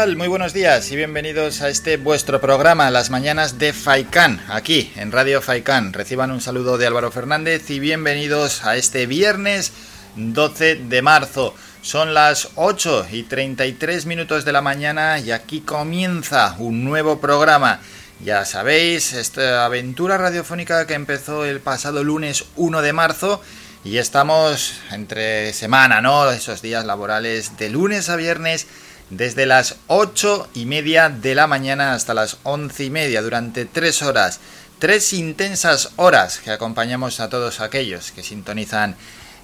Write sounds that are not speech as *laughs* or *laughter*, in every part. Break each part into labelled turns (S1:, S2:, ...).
S1: Muy buenos días y bienvenidos a este vuestro programa, Las Mañanas de Faicán, aquí en Radio Faicán. Reciban un saludo de Álvaro Fernández y bienvenidos a este viernes 12 de marzo. Son las 8 y 33 minutos de la mañana y aquí comienza un nuevo programa. Ya sabéis, esta aventura radiofónica que empezó el pasado lunes 1 de marzo y estamos entre semana, ¿no? Esos días laborales de lunes a viernes desde las 8 y media de la mañana hasta las 11 y media, durante tres horas. Tres intensas horas que acompañamos a todos aquellos que sintonizan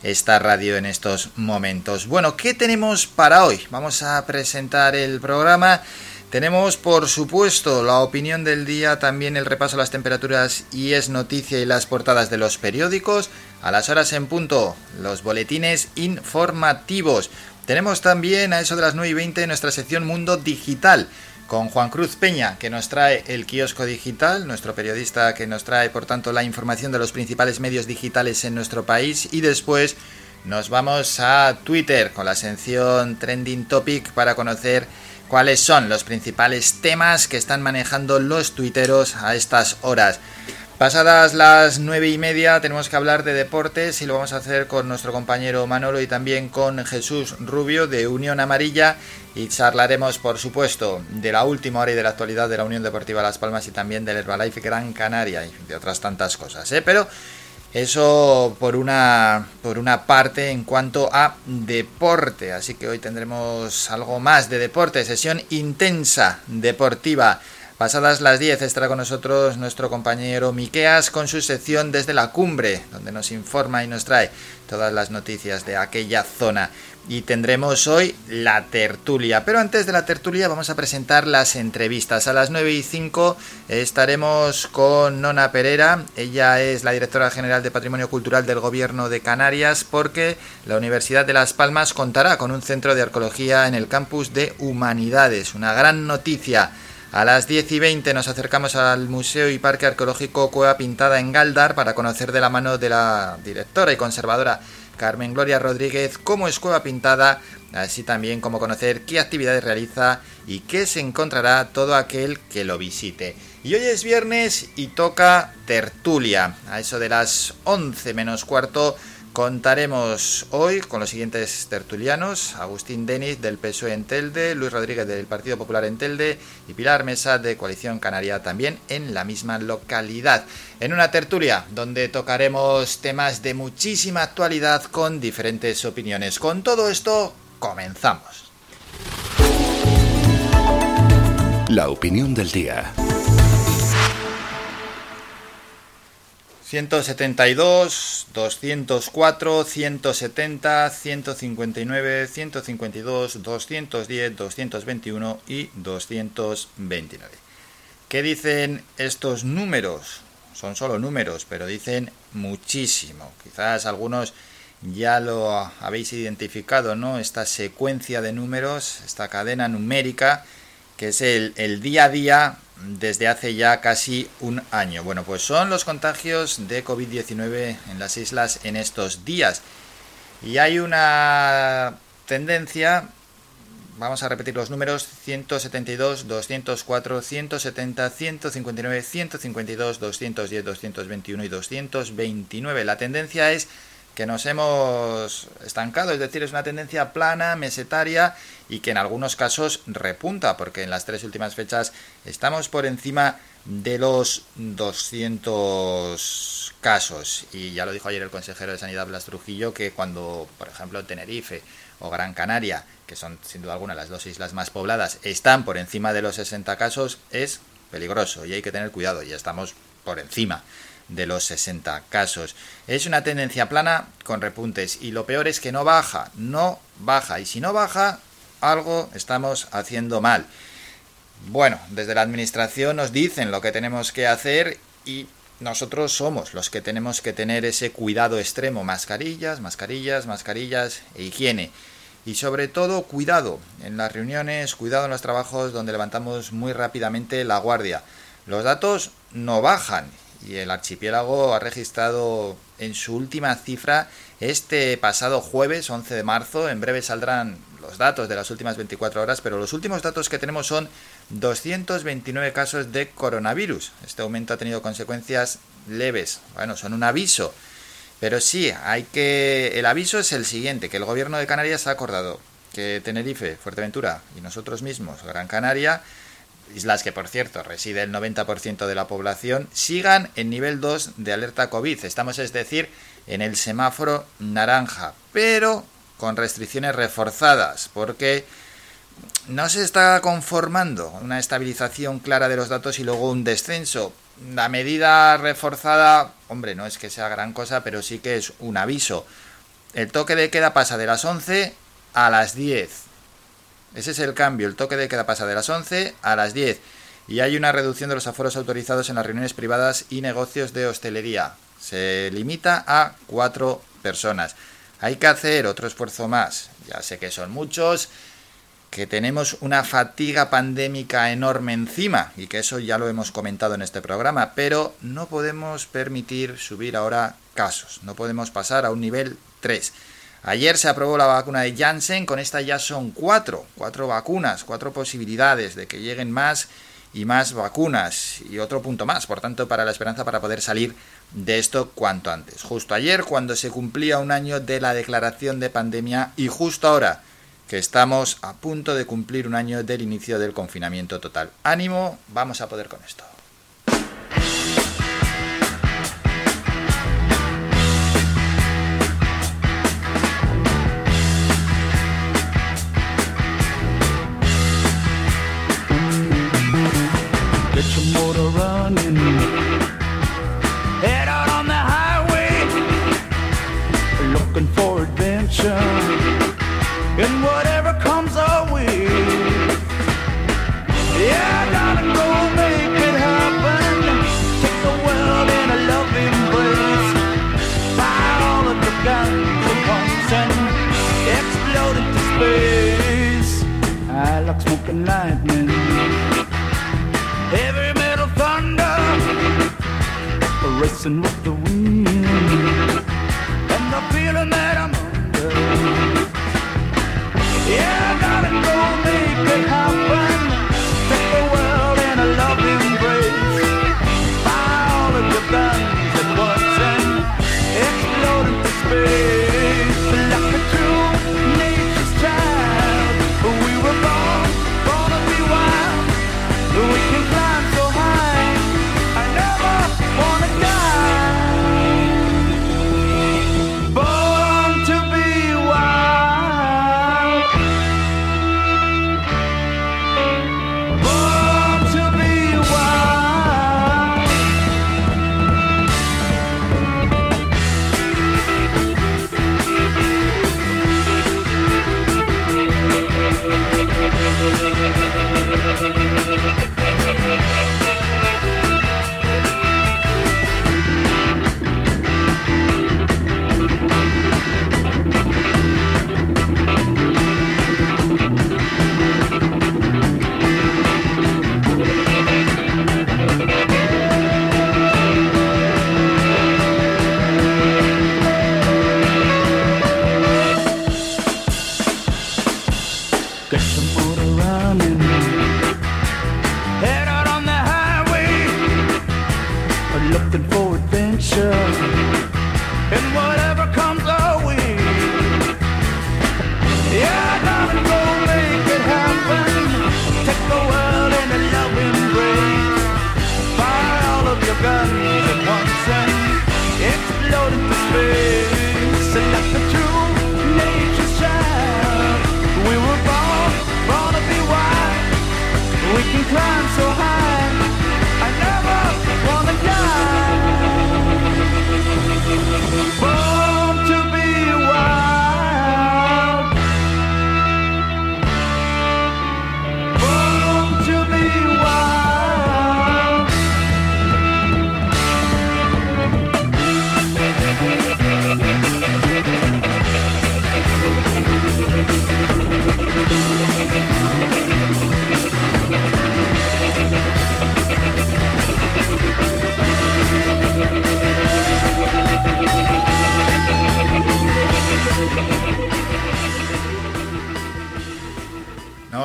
S1: esta radio en estos momentos. Bueno, ¿qué tenemos para hoy? Vamos a presentar el programa. Tenemos, por supuesto, la opinión del día, también el repaso a las temperaturas y es noticia y las portadas de los periódicos. A las horas en punto, los boletines informativos. Tenemos también a eso de las 9 y 20 nuestra sección Mundo Digital con Juan Cruz Peña, que nos trae el kiosco digital, nuestro periodista que nos trae, por tanto, la información de los principales medios digitales en nuestro país. Y después nos vamos a Twitter con la sección Trending Topic para conocer cuáles son los principales temas que están manejando los tuiteros a estas horas. Pasadas las nueve y media tenemos que hablar de deportes y lo vamos a hacer con nuestro compañero Manolo y también con Jesús Rubio de Unión Amarilla y charlaremos por supuesto de la última hora y de la actualidad de la Unión Deportiva Las Palmas y también del Herbalife Gran Canaria y de otras tantas cosas. ¿eh? Pero eso por una, por una parte en cuanto a deporte, así que hoy tendremos algo más de deporte, sesión intensa deportiva Pasadas las 10 estará con nosotros nuestro compañero Miqueas con su sección desde la cumbre, donde nos informa y nos trae todas las noticias de aquella zona. Y tendremos hoy la tertulia. Pero antes de la tertulia vamos a presentar las entrevistas. A las 9 y 5 estaremos con Nona Pereira. Ella es la directora general de Patrimonio Cultural del Gobierno de Canarias porque la Universidad de Las Palmas contará con un centro de arqueología en el campus de Humanidades. Una gran noticia. A las 10 y 20 nos acercamos al Museo y Parque Arqueológico Cueva Pintada en Galdar para conocer de la mano de la directora y conservadora Carmen Gloria Rodríguez cómo es Cueva Pintada, así también como conocer qué actividades realiza y qué se encontrará todo aquel que lo visite. Y hoy es viernes y toca tertulia. A eso de las 11 menos cuarto Contaremos hoy con los siguientes tertulianos, Agustín Denis del PSOE en Telde, Luis Rodríguez del Partido Popular en Telde y Pilar Mesa de Coalición Canaria también en la misma localidad. En una tertulia donde tocaremos temas de muchísima actualidad con diferentes opiniones. Con todo esto, comenzamos.
S2: La opinión del día.
S1: 172, 204, 170, 159, 152, 210, 221 y 229. ¿Qué dicen estos números? Son solo números, pero dicen muchísimo. Quizás algunos ya lo habéis identificado, ¿no? Esta secuencia de números, esta cadena numérica, que es el, el día a día desde hace ya casi un año. Bueno, pues son los contagios de COVID-19 en las islas en estos días. Y hay una tendencia, vamos a repetir los números, 172, 204, 170, 159, 152, 210, 221 y 229. La tendencia es que nos hemos estancado, es decir, es una tendencia plana, mesetaria y que en algunos casos repunta, porque en las tres últimas fechas estamos por encima de los 200 casos. Y ya lo dijo ayer el consejero de Sanidad Blas Trujillo, que cuando, por ejemplo, Tenerife o Gran Canaria, que son sin duda alguna las dos islas más pobladas, están por encima de los 60 casos, es peligroso y hay que tener cuidado, ya estamos por encima de los 60 casos. Es una tendencia plana con repuntes y lo peor es que no baja, no baja y si no baja algo estamos haciendo mal. Bueno, desde la administración nos dicen lo que tenemos que hacer y nosotros somos los que tenemos que tener ese cuidado extremo, mascarillas, mascarillas, mascarillas e higiene. Y sobre todo, cuidado en las reuniones, cuidado en los trabajos donde levantamos muy rápidamente la guardia. Los datos no bajan y el archipiélago ha registrado en su última cifra este pasado jueves 11 de marzo. En breve saldrán los datos de las últimas 24 horas, pero los últimos datos que tenemos son 229 casos de coronavirus. Este aumento ha tenido consecuencias leves. Bueno, son un aviso. Pero sí, hay que. El aviso es el siguiente: que el gobierno de Canarias ha acordado que Tenerife, Fuerteventura y nosotros mismos, Gran Canaria, islas que por cierto reside el 90% de la población, sigan en nivel 2 de alerta COVID. Estamos, es decir, en el semáforo naranja, pero con restricciones reforzadas, porque no se está conformando una estabilización clara de los datos y luego un descenso. La medida reforzada, hombre, no es que sea gran cosa, pero sí que es un aviso. El toque de queda pasa de las 11 a las 10. Ese es el cambio. El toque de queda pasa de las 11 a las 10. Y hay una reducción de los aforos autorizados en las reuniones privadas y negocios de hostelería. Se limita a cuatro personas. Hay que hacer otro esfuerzo más. Ya sé que son muchos, que tenemos una fatiga pandémica enorme encima y que eso ya lo hemos comentado en este programa, pero no podemos permitir subir ahora casos, no podemos pasar a un nivel 3. Ayer se aprobó la vacuna de Janssen, con esta ya son cuatro, cuatro vacunas, cuatro posibilidades de que lleguen más y más vacunas y otro punto más, por tanto, para la esperanza para poder salir de esto cuanto antes. Justo ayer, cuando se cumplía un año de la declaración de pandemia y justo ahora que estamos a punto de cumplir un año del inicio del confinamiento total. Ánimo, vamos a poder con esto.
S3: Get your motor running. Head out on the highway, looking for adventure. And whatever comes our way. Yeah! racing with the wind.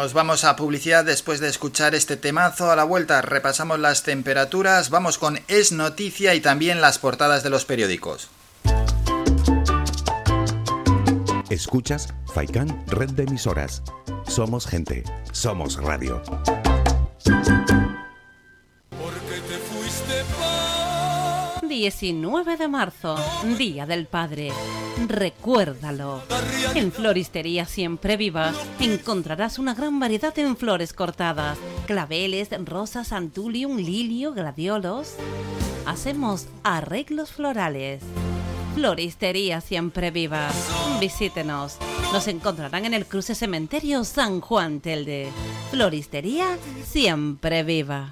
S1: Nos vamos a publicidad después de escuchar este temazo. A la vuelta repasamos las temperaturas, vamos con Es Noticia y también las portadas de los periódicos.
S4: Escuchas Faikan Red de Emisoras. Somos gente, somos radio.
S5: 19 de marzo, Día del Padre. Recuérdalo. En Floristería Siempre Viva encontrarás una gran variedad en flores cortadas, claveles, rosas, antulium, lilio, gladiolos. Hacemos arreglos florales. Floristería Siempre Viva. Visítenos. Nos encontrarán en el cruce cementerio San Juan Telde. Floristería Siempre Viva.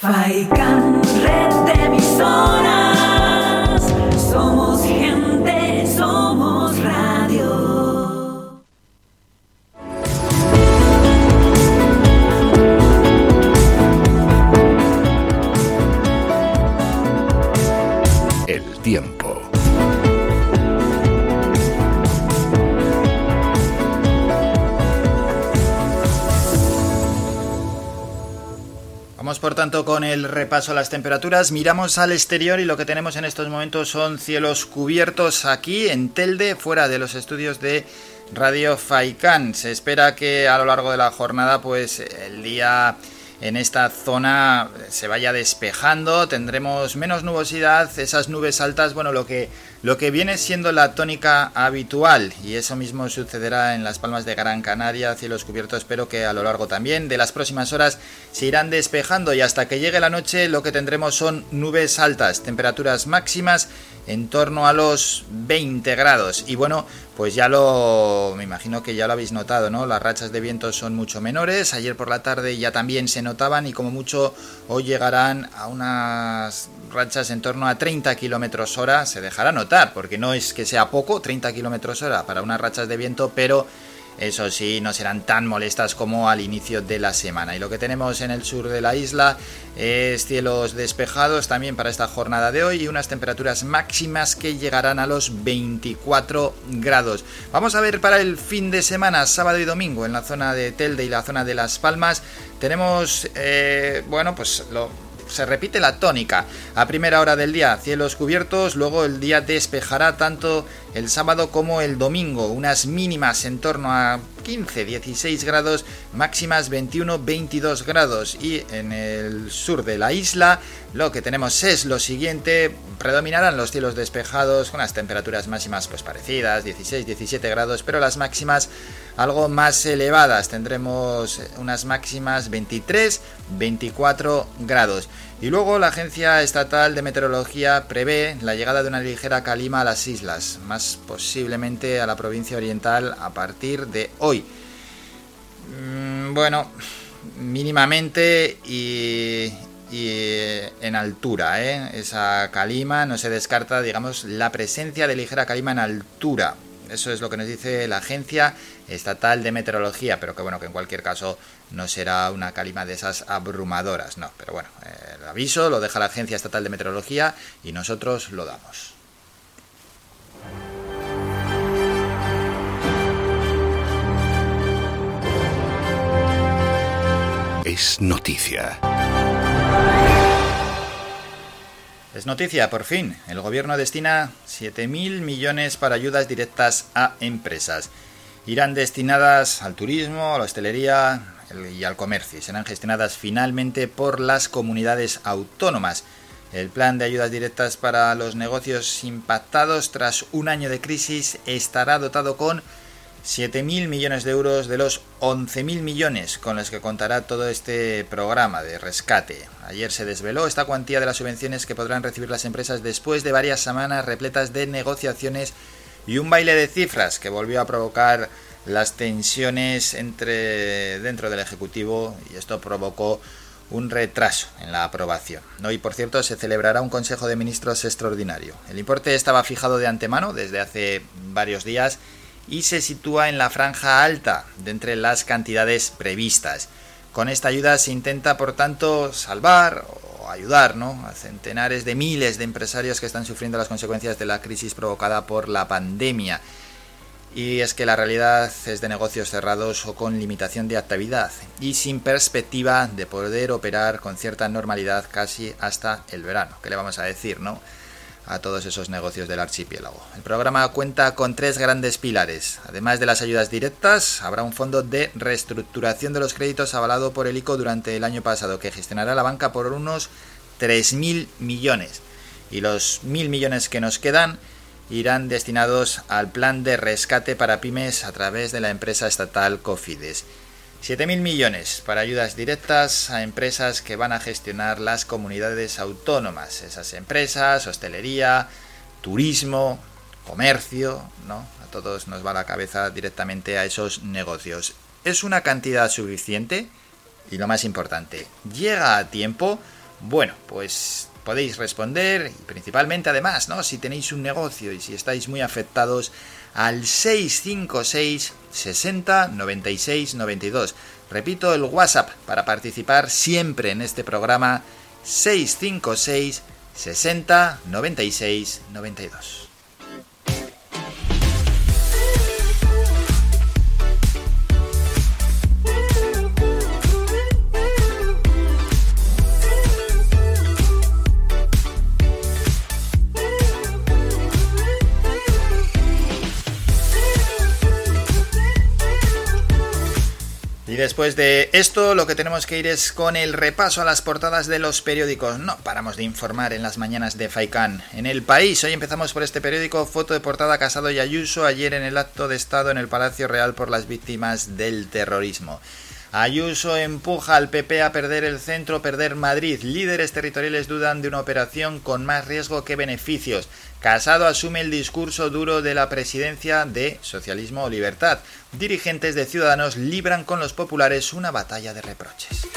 S6: Faikan, red de emisoras. Somos gente, somos radio.
S2: El tiempo.
S1: Por tanto con el repaso a las temperaturas. Miramos al exterior y lo que tenemos en estos momentos son cielos cubiertos aquí en Telde, fuera de los estudios de Radio Faicán. Se espera que a lo largo de la jornada, pues el día en esta zona se vaya despejando, tendremos menos nubosidad, esas nubes altas, bueno, lo que lo que viene siendo la tónica habitual y eso mismo sucederá en las Palmas de Gran Canaria, cielos cubiertos, espero que a lo largo también de las próximas horas se irán despejando y hasta que llegue la noche lo que tendremos son nubes altas, temperaturas máximas en torno a los 20 grados y bueno, pues ya lo me imagino que ya lo habéis notado, ¿no? Las rachas de viento son mucho menores, ayer por la tarde ya también se notaban y como mucho hoy llegarán a unas rachas en torno a 30 kilómetros hora, se dejará notar, porque no es que sea poco, 30 kilómetros hora para unas rachas de viento, pero eso sí, no serán tan molestas como al inicio de la semana. Y lo que tenemos en el sur de la isla es cielos despejados también para esta jornada de hoy y unas temperaturas máximas que llegarán a los 24 grados. Vamos a ver para el fin de semana, sábado y domingo, en la zona de Telde y la zona de Las Palmas, tenemos, eh, bueno, pues lo se repite la tónica. A primera hora del día, cielos cubiertos, luego el día despejará tanto el sábado como el domingo, unas mínimas en torno a 15-16 grados, máximas 21-22 grados. Y en el sur de la isla lo que tenemos es lo siguiente, predominarán los cielos despejados con las temperaturas máximas pues parecidas, 16-17 grados, pero las máximas algo más elevadas, tendremos unas máximas 23-24 grados. Y luego la Agencia Estatal de Meteorología prevé la llegada de una ligera calima a las islas, más posiblemente a la provincia oriental a partir de hoy. Mm, bueno, mínimamente y, en altura, ¿eh? esa calima no se descarta, digamos, la presencia de ligera calima en altura. Eso es lo que nos dice la Agencia Estatal de Meteorología, pero que bueno, que en cualquier caso no será una calima de esas abrumadoras, no. Pero bueno, el aviso lo deja la Agencia Estatal de Meteorología y nosotros lo damos.
S2: Es noticia.
S1: Es noticia, por fin. El gobierno destina 7.000 millones para ayudas directas a empresas. Irán destinadas al turismo, a la hostelería y al comercio y serán gestionadas finalmente por las comunidades autónomas. El plan de ayudas directas para los negocios impactados tras un año de crisis estará dotado con 7.000 millones de euros de los 11.000 millones con los que contará todo este programa de rescate. Ayer se desveló esta cuantía de las subvenciones que podrán recibir las empresas después de varias semanas repletas de negociaciones y un baile de cifras que volvió a provocar las tensiones entre dentro del ejecutivo y esto provocó un retraso en la aprobación. Hoy, por cierto, se celebrará un Consejo de Ministros extraordinario. El importe estaba fijado de antemano desde hace varios días y se sitúa en la franja alta de entre las cantidades previstas. Con esta ayuda se intenta, por tanto, salvar o ayudar ¿no? a centenares de miles de empresarios que están sufriendo las consecuencias de la crisis provocada por la pandemia. Y es que la realidad es de negocios cerrados o con limitación de actividad y sin perspectiva de poder operar con cierta normalidad casi hasta el verano. ¿Qué le vamos a decir, no? a todos esos negocios del archipiélago. El programa cuenta con tres grandes pilares. Además de las ayudas directas, habrá un fondo de reestructuración de los créditos avalado por el ICO durante el año pasado, que gestionará la banca por unos 3.000 millones. Y los 1.000 millones que nos quedan irán destinados al plan de rescate para pymes a través de la empresa estatal Cofides. 7.000 millones para ayudas directas a empresas que van a gestionar las comunidades autónomas. Esas empresas, hostelería, turismo, comercio, ¿no? A todos nos va la cabeza directamente a esos negocios. ¿Es una cantidad suficiente? Y lo más importante, ¿llega a tiempo? Bueno, pues podéis responder y principalmente además, ¿no? Si tenéis un negocio y si estáis muy afectados al 656 60 96 92. Repito el WhatsApp para participar siempre en este programa 656 60 96 92. Después de esto, lo que tenemos que ir es con el repaso a las portadas de los periódicos. No paramos de informar en las mañanas de Faikán. En el país, hoy empezamos por este periódico, foto de portada Casado y Ayuso, ayer en el acto de Estado en el Palacio Real por las víctimas del terrorismo. Ayuso empuja al PP a perder el centro, perder Madrid. Líderes territoriales dudan de una operación con más riesgo que beneficios. Casado asume el discurso duro de la presidencia de Socialismo o Libertad. Dirigentes de Ciudadanos libran con los populares una batalla de reproches.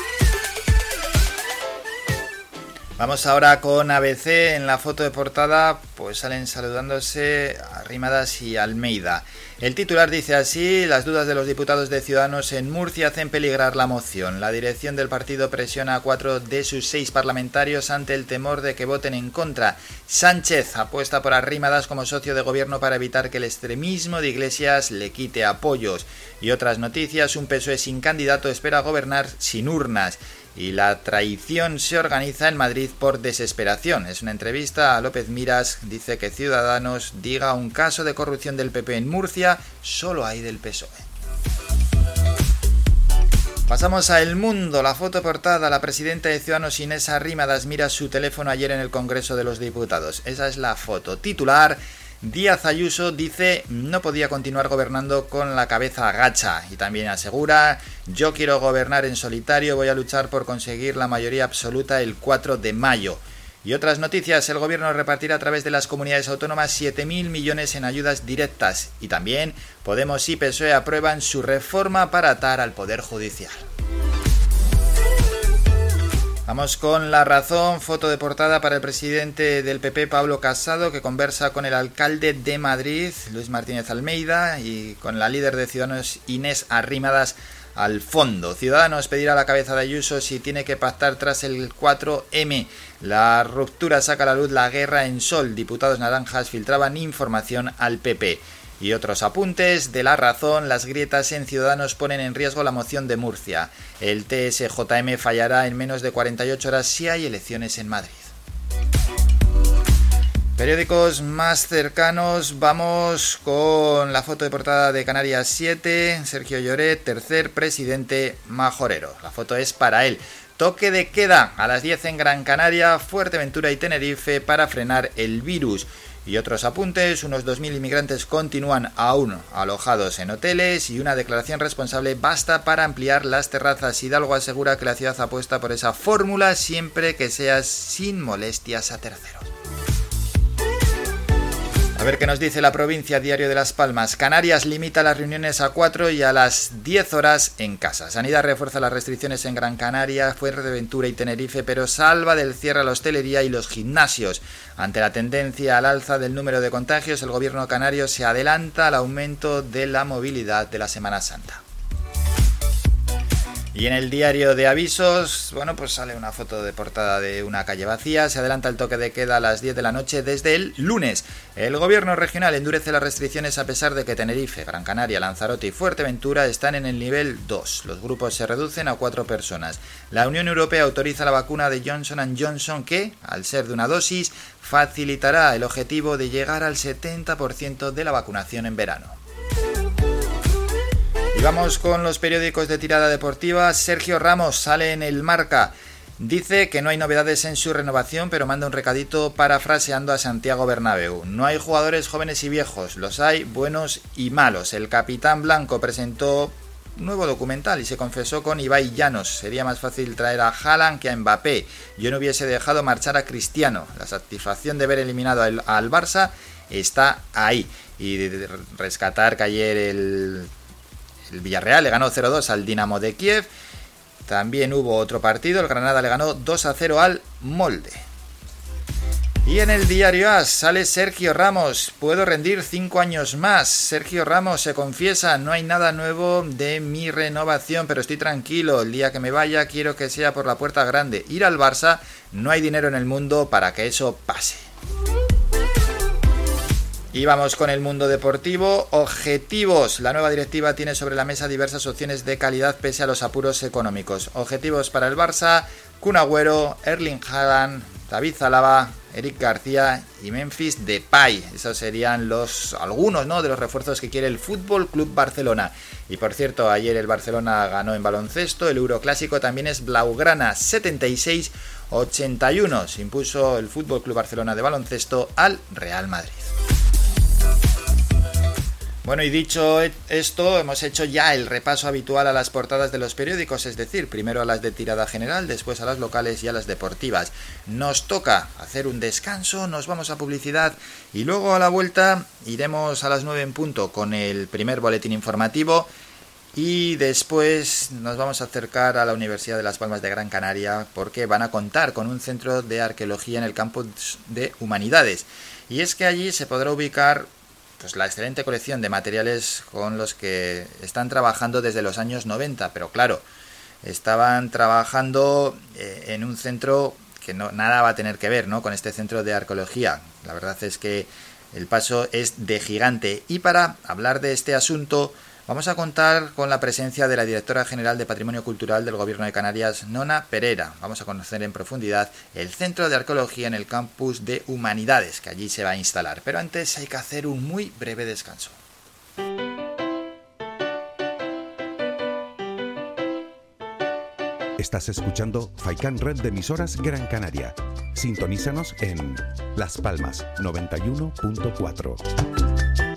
S1: Vamos ahora con ABC en la foto de portada, pues salen saludándose Arrimadas y Almeida. El titular dice así, las dudas de los diputados de Ciudadanos en Murcia hacen peligrar la moción. La dirección del partido presiona a cuatro de sus seis parlamentarios ante el temor de que voten en contra. Sánchez apuesta por Arrimadas como socio de gobierno para evitar que el extremismo de Iglesias le quite apoyos. Y otras noticias, un PSOE sin candidato espera gobernar sin urnas y la traición se organiza en Madrid por desesperación. Es una entrevista a López Miras, dice que Ciudadanos diga un caso de corrupción del PP en Murcia, solo hay del PSOE. Pasamos a El Mundo, la foto portada, la presidenta de Ciudadanos Inés Arrimadas mira su teléfono ayer en el Congreso de los Diputados. Esa es la foto titular Díaz Ayuso dice no podía continuar gobernando con la cabeza agacha y también asegura yo quiero gobernar en solitario, voy a luchar por conseguir la mayoría absoluta el 4 de mayo. Y otras noticias, el gobierno repartirá a través de las comunidades autónomas 7.000 millones en ayudas directas y también Podemos y PSOE aprueban su reforma para atar al Poder Judicial. Vamos con la razón, foto de portada para el presidente del PP, Pablo Casado, que conversa con el alcalde de Madrid, Luis Martínez Almeida, y con la líder de Ciudadanos, Inés Arrimadas, al fondo. Ciudadanos pedirá la cabeza de Ayuso si tiene que pactar tras el 4M. La ruptura saca a la luz la guerra en Sol. Diputados naranjas filtraban información al PP. Y otros apuntes de la razón, las grietas en Ciudadanos ponen en riesgo la moción de Murcia. El TSJM fallará en menos de 48 horas si hay elecciones en Madrid. Periódicos más cercanos, vamos con la foto de portada de Canarias 7, Sergio Lloret, tercer presidente majorero. La foto es para él. Toque de queda a las 10 en Gran Canaria, Fuerteventura y Tenerife para frenar el virus. Y otros apuntes, unos 2.000 inmigrantes continúan aún alojados en hoteles y una declaración responsable basta para ampliar las terrazas. Hidalgo asegura que la ciudad apuesta por esa fórmula siempre que sea sin molestias a terceros. A ver qué nos dice la provincia Diario de Las Palmas. Canarias limita las reuniones a 4 y a las 10 horas en casa. Sanidad refuerza las restricciones en Gran Canaria, Fuerteventura y Tenerife, pero salva del cierre la hostelería y los gimnasios. Ante la tendencia al alza del número de contagios, el gobierno canario se adelanta al aumento de la movilidad de la Semana Santa. Y en el diario de avisos, bueno, pues sale una foto de portada de una calle vacía. Se adelanta el toque de queda a las 10 de la noche desde el lunes. El gobierno regional endurece las restricciones a pesar de que Tenerife, Gran Canaria, Lanzarote y Fuerteventura están en el nivel 2. Los grupos se reducen a cuatro personas. La Unión Europea autoriza la vacuna de Johnson Johnson que, al ser de una dosis, facilitará el objetivo de llegar al 70% de la vacunación en verano. Vamos con los periódicos de tirada deportiva. Sergio Ramos sale en el marca. Dice que no hay novedades en su renovación, pero manda un recadito parafraseando a Santiago Bernabéu. No hay jugadores jóvenes y viejos, los hay buenos y malos. El capitán blanco presentó un nuevo documental y se confesó con Ibai Llanos. Sería más fácil traer a Haaland que a Mbappé. Yo no hubiese dejado marchar a Cristiano. La satisfacción de haber eliminado al Barça está ahí. Y de rescatar que ayer el el Villarreal le ganó 0-2 al Dinamo de Kiev. También hubo otro partido, el Granada le ganó 2-0 al Molde. Y en el diario AS sale Sergio Ramos. Puedo rendir 5 años más. Sergio Ramos se confiesa, no hay nada nuevo de mi renovación, pero estoy tranquilo. El día que me vaya quiero que sea por la puerta grande. Ir al Barça, no hay dinero en el mundo para que eso pase. Y vamos con el mundo deportivo. Objetivos. La nueva directiva tiene sobre la mesa diversas opciones de calidad pese a los apuros económicos. Objetivos para el Barça, Kun Agüero, Erling Haaland, David Zalaba, Eric García y Memphis Depay. Esos serían los algunos, ¿no? de los refuerzos que quiere el Fútbol Club Barcelona. Y por cierto, ayer el Barcelona ganó en baloncesto, el Euroclásico también es blaugrana 76 81. Se impuso el Fútbol Club Barcelona de baloncesto al Real Madrid. Bueno, y dicho esto, hemos hecho ya el repaso habitual a las portadas de los periódicos, es decir, primero a las de tirada general, después a las locales y a las deportivas. Nos toca hacer un descanso, nos vamos a publicidad y luego a la vuelta iremos a las 9 en punto con el primer boletín informativo y después nos vamos a acercar a la Universidad de Las Palmas de Gran Canaria porque van a contar con un centro de arqueología en el campus de humanidades. Y es que allí se podrá ubicar pues la excelente colección de materiales con los que están trabajando desde los años 90, pero claro, estaban trabajando eh, en un centro que no, nada va a tener que ver ¿no? con este centro de arqueología. La verdad es que el paso es de gigante. Y para hablar de este asunto, Vamos a contar con la presencia de la directora general de Patrimonio Cultural del Gobierno de Canarias, Nona Pereira. Vamos a conocer en profundidad el Centro de Arqueología en el campus de Humanidades, que allí se va a instalar. Pero antes hay que hacer un muy breve descanso.
S4: Estás escuchando Faikan Red de emisoras Gran Canaria. Sintonízanos en Las Palmas 91.4.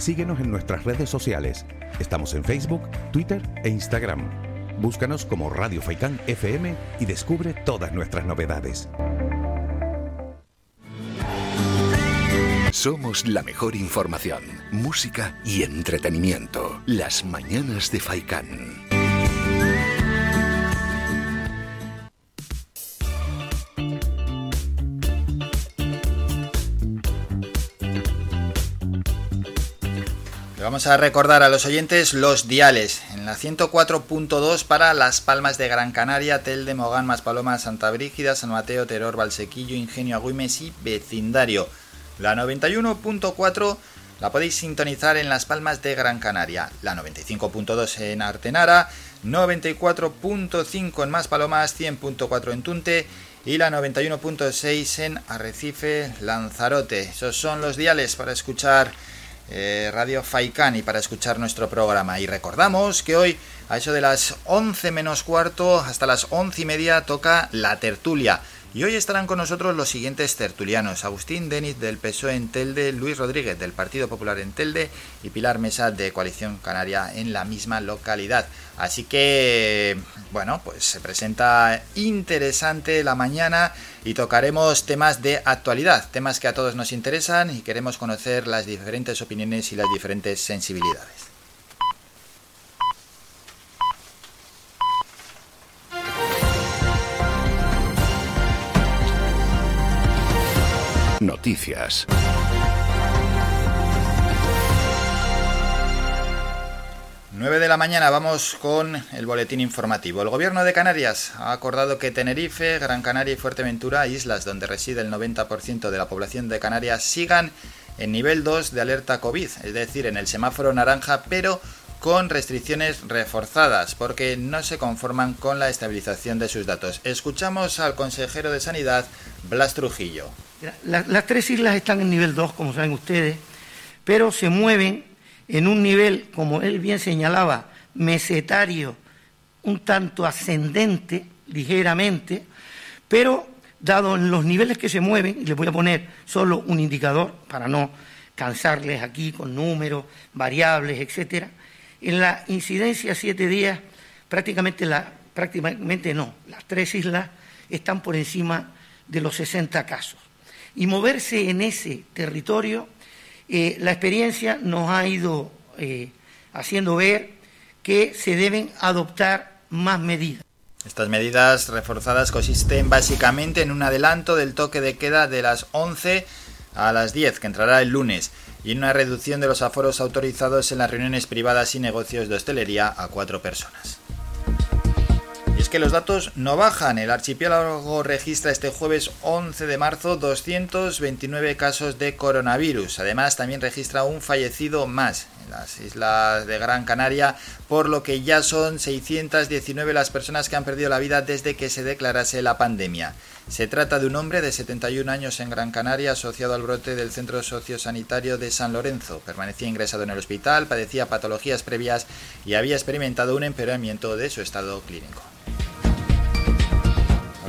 S4: Síguenos en nuestras redes sociales. Estamos en Facebook, Twitter e Instagram. Búscanos como Radio Faikán FM y descubre todas nuestras novedades.
S2: Somos la mejor información, música y entretenimiento. Las mañanas de Faikán.
S1: Vamos a recordar a los oyentes los diales. En la 104.2 para Las Palmas de Gran Canaria, Tel de Mogán, Maspaloma, Santa Brígida, San Mateo, Teror, Valsequillo, Ingenio, Agüimes y Vecindario. La 91.4 la podéis sintonizar en Las Palmas de Gran Canaria. La 95.2 en Artenara, 94.5 en Maspalomas, 100.4 en Tunte y la 91.6 en Arrecife, Lanzarote. Esos son los diales para escuchar eh, Radio Faikán y para escuchar nuestro programa. Y recordamos que hoy, a eso de las 11 menos cuarto hasta las 11 y media, toca la tertulia. Y hoy estarán con nosotros los siguientes tertulianos: Agustín Deniz del PSOE en Telde, Luis Rodríguez del Partido Popular en Telde y Pilar Mesa de Coalición Canaria en la misma localidad. Así que, bueno, pues se presenta interesante la mañana y tocaremos temas de actualidad, temas que a todos nos interesan y queremos conocer las diferentes opiniones y las diferentes sensibilidades.
S2: Noticias.
S1: Nueve de la mañana vamos con el boletín informativo. El gobierno de Canarias ha acordado que Tenerife, Gran Canaria y Fuerteventura, islas donde reside el 90% de la población de Canarias, sigan en nivel 2 de alerta COVID, es decir, en el semáforo naranja, pero con restricciones reforzadas, porque no se conforman con la estabilización de sus datos. Escuchamos al consejero de Sanidad, Blas Trujillo.
S7: La- las tres islas están en nivel 2, como saben ustedes, pero se mueven en un nivel, como él bien señalaba, mesetario, un tanto ascendente, ligeramente, pero dado los niveles que se mueven, y les voy a poner solo un indicador para no cansarles aquí con números, variables, etcétera, en la incidencia siete días, prácticamente, la, prácticamente no, las tres islas están por encima de los 60 casos. Y moverse en ese territorio, eh, la experiencia nos ha ido eh, haciendo ver que se deben adoptar más medidas.
S1: Estas medidas reforzadas consisten básicamente en un adelanto del toque de queda de las 11 a las 10, que entrará el lunes, y en una reducción de los aforos autorizados en las reuniones privadas y negocios de hostelería a cuatro personas. Es que los datos no bajan. El archipiélago registra este jueves 11 de marzo 229 casos de coronavirus. Además, también registra un fallecido más en las islas de Gran Canaria, por lo que ya son 619 las personas que han perdido la vida desde que se declarase la pandemia. Se trata de un hombre de 71 años en Gran Canaria asociado al brote del Centro Sociosanitario de San Lorenzo. Permanecía ingresado en el hospital, padecía patologías previas y había experimentado un empeoramiento de su estado clínico.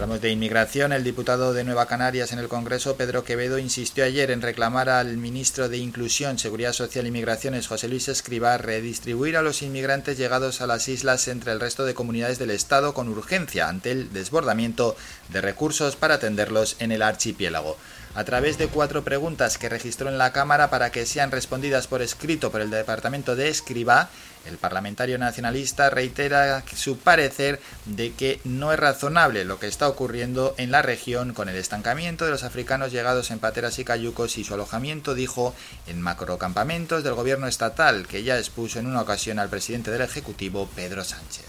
S1: Hablamos de inmigración. El diputado de Nueva Canarias en el Congreso, Pedro Quevedo, insistió ayer en reclamar al ministro de Inclusión, Seguridad Social y Migraciones, José Luis Escrivá, redistribuir a los inmigrantes llegados a las islas entre el resto de comunidades del Estado con urgencia ante el desbordamiento de recursos para atenderlos en el archipiélago. A través de cuatro preguntas que registró en la Cámara para que sean respondidas por escrito por el Departamento de Escribá, el parlamentario nacionalista reitera su parecer de que no es razonable lo que está ocurriendo en la región con el estancamiento de los africanos llegados en pateras y cayucos y su alojamiento, dijo, en macrocampamentos del gobierno estatal, que ya expuso en una ocasión al presidente del Ejecutivo, Pedro Sánchez.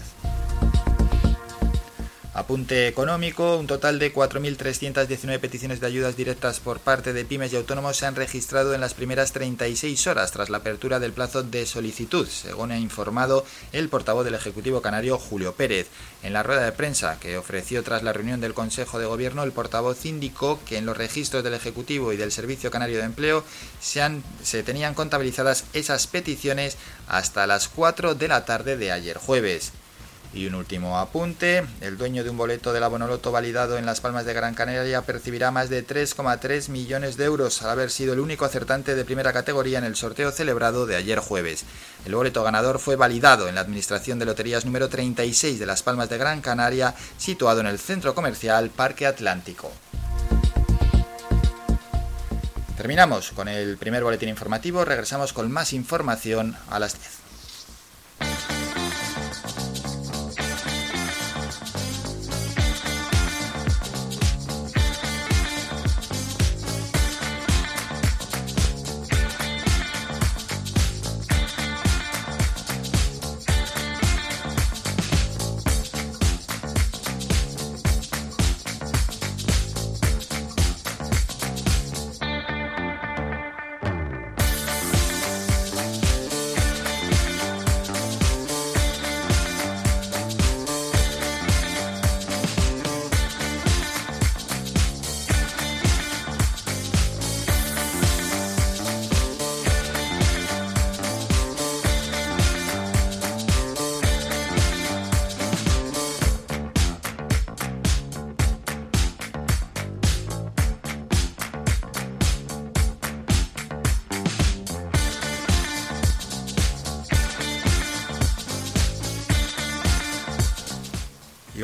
S1: Apunte económico, un total de 4.319 peticiones de ayudas directas por parte de pymes y autónomos se han registrado en las primeras 36 horas tras la apertura del plazo de solicitud, según ha informado el portavoz del Ejecutivo Canario Julio Pérez. En la rueda de prensa que ofreció tras la reunión del Consejo de Gobierno, el portavoz indicó que en los registros del Ejecutivo y del Servicio Canario de Empleo se, han, se tenían contabilizadas esas peticiones hasta las 4 de la tarde de ayer jueves. Y un último apunte, el dueño de un boleto de la Bonoloto validado en Las Palmas de Gran Canaria percibirá más de 3,3 millones de euros al haber sido el único acertante de primera categoría en el sorteo celebrado de ayer jueves. El boleto ganador fue validado en la Administración de Loterías número 36 de Las Palmas de Gran Canaria, situado en el centro comercial Parque Atlántico. Terminamos con el primer boletín informativo, regresamos con más información a las 10.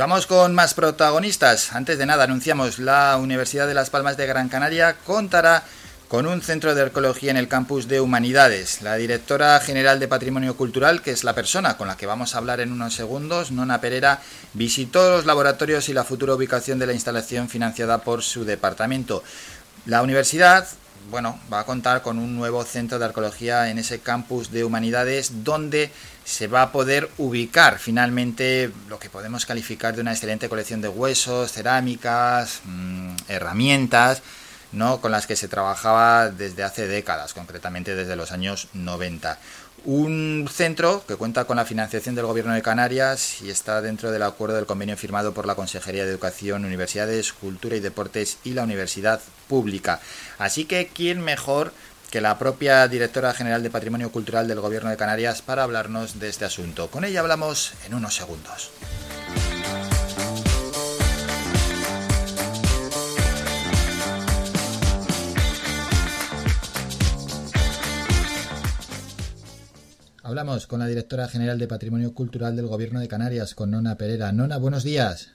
S1: Con más protagonistas. Antes de nada, anunciamos la Universidad de Las Palmas de Gran Canaria contará con un centro de arqueología en el campus de Humanidades. La directora general de Patrimonio Cultural, que es la persona con la que vamos a hablar en unos segundos, Nona Pereira, visitó los laboratorios y la futura ubicación de la instalación financiada por su departamento. La universidad bueno, va a contar con un nuevo centro de arqueología en ese campus de humanidades donde se va a poder ubicar finalmente lo que podemos calificar de una excelente colección de huesos, cerámicas, mmm, herramientas, ¿no? con las que se trabajaba desde hace décadas, concretamente desde los años 90. Un centro que cuenta con la financiación del Gobierno de Canarias y está dentro del acuerdo del convenio firmado por la Consejería de Educación, Universidades, Cultura y Deportes y la Universidad Pública. Así que, ¿quién mejor que la propia directora general de Patrimonio Cultural del Gobierno de Canarias para hablarnos de este asunto? Con ella hablamos en unos segundos. Hablamos con la directora general de Patrimonio Cultural del Gobierno de Canarias, con Nona Pereira. Nona, buenos días.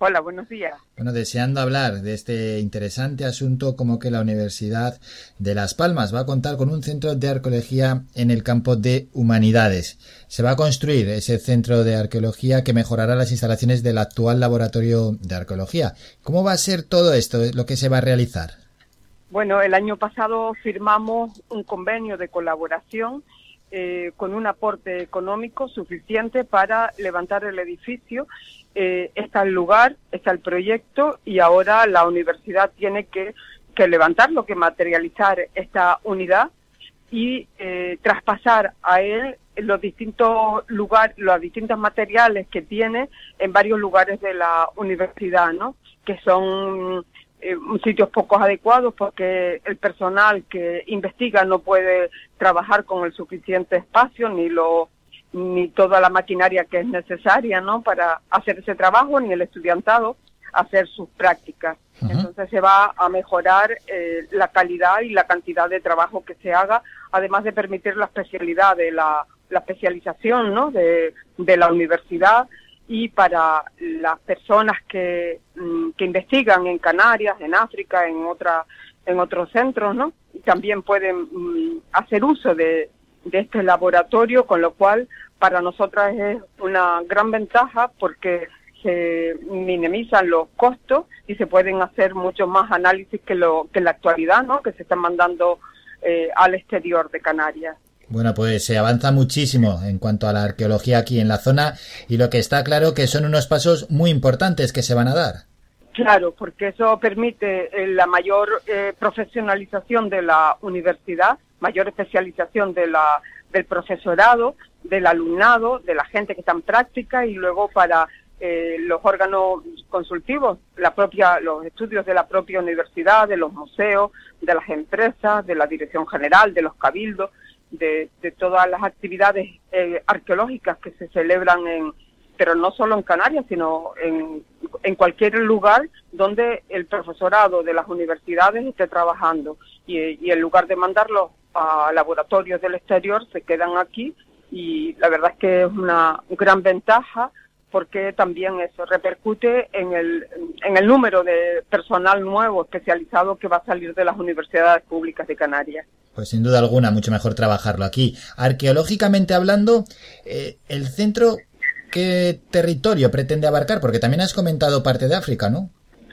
S8: Hola, buenos días.
S1: Bueno, deseando hablar de este interesante asunto como que la Universidad de Las Palmas va a contar con un centro de arqueología en el campo de humanidades. Se va a construir ese centro de arqueología que mejorará las instalaciones del actual laboratorio de arqueología. ¿Cómo va a ser todo esto, lo que se va a realizar?
S8: Bueno, el año pasado firmamos un convenio de colaboración eh, con un aporte económico suficiente para levantar el edificio. Eh, está el lugar, está el proyecto y ahora la universidad tiene que, que levantarlo, que materializar esta unidad y eh, traspasar a él los distintos lugares, los distintos materiales que tiene en varios lugares de la universidad, ¿no? Que son eh, sitios poco adecuados porque el personal que investiga no puede trabajar con el suficiente espacio ni lo ni toda la maquinaria que es necesaria no para hacer ese trabajo ni el estudiantado hacer sus prácticas. Uh -huh. entonces se va a mejorar eh, la calidad y la cantidad de trabajo que se haga además de permitir la especialidad de la, la especialización no de, de la universidad y para las personas que, mm, que investigan en Canarias, en África, en otra, en otros centros, ¿no? También pueden mm, hacer uso de, de este laboratorio, con lo cual para nosotras es una gran ventaja porque se minimizan los costos y se pueden hacer mucho más análisis que lo que en la actualidad, ¿no? Que se están mandando eh, al exterior de Canarias.
S1: Bueno, pues se avanza muchísimo en cuanto a la arqueología aquí en la zona y lo que está claro que son unos pasos muy importantes que se van a dar.
S8: Claro, porque eso permite eh, la mayor eh, profesionalización de la universidad, mayor especialización de la, del profesorado, del alumnado, de la gente que está en práctica y luego para eh, los órganos consultivos, la propia, los estudios de la propia universidad, de los museos, de las empresas, de la dirección general, de los cabildos, de, de todas las actividades eh, arqueológicas que se celebran en, pero no solo en Canarias, sino en, en cualquier lugar donde el profesorado de las universidades esté trabajando. Y, y en lugar de mandarlos a laboratorios del exterior, se quedan aquí y la verdad es que es una gran ventaja porque también eso repercute en el, en el número de personal nuevo especializado que va a salir de las universidades públicas de Canarias.
S1: Pues sin duda alguna, mucho mejor trabajarlo aquí. Arqueológicamente hablando, eh, el centro, ¿qué territorio pretende abarcar? Porque también has comentado parte de África, ¿no?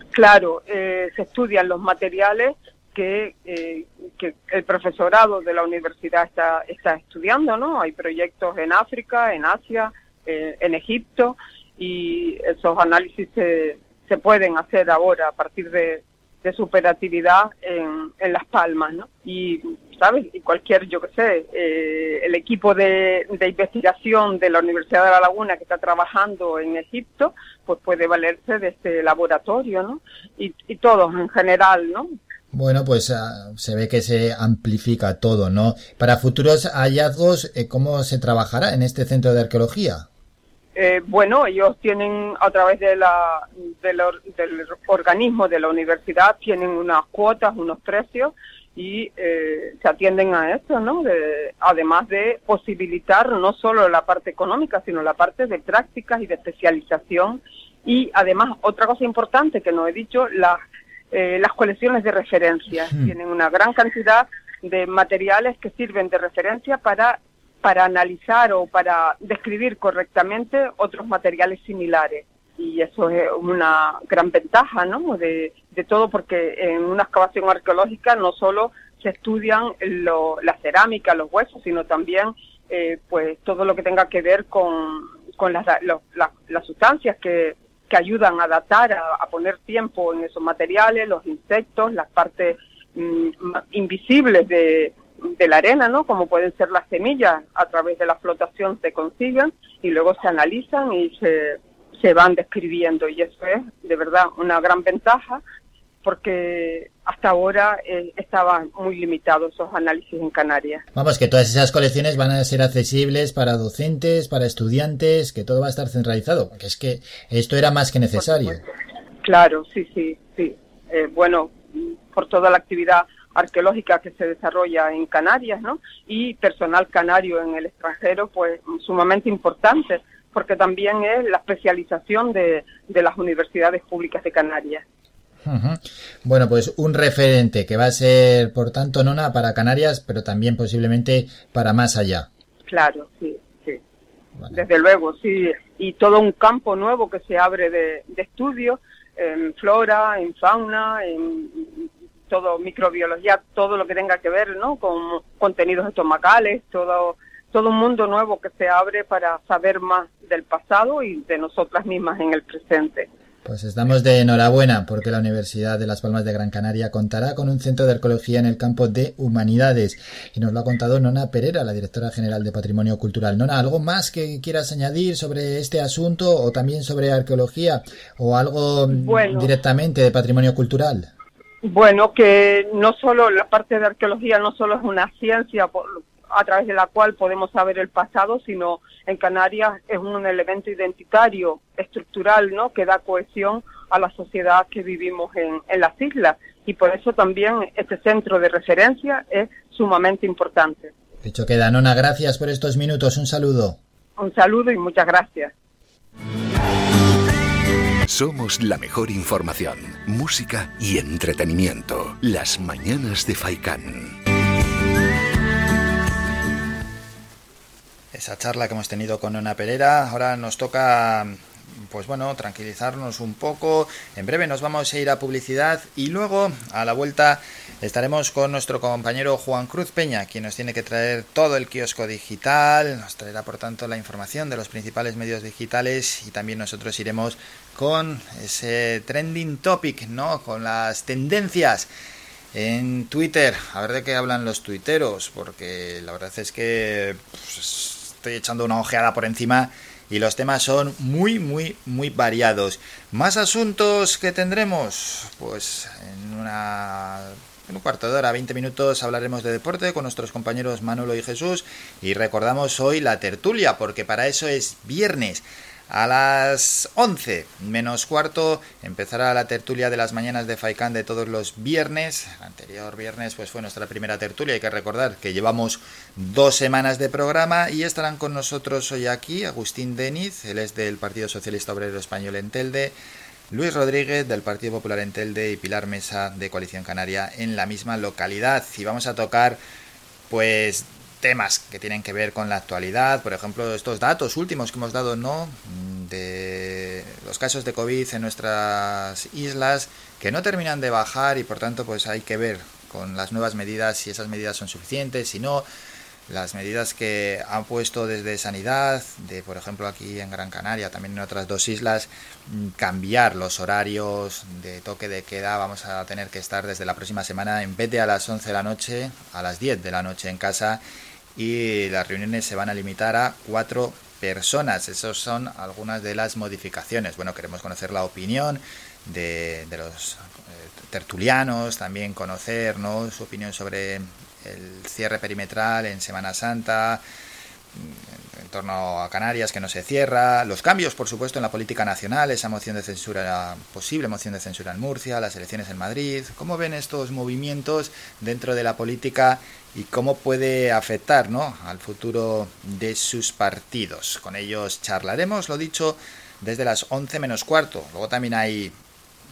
S8: Claro, eh, se estudian los materiales que, eh, que el profesorado de la universidad está, está estudiando, ¿no? Hay proyectos en África, en Asia, eh, en Egipto y esos análisis se, se pueden hacer ahora a partir de, de su operatividad en, en Las Palmas, ¿no? Y, ¿sabes? Y cualquier, yo qué sé, eh, el equipo de, de investigación de la Universidad de La Laguna que está trabajando en Egipto, pues puede valerse de este laboratorio, ¿no? Y, y todos en general, ¿no?
S1: Bueno, pues uh, se ve que se amplifica todo, ¿no? Para futuros hallazgos, eh, ¿cómo se trabajará en este centro de arqueología?
S8: Eh, bueno, ellos tienen a través de la, de la, del organismo de la universidad, tienen unas cuotas, unos precios y eh, se atienden a eso, ¿no? De, además de posibilitar no solo la parte económica, sino la parte de prácticas y de especialización. Y además, otra cosa importante que no he dicho, las, eh, las colecciones de referencia.
S1: Hmm.
S8: Tienen una gran cantidad de materiales que sirven de referencia para para analizar o para describir correctamente otros materiales similares. Y eso es una gran ventaja, ¿no? De, todo, porque en una excavación arqueológica no solo se estudian lo, la cerámica, los huesos, sino también eh, pues todo lo que tenga que ver con, las, los- la- las sustancias que, que ayudan a datar, a, a poner tiempo en esos materiales, los insectos, las partes mm, invisibles de, de la arena, ¿no? Como pueden ser las semillas, a través de la flotación se consiguen y luego se analizan y se, se van describiendo. Y eso es, de verdad, una gran ventaja porque hasta ahora eh, estaban muy limitados esos análisis en Canarias.
S1: Vamos, que todas esas colecciones van a ser accesibles para docentes, para estudiantes, que todo va a estar centralizado, porque es que esto era más que necesario.
S8: Claro, sí, sí, sí. Eh, bueno, por toda la actividad arqueológica que se desarrolla en Canarias, ¿no? Y personal canario en el extranjero, pues sumamente importante, porque también es la especialización de, de las universidades públicas de Canarias.
S1: Bueno, pues un referente que va a ser, por tanto, nona para Canarias, pero también posiblemente para más allá.
S8: Claro, sí, sí. Desde luego, sí. Y todo un campo nuevo que se abre de, de estudio en flora, en fauna, en todo microbiología, todo lo que tenga que ver, ¿no? Con contenidos estomacales, todo todo un mundo nuevo que se abre para saber más del pasado y de nosotras mismas en el presente.
S1: Pues estamos de enhorabuena porque la Universidad de Las Palmas de Gran Canaria contará con un centro de arqueología en el campo de humanidades. Y nos lo ha contado Nona Pereira, la directora general de Patrimonio Cultural. Nona, ¿algo más que quieras añadir sobre este asunto o también sobre arqueología o algo mm,
S8: Bueno.
S1: directamente de patrimonio cultural?
S8: Bueno, que no solo la parte de arqueología no solo es una ciencia por- a través de la cual podemos saber el pasado, sino en Canarias es un elemento identitario, estructural, ¿no? Que da cohesión a la sociedad que vivimos en, en las islas. Y por eso también este centro de referencia es sumamente importante.
S1: Dicho queda, Nona, gracias por estos minutos. Un saludo.
S8: Un saludo y muchas gracias.
S2: Somos la mejor información, música y entretenimiento. Las mañanas de Faikán.
S1: Esa charla que hemos tenido con Nona Pereira. Ahora nos toca pues bueno, tranquilizarnos un poco. En breve nos vamos a ir a publicidad y luego a la vuelta estaremos con nuestro compañero Juan Cruz Peña, quien nos tiene que traer todo el kiosco digital, nos traerá por tanto la información de los principales medios digitales y también nosotros iremos con ese trending topic, ¿no? Con las tendencias en Twitter, a ver de qué hablan los tuiteros, porque la verdad es que pues, estoy echando una ojeada por encima y los temas son muy, muy, muy variados. ¿Más asuntos que tendremos? Pues en una en un cuarto de hora, 20 minutos, hablaremos de deporte con nuestros compañeros Manolo y Jesús y recordamos hoy la tertulia, porque para eso es viernes. A las 11 menos cuarto empezará la tertulia de las mañanas de Faikán de todos los viernes. El anterior viernes pues fue nuestra primera tertulia. Hay que recordar que llevamos dos semanas de programa y estarán con nosotros hoy aquí Agustín Deniz, él es del Partido Socialista Obrero Español en Telde. Luis Rodríguez del Partido Popular en Telde y Pilar Mesa de Coalición Canaria en la misma localidad. Y vamos a tocar pues temas que tienen que ver con la actualidad, por ejemplo, estos datos últimos que hemos dado, ¿no? De los casos de COVID en nuestras islas que no terminan de bajar y por tanto pues hay que ver con las nuevas medidas si esas medidas son suficientes, si no, las medidas que han puesto desde Sanidad, de por ejemplo aquí en Gran Canaria, también en otras dos islas, mm, cambiar los horarios de toque de queda. Vamos a tener que estar desde la próxima semana, en vez de a las 11 de la noche, a las 10 de la noche en casa y las reuniones se van a limitar a cuatro personas. Esas son algunas de las modificaciones. Bueno, queremos conocer la opinión de, de los eh, tertulianos, también conocer ¿no? su opinión sobre el cierre perimetral en Semana Santa, en torno a Canarias que no se cierra, los cambios, por supuesto, en la política nacional, esa moción de censura, posible moción de censura en Murcia, las elecciones en Madrid. ¿Cómo ven estos movimientos dentro de la política y cómo puede afectar ¿no? al futuro de sus partidos? Con ellos charlaremos, lo dicho, desde las 11 menos cuarto. Luego también hay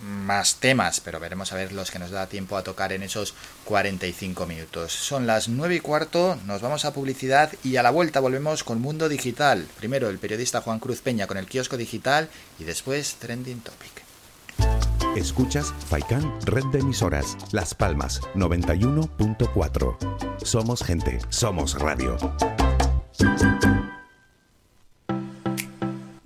S1: más temas, pero veremos a ver los que nos da tiempo a tocar en esos 45 minutos. Son las 9 y cuarto, nos vamos a publicidad y a la vuelta volvemos con Mundo Digital. Primero el periodista Juan Cruz Peña con el kiosco digital y después Trending Topic.
S4: Escuchas Faikan Red de Emisoras, Las Palmas 91.4. Somos gente, somos radio.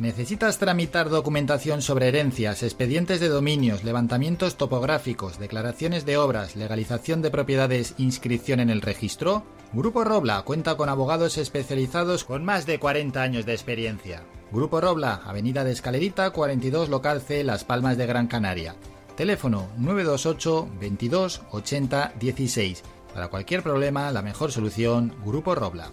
S1: ¿Necesitas tramitar documentación sobre herencias, expedientes de dominios, levantamientos topográficos, declaraciones de obras, legalización de propiedades, inscripción en el registro? Grupo Robla cuenta con abogados especializados con más de 40 años de experiencia. Grupo Robla, Avenida de Escalerita, 42 Local C, Las Palmas de Gran Canaria. Teléfono 928 22 80 16. Para cualquier problema, la mejor solución, Grupo Robla.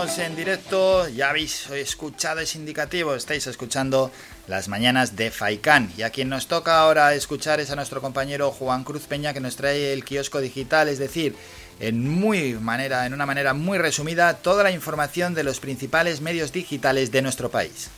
S1: En directo, ya habéis escuchado ese indicativo, estáis escuchando las mañanas de Faikán. Y a quien nos toca ahora escuchar es a nuestro compañero Juan Cruz Peña que nos trae el kiosco digital, es decir, en muy manera, en una manera muy resumida, toda la información de los principales medios digitales de nuestro país.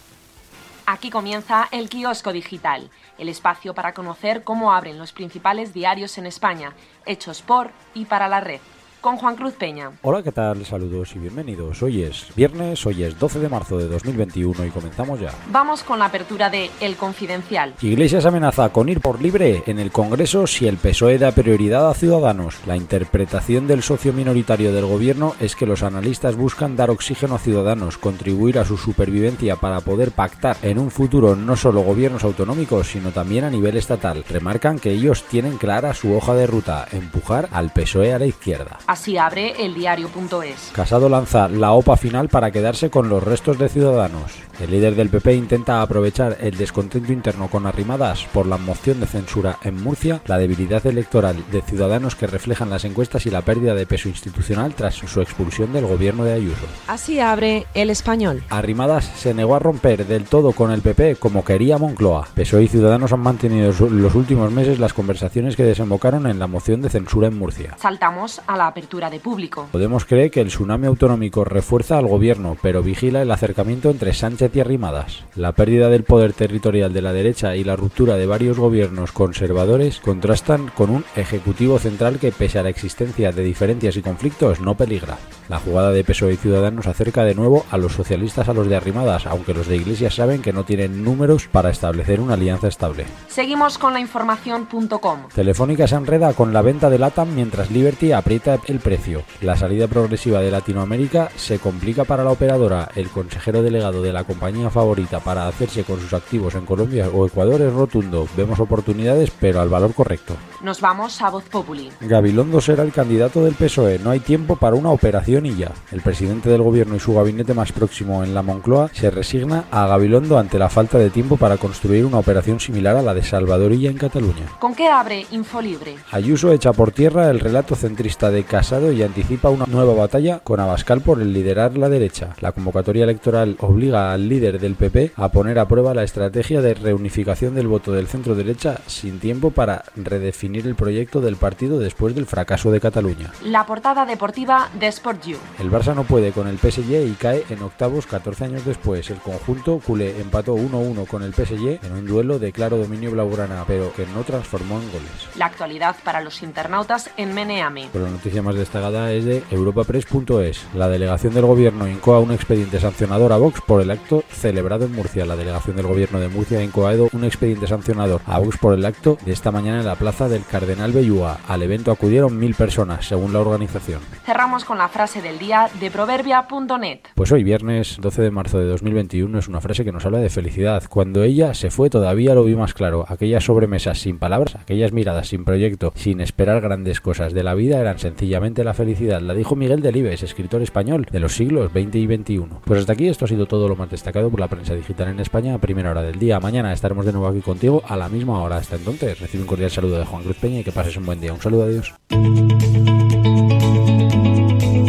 S9: Aquí comienza el kiosco digital, el espacio para conocer cómo abren los principales diarios en España, hechos por y para la red. Con Juan Cruz Peña.
S10: Hola, ¿qué tal? Saludos y bienvenidos. Hoy es viernes, hoy es 12 de marzo de 2021 y comenzamos ya.
S9: Vamos con la apertura de El Confidencial.
S10: Iglesias amenaza con ir por libre en el Congreso si el PSOE da prioridad a Ciudadanos. La interpretación del socio minoritario del gobierno es que los analistas buscan dar oxígeno a Ciudadanos, contribuir a su supervivencia para poder pactar en un futuro no solo gobiernos autonómicos, sino también a nivel estatal. Remarcan que ellos tienen clara su hoja de ruta, empujar al PSOE a la izquierda.
S9: Así abre el diario.es.
S10: Casado lanza la OPA final para quedarse con los restos de Ciudadanos. El líder del PP intenta aprovechar el descontento interno con arrimadas por la moción de censura en Murcia, la debilidad electoral de Ciudadanos que reflejan las encuestas y la pérdida de peso institucional tras su expulsión del gobierno de Ayuso.
S9: Así abre el español.
S10: Arrimadas se negó a romper del todo con el PP como quería Moncloa. PSOE y Ciudadanos han mantenido los últimos meses las conversaciones que desembocaron en la moción de censura en Murcia.
S9: Saltamos a la apertura de público.
S10: Podemos creer que el tsunami autonómico refuerza al gobierno, pero vigila el acercamiento entre Sánchez y Arrimadas. La pérdida del poder territorial de la derecha y la ruptura de varios gobiernos conservadores contrastan con un ejecutivo central que, pese a la existencia de diferencias y conflictos, no peligra. La jugada de PSOE y Ciudadanos acerca de nuevo a los socialistas a los de Arrimadas, aunque los de Iglesias saben que no tienen números para establecer una alianza estable.
S9: Seguimos con la información.com.
S10: Telefónica se enreda con la venta de LATAM mientras Liberty aprieta el precio. La salida progresiva de Latinoamérica se complica para la operadora. El consejero delegado de la compañía favorita para hacerse con sus activos en Colombia o Ecuador es rotundo. Vemos oportunidades, pero al valor correcto.
S9: Nos vamos a Voz Populi.
S10: Gabilondo será el candidato del PSOE. No hay tiempo para una operación y ya. El presidente del gobierno y su gabinete más próximo en la Moncloa se resigna a Gabilondo ante la falta de tiempo para construir una operación similar a la de Salvadorilla en Cataluña.
S9: ¿Con qué abre Infolibre?
S10: Ayuso echa por tierra el relato centrista de Casado y anticipa una nueva batalla con Abascal por el liderar la derecha. La convocatoria electoral obliga al líder del PP a poner a prueba la estrategia de reunificación del voto del centro derecha sin tiempo para redefinir el proyecto del partido después del fracaso de Cataluña.
S9: La portada deportiva de Sport You.
S10: El Barça no puede con el PSG y cae en octavos 14 años después. El conjunto culé empató 1-1 con el PSG en un duelo de claro dominio blaugrana, pero que no transformó en goles.
S9: La actualidad para los internautas en Meneame.
S10: Pero la noticia más destacada es de europapress.es. La delegación del gobierno incoa un expediente sancionador a Vox por el acto celebrado en Murcia. La delegación del gobierno de Murcia ha incoado un expediente sancionador a Vox por el acto de esta mañana en la plaza del Cardenal Bellúa. Al evento acudieron mil personas, según la organización.
S9: Cerramos con la frase del día de proverbia.net.
S10: Pues hoy, viernes 12 de marzo de 2021, es una frase que nos habla de felicidad. Cuando ella se fue, todavía lo vi más claro. Aquellas sobremesas sin palabras, aquellas miradas sin proyecto, sin esperar grandes cosas de la vida, eran la felicidad. La dijo Miguel Delibes, escritor español de los siglos XX y XXI. Pues hasta aquí esto ha sido todo lo más destacado por la prensa digital en España a primera hora del día. Mañana estaremos de nuevo aquí contigo a la misma hora. Hasta entonces, recibe un cordial saludo de Juan Cruz Peña y que pases un buen día. Un saludo, adiós.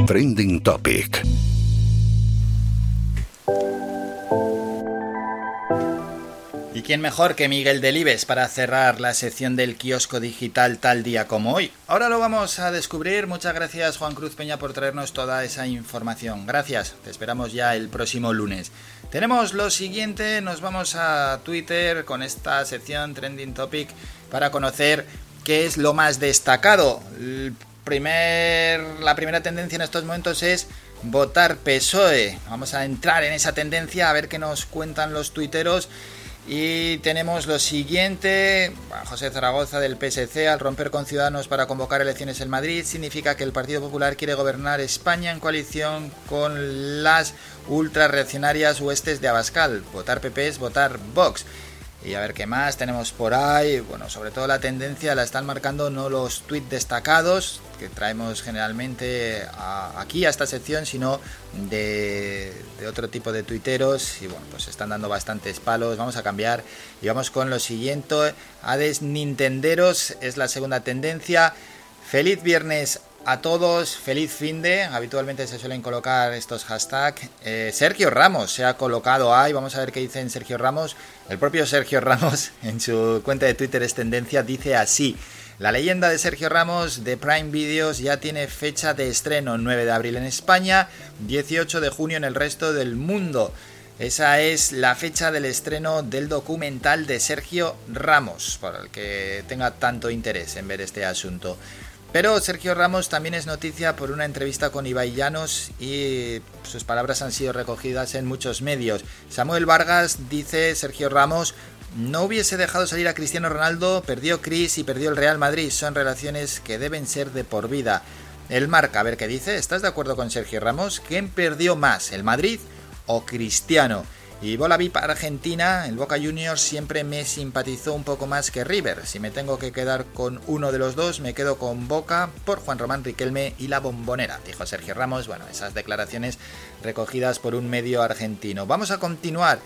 S2: Trending Topic.
S1: ¿Y quién mejor que Miguel Delibes para cerrar la sección del kiosco digital tal día como hoy? Ahora lo vamos a descubrir. Muchas gracias Juan Cruz Peña por traernos toda esa información. Gracias, te esperamos ya el próximo lunes. Tenemos lo siguiente, nos vamos a Twitter con esta sección Trending Topic para conocer qué es lo más destacado. Primer, la primera tendencia en estos momentos es votar PSOE. Vamos a entrar en esa tendencia a ver qué nos cuentan los tuiteros. Y tenemos lo siguiente, José Zaragoza del PSC, al romper con Ciudadanos para convocar elecciones en Madrid, significa que el Partido Popular quiere gobernar España en coalición con las ultrarreaccionarias huestes de Abascal. Votar PP es votar Vox. Y a ver qué más tenemos por ahí. Bueno, sobre todo la tendencia la están marcando no los tweets destacados que traemos generalmente aquí a esta sección, sino de, de otro tipo de tuiteros. Y bueno, pues están dando bastantes palos. Vamos a cambiar y vamos con lo siguiente. Hades Nintenderos es la segunda tendencia. Feliz viernes a todos, feliz fin de. Habitualmente se suelen colocar estos hashtags. Eh, Sergio Ramos se ha colocado ahí. Vamos a ver qué dicen Sergio Ramos. El propio Sergio Ramos *laughs* en su cuenta de Twitter es tendencia. Dice así. La leyenda de Sergio Ramos de Prime Videos ya tiene fecha de estreno 9 de abril en España, 18 de junio en el resto del mundo. Esa es la fecha del estreno del documental de Sergio Ramos, para el que tenga tanto interés en ver este asunto. Pero Sergio Ramos también es noticia por una entrevista con Ibai Llanos y sus palabras han sido recogidas en muchos medios. Samuel Vargas dice Sergio Ramos no hubiese dejado salir a Cristiano Ronaldo, perdió Cris y perdió el Real Madrid. Son relaciones que deben ser de por vida. El marca, a ver qué dice. ¿Estás de acuerdo con Sergio Ramos? ¿Quién perdió más, el Madrid o Cristiano? Y Bola VIP Argentina, el Boca Juniors siempre me simpatizó un poco más que River. Si me tengo que quedar con uno de los dos, me quedo con Boca por Juan Román Riquelme y la bombonera, dijo Sergio Ramos. Bueno, esas declaraciones recogidas por un medio argentino. Vamos a continuar.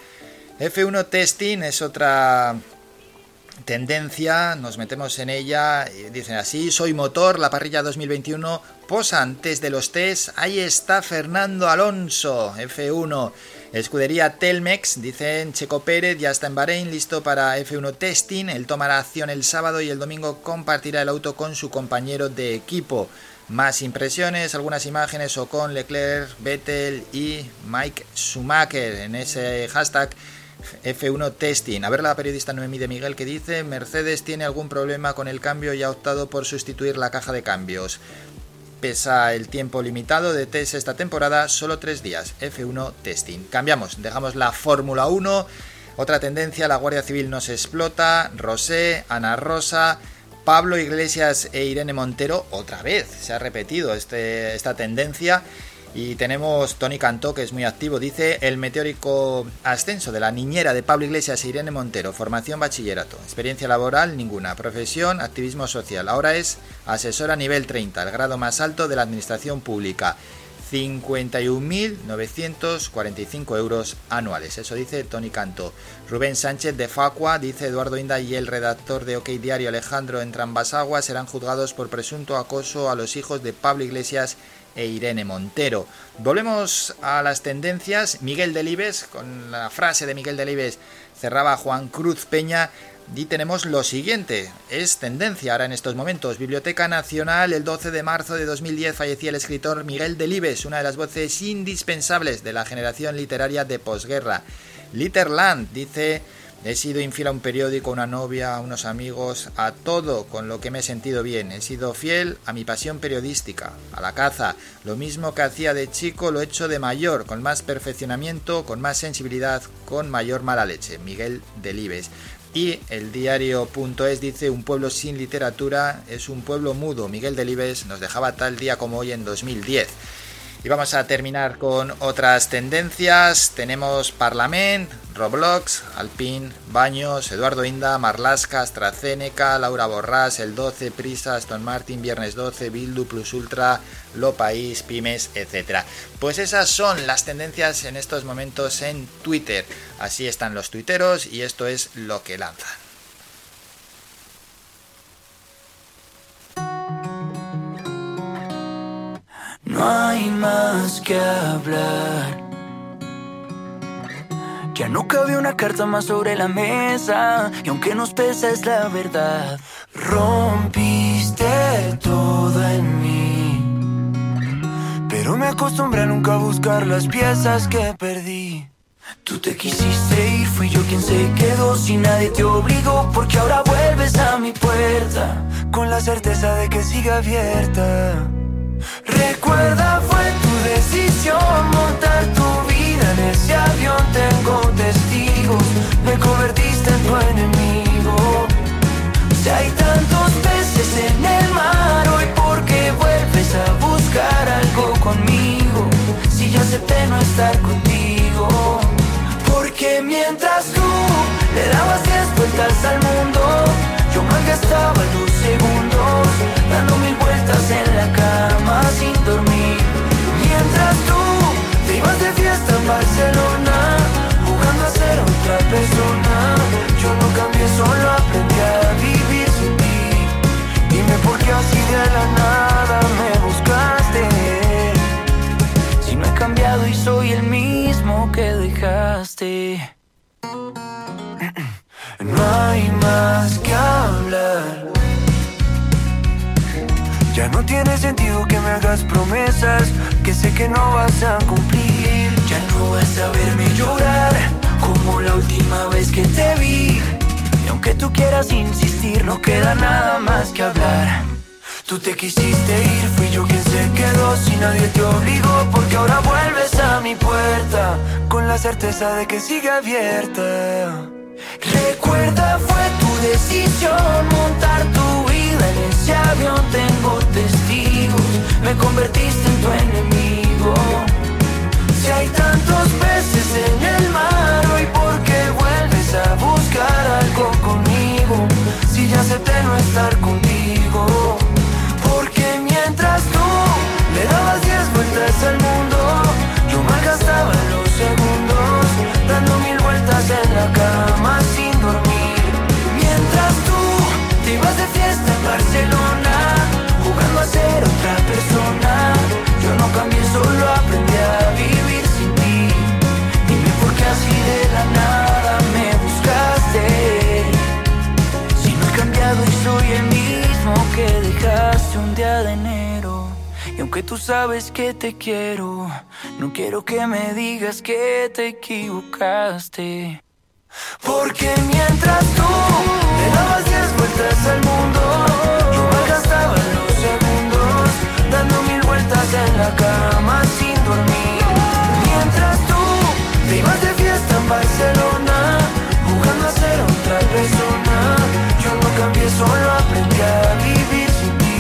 S1: F1 Testing es otra tendencia, nos metemos en ella, dicen así, soy motor, la parrilla 2021 posa antes de los test, ahí está Fernando Alonso, F1. Escudería Telmex, dicen Checo Pérez, ya está en Bahrein, listo para F1 testing. Él tomará acción el sábado y el domingo compartirá el auto con su compañero de equipo. Más impresiones, algunas imágenes o con Leclerc, Vettel y Mike Schumacher en ese hashtag F1 Testing. A ver la periodista Noemí de Miguel que dice Mercedes tiene algún problema con el cambio y ha optado por sustituir la caja de cambios. Pesa el tiempo limitado de test esta temporada, solo tres días. F1 Testing. Cambiamos, dejamos la Fórmula 1. Otra tendencia, la Guardia Civil nos explota. Rosé, Ana Rosa, Pablo Iglesias e Irene Montero. Otra vez se ha repetido este, esta tendencia. Y tenemos Tony Cantó, que es muy activo. Dice el meteórico ascenso de la niñera de Pablo Iglesias e Irene Montero. Formación bachillerato. Experiencia laboral ninguna. Profesión activismo social. Ahora es asesora nivel 30, el grado más alto de la administración pública. 51.945 euros anuales. Eso dice Tony Canto. Rubén Sánchez de Facua, dice Eduardo Inda y el redactor de OK Diario Alejandro Entrambasagua serán juzgados por presunto acoso a los hijos de Pablo Iglesias e Irene Montero. Volvemos a las tendencias. Miguel Delibes, con la frase de Miguel Delibes, cerraba Juan Cruz Peña. Y tenemos lo siguiente, es tendencia ahora en estos momentos. Biblioteca Nacional, el 12 de marzo de 2010 fallecía el escritor Miguel Delibes, una de las voces indispensables de la generación literaria de posguerra. Litterland dice He sido infiel a un periódico, a una novia, a unos amigos, a todo con lo que me he sentido bien. He sido fiel a mi pasión periodística, a la caza. Lo mismo que hacía de chico lo he hecho de mayor, con más perfeccionamiento, con más sensibilidad, con mayor mala leche. Miguel Delibes. Y el diario.es dice, un pueblo sin literatura es un pueblo mudo. Miguel Delibes nos dejaba tal día como hoy en 2010. Y vamos a terminar con otras tendencias. Tenemos Parlament, Roblox, Alpine, Baños, Eduardo Inda, Marlasca, AstraZeneca, Laura Borrás, El 12, Prisa, Aston Martin, Viernes 12, Bildu, Plus Ultra, Lo País, Pymes, etc. Pues esas son las tendencias en estos momentos en Twitter. Así están los tuiteros y esto es lo que lanzan.
S11: No hay más que hablar. Ya no cabe una carta más sobre la mesa. Y aunque nos pesa es la verdad. Rompiste todo en mí. Pero me acostumbré a nunca buscar las piezas que perdí. Tú te quisiste ir, fui yo quien se quedó. Si nadie te obligó, porque ahora vuelves a mi puerta. Con la certeza de que sigue abierta. Recuerda, fue tu decisión montar tu vida en ese avión. Tengo testigos, me convertiste en tu enemigo. Si hay tantos peces en el mar, hoy por qué vuelves a buscar algo conmigo. Si yo acepté no estar contigo. Porque mientras tú le dabas diez vueltas al mundo, yo malgastaba los segundos, dando mil vueltas en la cama sin dormir. Mientras tú te ibas de fiesta en Barcelona, jugando a ser otra persona. Yo no cambié, solo aprendí a vivir sin ti. Dime por qué así de la nada me buscaste. Si no he cambiado y soy el mismo que dejaste. *clears throat* No hay más que hablar. No tiene sentido que me hagas promesas que sé que no vas a cumplir. Ya no vas a verme llorar como la última vez que te vi. Y aunque tú quieras insistir, no queda nada más que hablar. Tú te quisiste ir, fui yo quien se quedó Si nadie te obligó porque ahora vuelves a mi puerta Con la certeza de que sigue abierta Recuerda, fue tu decisión montar tu ese avión Tengo testigos, me convertiste en tu enemigo. Si hay tantos peces en el mar Hoy por qué vuelves a buscar algo conmigo Si ya acepté no estar contigo. Porque mientras tú le dabas diez vueltas al Jugando a ser otra persona. Yo no cambié, solo aprendí a vivir sin ti. Dime por qué así de la nada me buscaste. Si no he cambiado y soy el mismo que dejaste un día de enero. Y aunque tú sabes que te quiero No quiero que me digas que te equivocaste. Porque mientras tú le dabas diez vueltas al mundo, en la cama sin dormir. Mientras tú te ibas de fiesta en Barcelona, jugando a ser otra persona, yo no cambié, solo aprendí a vivir sin ti.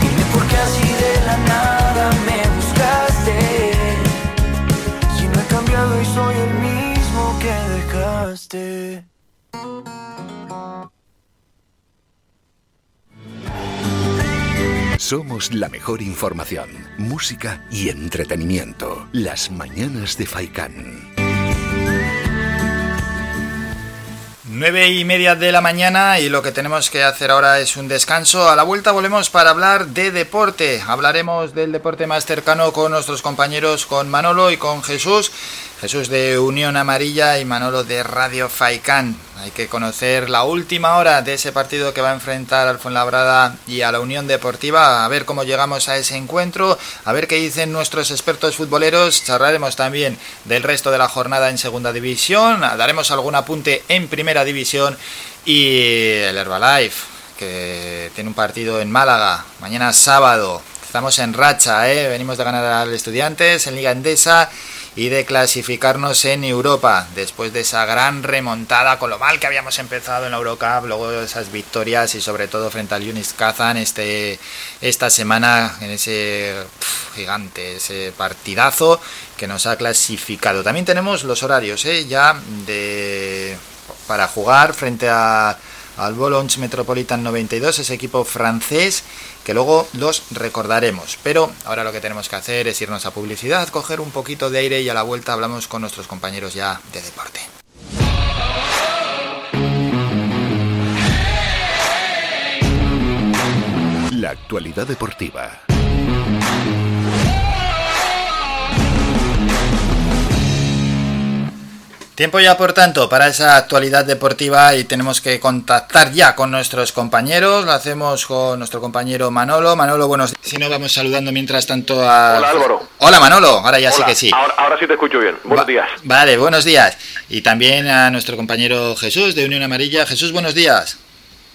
S11: Dime por qué así de la nada me buscaste. Si no he cambiado y soy el mismo que dejaste.
S2: Somos la mejor información, música y entretenimiento. Las mañanas de Faikán.
S1: Nueve y media de la mañana y lo que tenemos que hacer ahora es un descanso. A la vuelta volvemos para hablar de deporte. Hablaremos del deporte más cercano con nuestros compañeros, con Manolo y con Jesús. Jesús de Unión Amarilla y Manolo de Radio Faicán. Hay que conocer la última hora de ese partido que va a enfrentar al Fuenlabrada y a la Unión Deportiva, a ver cómo llegamos a ese encuentro, a ver qué dicen nuestros expertos futboleros. Charlaremos también del resto de la jornada en Segunda División, daremos algún apunte en Primera División y el Herbalife, que tiene un partido en Málaga, mañana sábado. Estamos en racha, ¿eh? venimos de ganar al Estudiantes en Liga Endesa y de clasificarnos en Europa después de esa gran remontada con lo mal que habíamos empezado en la Eurocup, luego esas victorias y sobre todo frente al Yunis Kazan este, esta semana en ese gigante, ese partidazo que nos ha clasificado. También tenemos los horarios ¿eh? ya de para jugar frente a al Boulogne Metropolitan 92, ese equipo francés que luego los recordaremos. Pero ahora lo que tenemos que hacer es irnos a publicidad, coger un poquito de aire y a la vuelta hablamos con nuestros compañeros ya de deporte.
S2: La actualidad deportiva.
S1: Tiempo ya, por tanto, para esa actualidad deportiva y tenemos que contactar ya con nuestros compañeros. Lo hacemos con nuestro compañero Manolo. Manolo, buenos días. Si no, vamos saludando mientras tanto a...
S12: Hola, Álvaro.
S1: Hola, Manolo. Ahora ya
S12: Hola,
S1: sí que sí.
S12: Ahora, ahora sí te escucho bien. Buenos
S1: Va-
S12: días.
S1: Vale, buenos días. Y también a nuestro compañero Jesús de Unión Amarilla. Jesús, buenos días.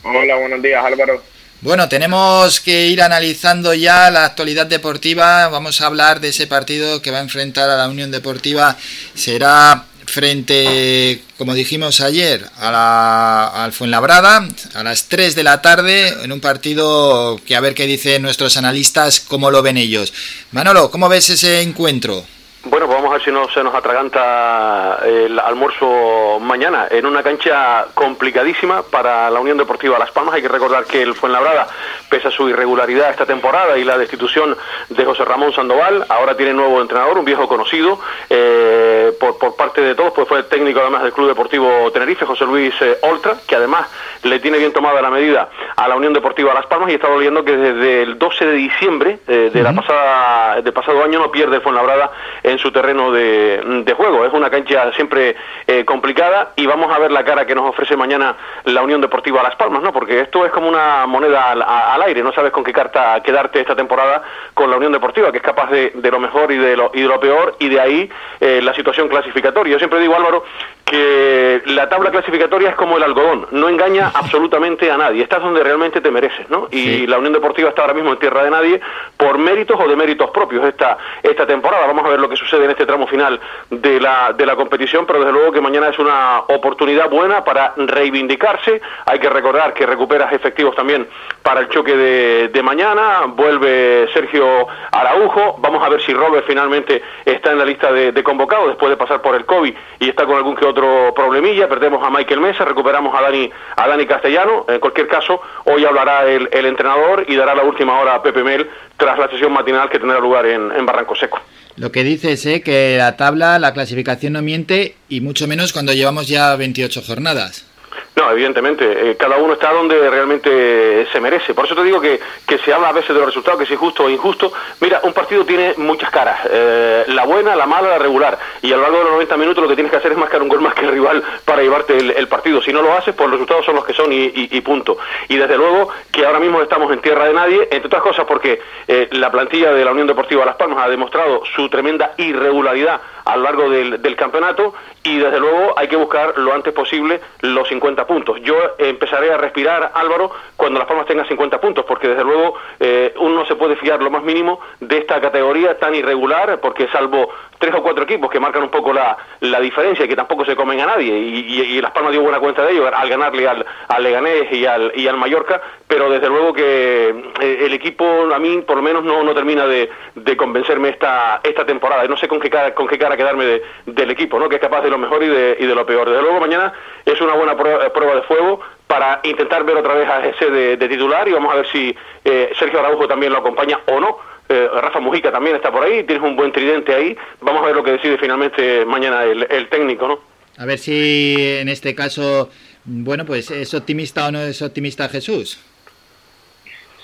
S13: Hola, buenos días, Álvaro.
S1: Bueno, tenemos que ir analizando ya la actualidad deportiva. Vamos a hablar de ese partido que va a enfrentar a la Unión Deportiva. Será frente, como dijimos ayer, a la, al Fuenlabrada a las 3 de la tarde en un partido que a ver qué dicen nuestros analistas, cómo lo ven ellos. Manolo, ¿cómo ves ese encuentro?
S12: Bueno, pues vamos a ver si no se nos atraganta el almuerzo mañana en una cancha complicadísima para la Unión Deportiva Las Palmas. Hay que recordar que el Fuenlabrada, pese a su irregularidad esta temporada y la destitución de José Ramón Sandoval, ahora tiene nuevo entrenador, un viejo conocido eh, por, por parte de todos, pues fue el técnico además del Club Deportivo Tenerife, José Luis eh, Oltra, que además le tiene bien tomada la medida a la Unión Deportiva Las Palmas y he estado leyendo que desde el 12 de diciembre eh, de la pasada del pasado año no pierde el Fuenlabrada en su terreno de, de juego. Es una cancha siempre eh, complicada y vamos a ver la cara que nos ofrece mañana la Unión Deportiva Las Palmas, ¿no? Porque esto es como una moneda al, aire, no sabes con qué carta quedarte esta temporada con la Unión Deportiva, que es capaz de, de lo mejor y de lo, y de lo peor, y de ahí eh, la situación clasificatoria. Yo siempre digo, Álvaro, que la tabla clasificatoria es como el algodón, no engaña *laughs* absolutamente a nadie. Estás donde realmente te mereces, ¿no? Y la Unión Deportiva está ahora mismo en tierra de nadie por méritos o de méritos propios esta, esta temporada. Vamos a ver lo que sucede en este tramo final de la, de la competición, pero desde luego que mañana es una oportunidad buena para reivindicarse. Hay que recordar que recuperas efectivos también para el choque de, de mañana. Vuelve Sergio Araujo. Vamos a ver si Robert finalmente está en la lista de, de convocados después de pasar por el COVID y está con algún que otro problemilla. Perdemos a Michael Mesa, recuperamos a Dani, a Dani Castellano. En cualquier caso, hoy hablará el, el entrenador y dará la última hora a Pepe Mel tras la sesión matinal que tendrá lugar en, en Barranco Seco.
S1: Lo que dices es que la tabla, la clasificación no miente y mucho menos cuando llevamos ya 28 jornadas.
S12: No, evidentemente, eh, cada uno está donde realmente se merece. Por eso te digo que, que se habla a veces de los resultados, que si es justo o injusto. Mira, un partido tiene muchas caras, eh, la buena, la mala, la regular. Y a lo largo de los 90 minutos lo que tienes que hacer es marcar un gol más que el rival para llevarte el, el partido. Si no lo haces, pues los resultados son los que son y, y- y punto. Y desde luego que ahora mismo estamos en tierra de nadie, entre otras cosas porque eh, la plantilla de la Unión Deportiva Las Palmas ha demostrado su tremenda irregularidad a lo largo del, del campeonato y desde luego hay que buscar lo antes posible los 50 puntos. Yo empezaré a respirar, Álvaro, cuando Las Palmas tenga 50 puntos, porque desde luego eh, uno no se puede fiar lo más mínimo de esta categoría tan irregular, porque salvo tres o cuatro equipos que marcan un poco la, la diferencia y que tampoco se comen a nadie, y, y- y Las Palmas dio buena cuenta de ello al ganarle al, al Leganés y al, y al Mallorca, pero desde luego que eh, el equipo a mí por lo menos no, no termina de, de convencerme esta, esta temporada, y no sé con qué cara, con qué cara quedarme de- del equipo, ¿no? que es capaz de lo mejor y de, y de lo peor. Desde luego mañana es una buena prueba, prueba de fuego para intentar ver otra vez a ese de, de titular y vamos a ver si eh, Sergio Araujo también lo acompaña o no. Eh, Rafa Mujica también está por ahí, tienes un buen tridente ahí. Vamos a ver lo que decide finalmente mañana el, el técnico, ¿no?
S1: A ver si en este caso, bueno, pues es optimista o no es optimista Jesús.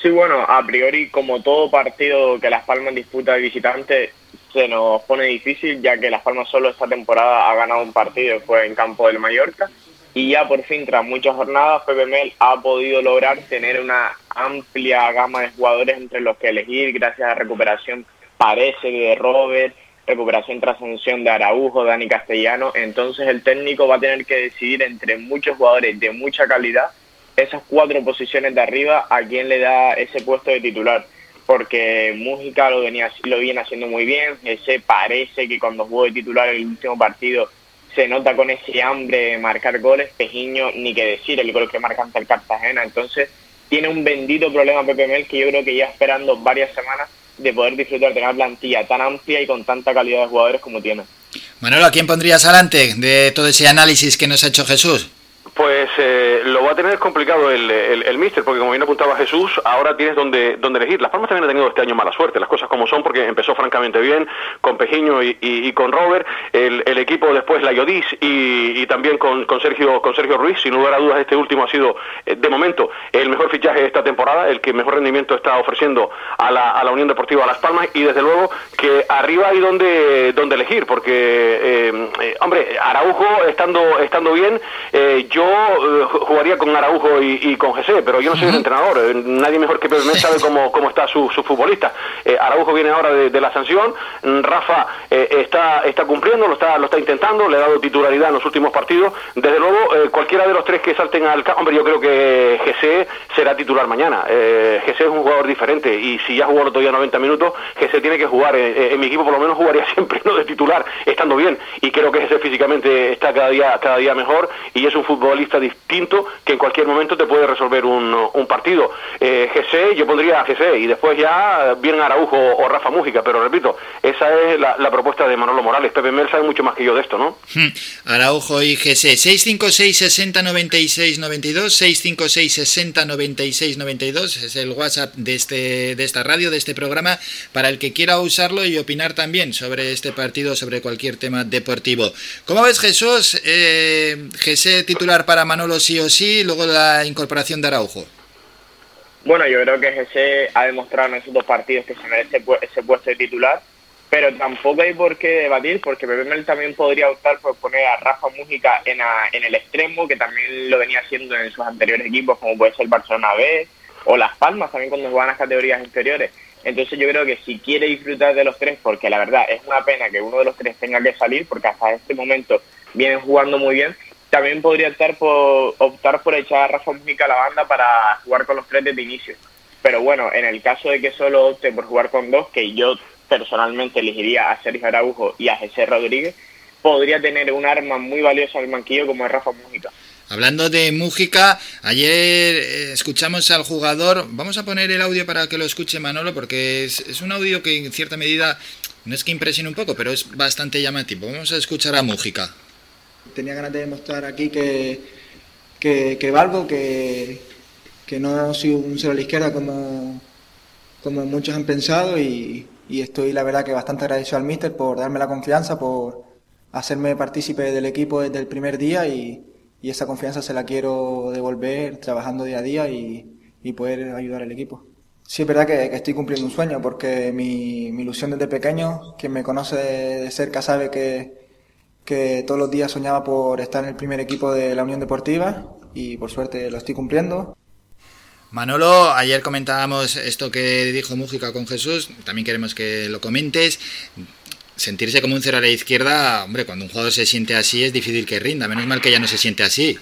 S13: Sí, bueno, a priori, como todo partido que Las Palmas disputa de visitante, se nos pone difícil, ya que Las Palmas solo esta temporada ha ganado un partido, fue en campo del Mallorca, y ya por fin, tras muchas jornadas, Pepe Mel ha podido lograr tener una amplia gama de jugadores entre los que elegir, gracias a recuperación, parece, de Robert, recuperación tras sanción de Araujo, Dani Castellano, entonces el técnico va a tener que decidir entre muchos jugadores de mucha calidad esas cuatro posiciones de arriba a quién le da ese puesto de titular. Porque Mújica lo venía lo viene haciendo muy bien ese parece que cuando jugó de titular el último partido se nota con ese hambre de marcar goles Pejiño ni que decir el gol que marca ante el Cartagena entonces tiene un bendito problema Pepe Mel que yo creo que ya esperando varias semanas de poder disfrutar de una plantilla tan amplia y con tanta calidad de jugadores como tiene
S1: Manolo, ¿a quién pondrías adelante de todo ese análisis que nos ha hecho Jesús?
S12: Pues eh, lo va a tener complicado el, el, porque como bien apuntaba Jesús, ahora tienes donde, donde elegir. Las Palmas también ha tenido este año mala suerte, las cosas como son, porque empezó francamente bien con Pejiño y, con Robert, el, equipo después la Yodis y, y también con, con Sergio con Sergio Ruiz, sin lugar a dudas este último ha sido eh, de momento el mejor fichaje de esta temporada, el que mejor rendimiento está ofreciendo a la, a la Unión Deportiva Las Palmas. Y desde luego que arriba hay donde, donde elegir, porque eh, eh, hombre, Araujo estando, estando bien, eh, yo eh, ju- jugaría con Araujo y, y con José, pero yo no soy el entrenador, eh, nadie mejor que Pepe Mel sabe cómo, cómo está su, su futbolista. Eh, Araujo viene ahora de, de la sanción, Rafa eh, está, está cumpliendo, lo está, lo está intentando, le ha dado titularidad en los últimos partidos. Desde luego, eh, cualquiera de los tres que salten al campo, hombre, yo creo que José será titular mañana. Eh, José es un jugador diferente y si ya jugó el otro día 90 minutos, José tiene que jugar. En mi equipo por lo menos jugaría *laughs* siempre, no de titular, estando bien. Y creo que José físicamente está cada día, cada día mejor y es un futbolista distinto que en cualquier momento te puede resolver un, partido. Eh, yo pondría a y después ya vienen Araujo o Rafa Mújica, pero repito, esa es la, propuesta de Manolo Morales. Pepe Mel sabe mucho más que yo de esto, ¿no?
S1: Hmm. Araujo y GC 656 60 96 92 656 60 96 92 es el WhatsApp de este de esta radio de este programa para el que quiera usarlo y opinar también sobre este partido sobre cualquier tema deportivo. ¿Cómo ves Jesús? Eh, titular para Manolo sí o sí, luego la incorporación de Araujo.
S13: Bueno, yo creo que Jesse ha demostrado en esos dos partidos que se merece ese puesto de titular, pero tampoco hay por qué debatir, porque Pepe también podría optar por poner a Rafa Mújica en, el extremo, que también lo venía haciendo en sus anteriores equipos, como puede ser el Barcelona B o Las Palmas, también cuando jugaban las categorías inferiores. Entonces yo creo que si quiere disfrutar de los tres, porque la verdad es una pena que uno de los tres tenga que salir, porque hasta este momento vienen jugando muy bien, también podría optar por, optar por echar a Rafa Mujica a la banda para jugar con los tres desde inicio. Pero bueno, en el caso de que solo opte por jugar con dos, que yo personalmente elegiría a Sergio Araujo y a José Rodríguez, podría tener un arma muy valiosa al manquillo como es Rafa Mujica.
S1: Hablando de Mújica, ayer eh, escuchamos al jugador, vamos a poner el audio para que lo escuche Manolo, porque es, es, un audio que en cierta medida no es que impresione un poco, pero es bastante llamativo. Vamos a escuchar a Mújica.
S14: Tenía ganas de demostrar aquí que, que, que valgo, que, que no soy un cero a la izquierda como, como muchos han pensado y, estoy la verdad que bastante agradecido al míster por darme la confianza, por hacerme partícipe del equipo desde el primer día y, y esa confianza se la quiero devolver trabajando día a día y, y poder ayudar al equipo. Sí, es verdad que, estoy cumpliendo un sueño porque mi, mi, ilusión desde pequeño, quien me conoce de cerca sabe que, que todos los días soñaba por estar en el primer equipo de la Unión Deportiva y por suerte lo estoy cumpliendo.
S1: Manolo, ayer comentábamos esto que dijo Mújica con Jesús, también queremos que lo comentes. Sentirse como un cero a la izquierda, hombre, cuando un jugador se siente así es difícil que rinda, menos mal que ya no se siente así.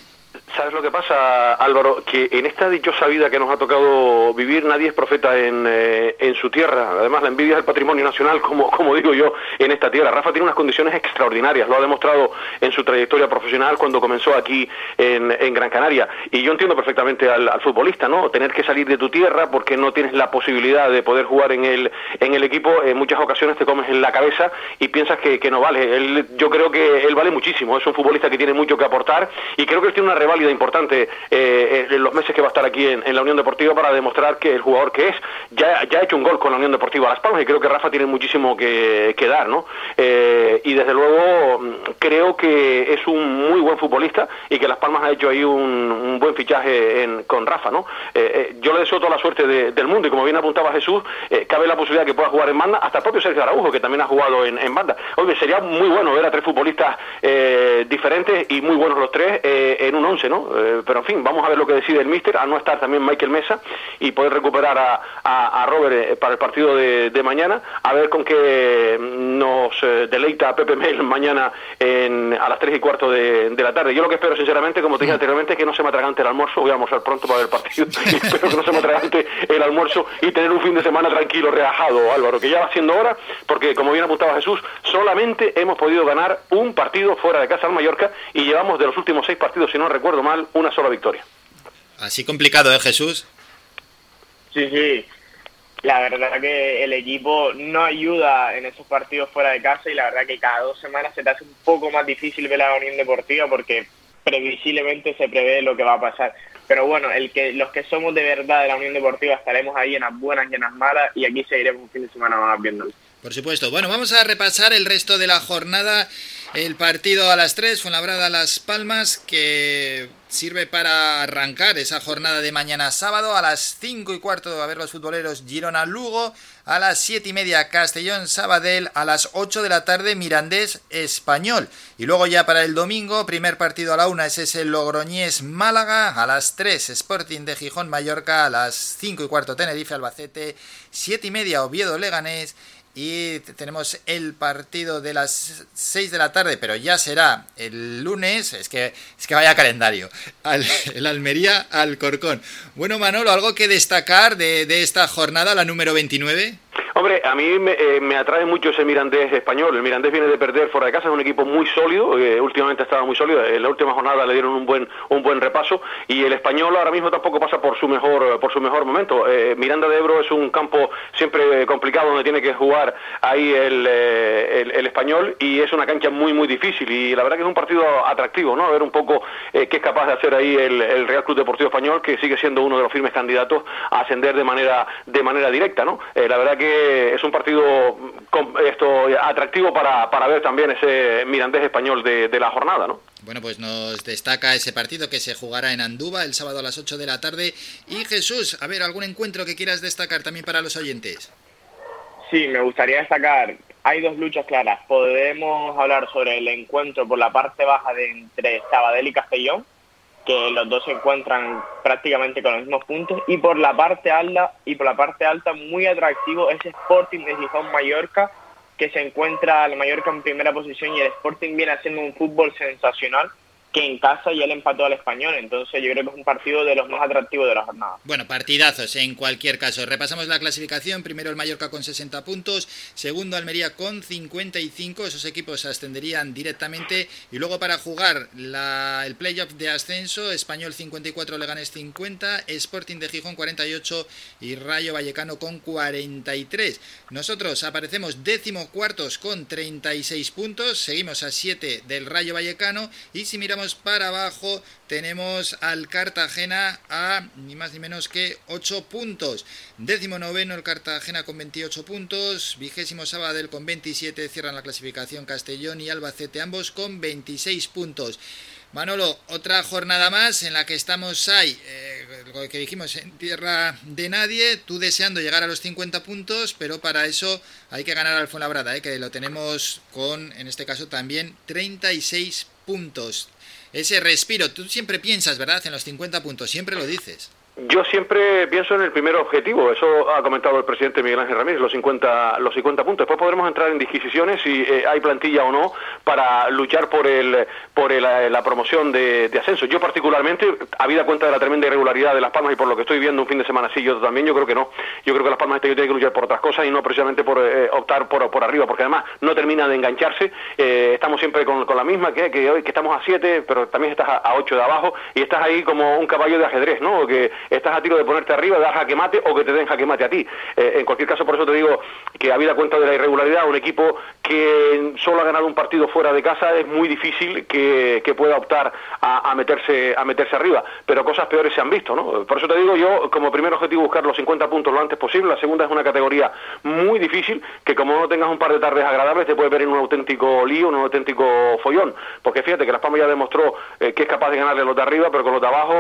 S12: ¿Sabes lo que pasa, Álvaro? Que en esta dichosa vida que nos ha tocado vivir, nadie es profeta en, eh, en su tierra. Además, la envidia es el patrimonio nacional, como, como digo yo, en esta tierra. Rafa tiene unas condiciones extraordinarias, lo ha demostrado en su trayectoria profesional cuando comenzó aquí en, en Gran Canaria. Y yo entiendo perfectamente al, futbolista, ¿no? Tener que salir de tu tierra porque no tienes la posibilidad de poder jugar en el, en el equipo, en muchas ocasiones te comes en la cabeza y piensas que, no vale. Yo creo que él vale muchísimo, es un futbolista que tiene mucho que aportar y creo que él tiene una reválida importante eh, en los meses que va a estar aquí en, la Unión Deportiva para demostrar que el jugador que es ya, ha hecho un gol con la Unión Deportiva Las Palmas y creo que Rafa tiene muchísimo que, dar, ¿no? Eh, y desde luego creo que es un muy buen futbolista y que Las Palmas ha hecho ahí un, buen fichaje con Rafa, ¿no? Eh, yo le deseo toda la suerte de, del mundo y como bien apuntaba Jesús, cabe la posibilidad de que pueda jugar en banda, hasta el propio Sergio Araujo que también ha jugado en, en banda. Oye, sería muy bueno ver a tres futbolistas diferentes y muy buenos los tres en un once, ¿no? Pero en fin, vamos a ver lo que decide el míster, a no estar también Michael Mesa y poder recuperar a, a, a Robert para el partido de, de, mañana, a ver con qué nos eh, deleita Pepe Mel mañana en, a las 3 y cuarto de, de, la tarde. Yo lo que espero sinceramente, como te dije anteriormente, es que no se me atragante el almuerzo, voy a almorzar pronto para ver el partido, *laughs* y espero que no se me atragante el almuerzo y tener un fin de semana tranquilo, relajado, Álvaro, que ya va siendo hora, porque como bien apuntaba Jesús, solamente hemos podido ganar un partido fuera de casa al Mallorca y llevamos de los últimos seis partidos, si no recuerdo mal, una sola victoria.
S1: Así complicado, ¿eh, Jesús?
S13: Sí, sí. La verdad que el equipo no ayuda en esos partidos fuera de casa y la verdad que cada dos semanas se te hace un poco más difícil ver la Unión Deportiva porque previsiblemente se prevé lo que va a pasar. Pero bueno, el que los que somos de verdad de la Unión Deportiva estaremos ahí en las buenas y en las malas y aquí seguiremos un fin de semana más viéndolo.
S1: Por supuesto. Bueno, vamos a repasar el resto de la jornada. El partido a las 3, Fuenlabrada Las Palmas, que sirve para arrancar esa jornada de mañana sábado. A las 5 y cuarto a ver los futboleros Girona Lugo. A las 7 y media Castellón Sabadell. A las 8 de la tarde Mirandés Español. Y luego ya para el domingo, primer partido a la 1 es ese Logroñés Málaga. A las 3 Sporting de Gijón Mallorca. A las 5 y cuarto Tenerife Albacete. 7 y media Oviedo Leganés y tenemos el partido de las 6 de la tarde, pero ya será el lunes, es que, es que vaya calendario, al, *laughs* el Almería al Corcón. Bueno, Manolo, ¿algo que destacar de, de esta jornada, la número 29?
S12: Hombre, a mí me, eh, me, atrae mucho ese Mirandés español. El Mirandés viene de perder fuera de casa, es un equipo muy sólido, eh, últimamente estaba muy sólido. En la última jornada le dieron un buen un buen repaso y el español ahora mismo tampoco pasa por su mejor por su mejor momento. Eh, Miranda de Ebro es un campo siempre complicado donde tiene que jugar ahí el, el, el, español y es una cancha muy muy difícil y la verdad que es un partido atractivo, ¿no? A ver un poco qué es capaz de hacer ahí el, el Real Club Deportivo Español que sigue siendo uno de los firmes candidatos a ascender de manera de manera directa, ¿no? la verdad que es un partido esto atractivo para, para ver también ese mirandés español de, de, la jornada, ¿no?
S1: Bueno, pues nos destaca ese partido que se jugará en Andúba el sábado a las 8 de la tarde. Y Jesús, a ver, ¿algún encuentro que quieras destacar también para los oyentes?
S13: Sí, me gustaría destacar, hay dos luchas claras. Podemos hablar sobre el encuentro por la parte baja de entre Sabadell y Castellón, que los dos se encuentran prácticamente con los mismos puntos y por la parte alta y por la parte alta muy atractivo ese Sporting de Gijón Mallorca que se encuentra al Mallorca en primera posición y el Sporting viene haciendo un fútbol sensacional que en casa y él empató al español. Entonces yo creo que es un partido de los más atractivos de la jornada.
S1: Bueno, partidazos en cualquier caso. Repasamos la clasificación. Primero el Mallorca con 60 puntos. Segundo Almería con 55. Esos equipos ascenderían directamente. Y luego para jugar la, el playoff de ascenso, Español 54, Leganes 50, Sporting de Gijón 48 y Rayo Vallecano con 43. Nosotros aparecemos décimo cuartos con 36 puntos. Seguimos a 7 del Rayo Vallecano. Y si miramos para abajo tenemos al Cartagena a ni más ni menos que 8 puntos. Décimo noveno el Cartagena con 28 puntos. Vigésimo Sabadell con 27. Cierran la clasificación Castellón y Albacete ambos con 26 puntos. Manolo, otra jornada más en la que estamos ahí, eh, lo que dijimos, en tierra de nadie, tú deseando llegar a los 50 puntos, pero para eso hay que ganar al Fuenlabrada, eh, que lo tenemos con, en este caso también, 36 puntos ese respiro. Tú siempre piensas, ¿verdad?, en los 50 puntos, siempre lo dices.
S12: Yo siempre pienso en el primer objetivo, eso ha comentado el presidente Miguel Ángel Ramírez, los 50, los 50 puntos. Después podremos entrar en disquisiciones si eh, hay plantilla o no para luchar por el por eh, la promoción de, ascenso. Yo particularmente, habida cuenta de la tremenda irregularidad de Las Palmas y por lo que estoy viendo un fin de semana así, yo también, yo creo que no. Yo creo que Las Palmas este tiene que luchar por otras cosas y no precisamente por eh, optar por, por arriba, porque además no termina de engancharse. estamos siempre con, la misma, que, que hoy que estamos a 7, pero también estás a 8 de abajo y estás ahí como un caballo de ajedrez, ¿no? Que estás a tiro de ponerte arriba, dar jaque mate o que te den jaque mate a ti. Eh, en cualquier caso, por eso te digo que habida cuenta de la irregularidad, un equipo que solo ha ganado un partido fuera de casa es muy difícil que, pueda optar a, meterse a meterse arriba. Pero cosas peores se han visto, ¿no? Por eso te digo yo, como primer objetivo, buscar los 50 puntos lo antes posible. La segunda es una categoría muy difícil que como no tengas un par de tardes agradables te puede ver en un auténtico lío, un auténtico follón. Porque fíjate que Las Palmas ya demostró eh, que es capaz de ganarle los de arriba, pero con los de abajo,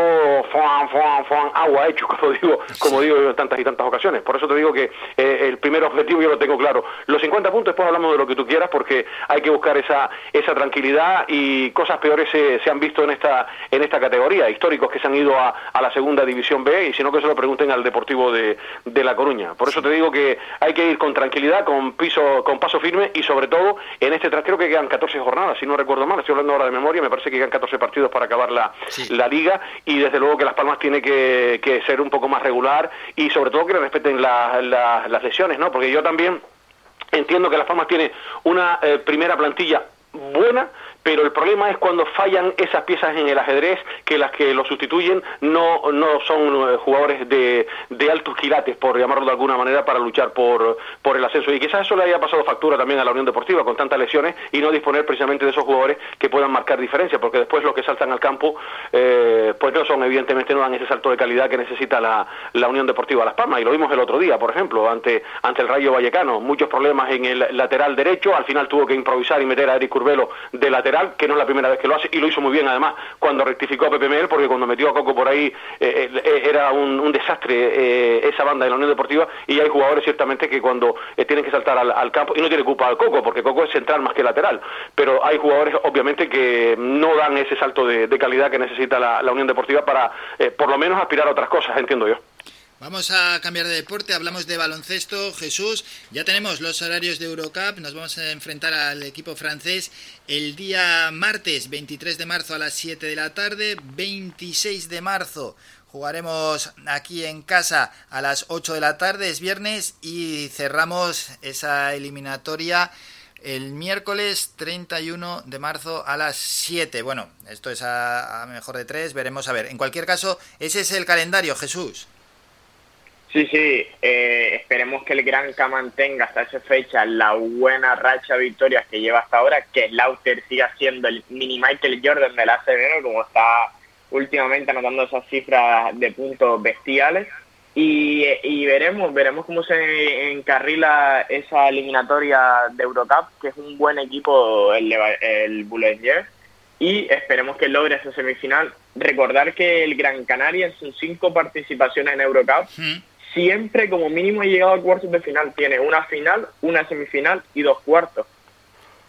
S12: fuan, fuan, fuan, agua *laughs* como digo, como digo en tantas y tantas ocasiones. Por eso te digo que eh, el primer objetivo yo lo tengo claro. Los 50 puntos, después hablamos de lo que tú quieras, porque hay que buscar esa, esa tranquilidad y cosas peores se, se han visto en esta, en esta categoría. Históricos que se han ido a, a, la segunda división B y si no que se lo pregunten al Deportivo de, de La Coruña. Por eso te digo que hay que ir con tranquilidad, con, piso, con paso firme y sobre todo en este creo que quedan 14 jornadas, si no recuerdo mal, estoy hablando ahora de memoria, me parece que quedan 14 partidos para acabar la, la liga y desde luego que Las Palmas tiene que, que ser un poco más regular y sobre todo que le respeten las lesiones, ¿no? Porque yo también entiendo que Las Palmas tiene una eh, primera plantilla buena, pero el problema es cuando fallan esas piezas en el ajedrez que las que lo sustituyen no, no son eh, jugadores de, de altos quilates, por llamarlo de alguna manera, para luchar por, por el ascenso. Y quizás eso le haya pasado factura también a la Unión Deportiva con tantas lesiones y no disponer precisamente de esos jugadores que puedan marcar diferencia, porque después los que saltan al campo, eh, pues no son, evidentemente, no dan ese salto de calidad que necesita la, la Unión Deportiva Las Palmas. Y lo vimos el otro día, por ejemplo, ante, ante el Rayo Vallecano. Muchos problemas en el lateral derecho, al final tuvo que improvisar y meter a Eric Curbelo de lateral que no es la primera vez que lo hace, y lo hizo muy bien además cuando rectificó a Pepe porque cuando metió a Coco por ahí eh, eh, era un, desastre eh, esa banda de la Unión Deportiva, y hay jugadores ciertamente que cuando tienen que saltar al, campo, y no tiene culpa al Coco, porque Coco es central más que lateral, pero hay jugadores obviamente que no dan ese salto de, calidad que necesita la, la Unión Deportiva para por lo menos aspirar a otras cosas, entiendo yo.
S1: Vamos a cambiar de deporte, hablamos de baloncesto. Jesús, ya tenemos los horarios de Eurocup, nos vamos a enfrentar al equipo francés el día martes 23 de marzo a las 7 de la tarde, 26 de marzo jugaremos aquí en casa a las 8 de la tarde, es viernes, y cerramos esa eliminatoria el miércoles 31 de marzo a las 7. Bueno, esto es a, mejor de 3, veremos a ver. En cualquier caso, ese es el calendario, Jesús.
S13: Sí, sí, eh, esperemos que el Gran K mantenga hasta esa fecha la buena racha de victorias que lleva hasta ahora, que Lauter siga siendo el mini Michael Jordan del ACB, como está últimamente anotando esas cifras de puntos bestiales. Y, veremos, veremos cómo se encarrila esa eliminatoria de Eurocup, que es un buen equipo el, el y esperemos que logre esa semifinal. Recordar que el Gran Canaria en sus cinco participaciones en Eurocup siempre como mínimo ha llegado a cuartos de final. Tiene una final, una semifinal y dos cuartos.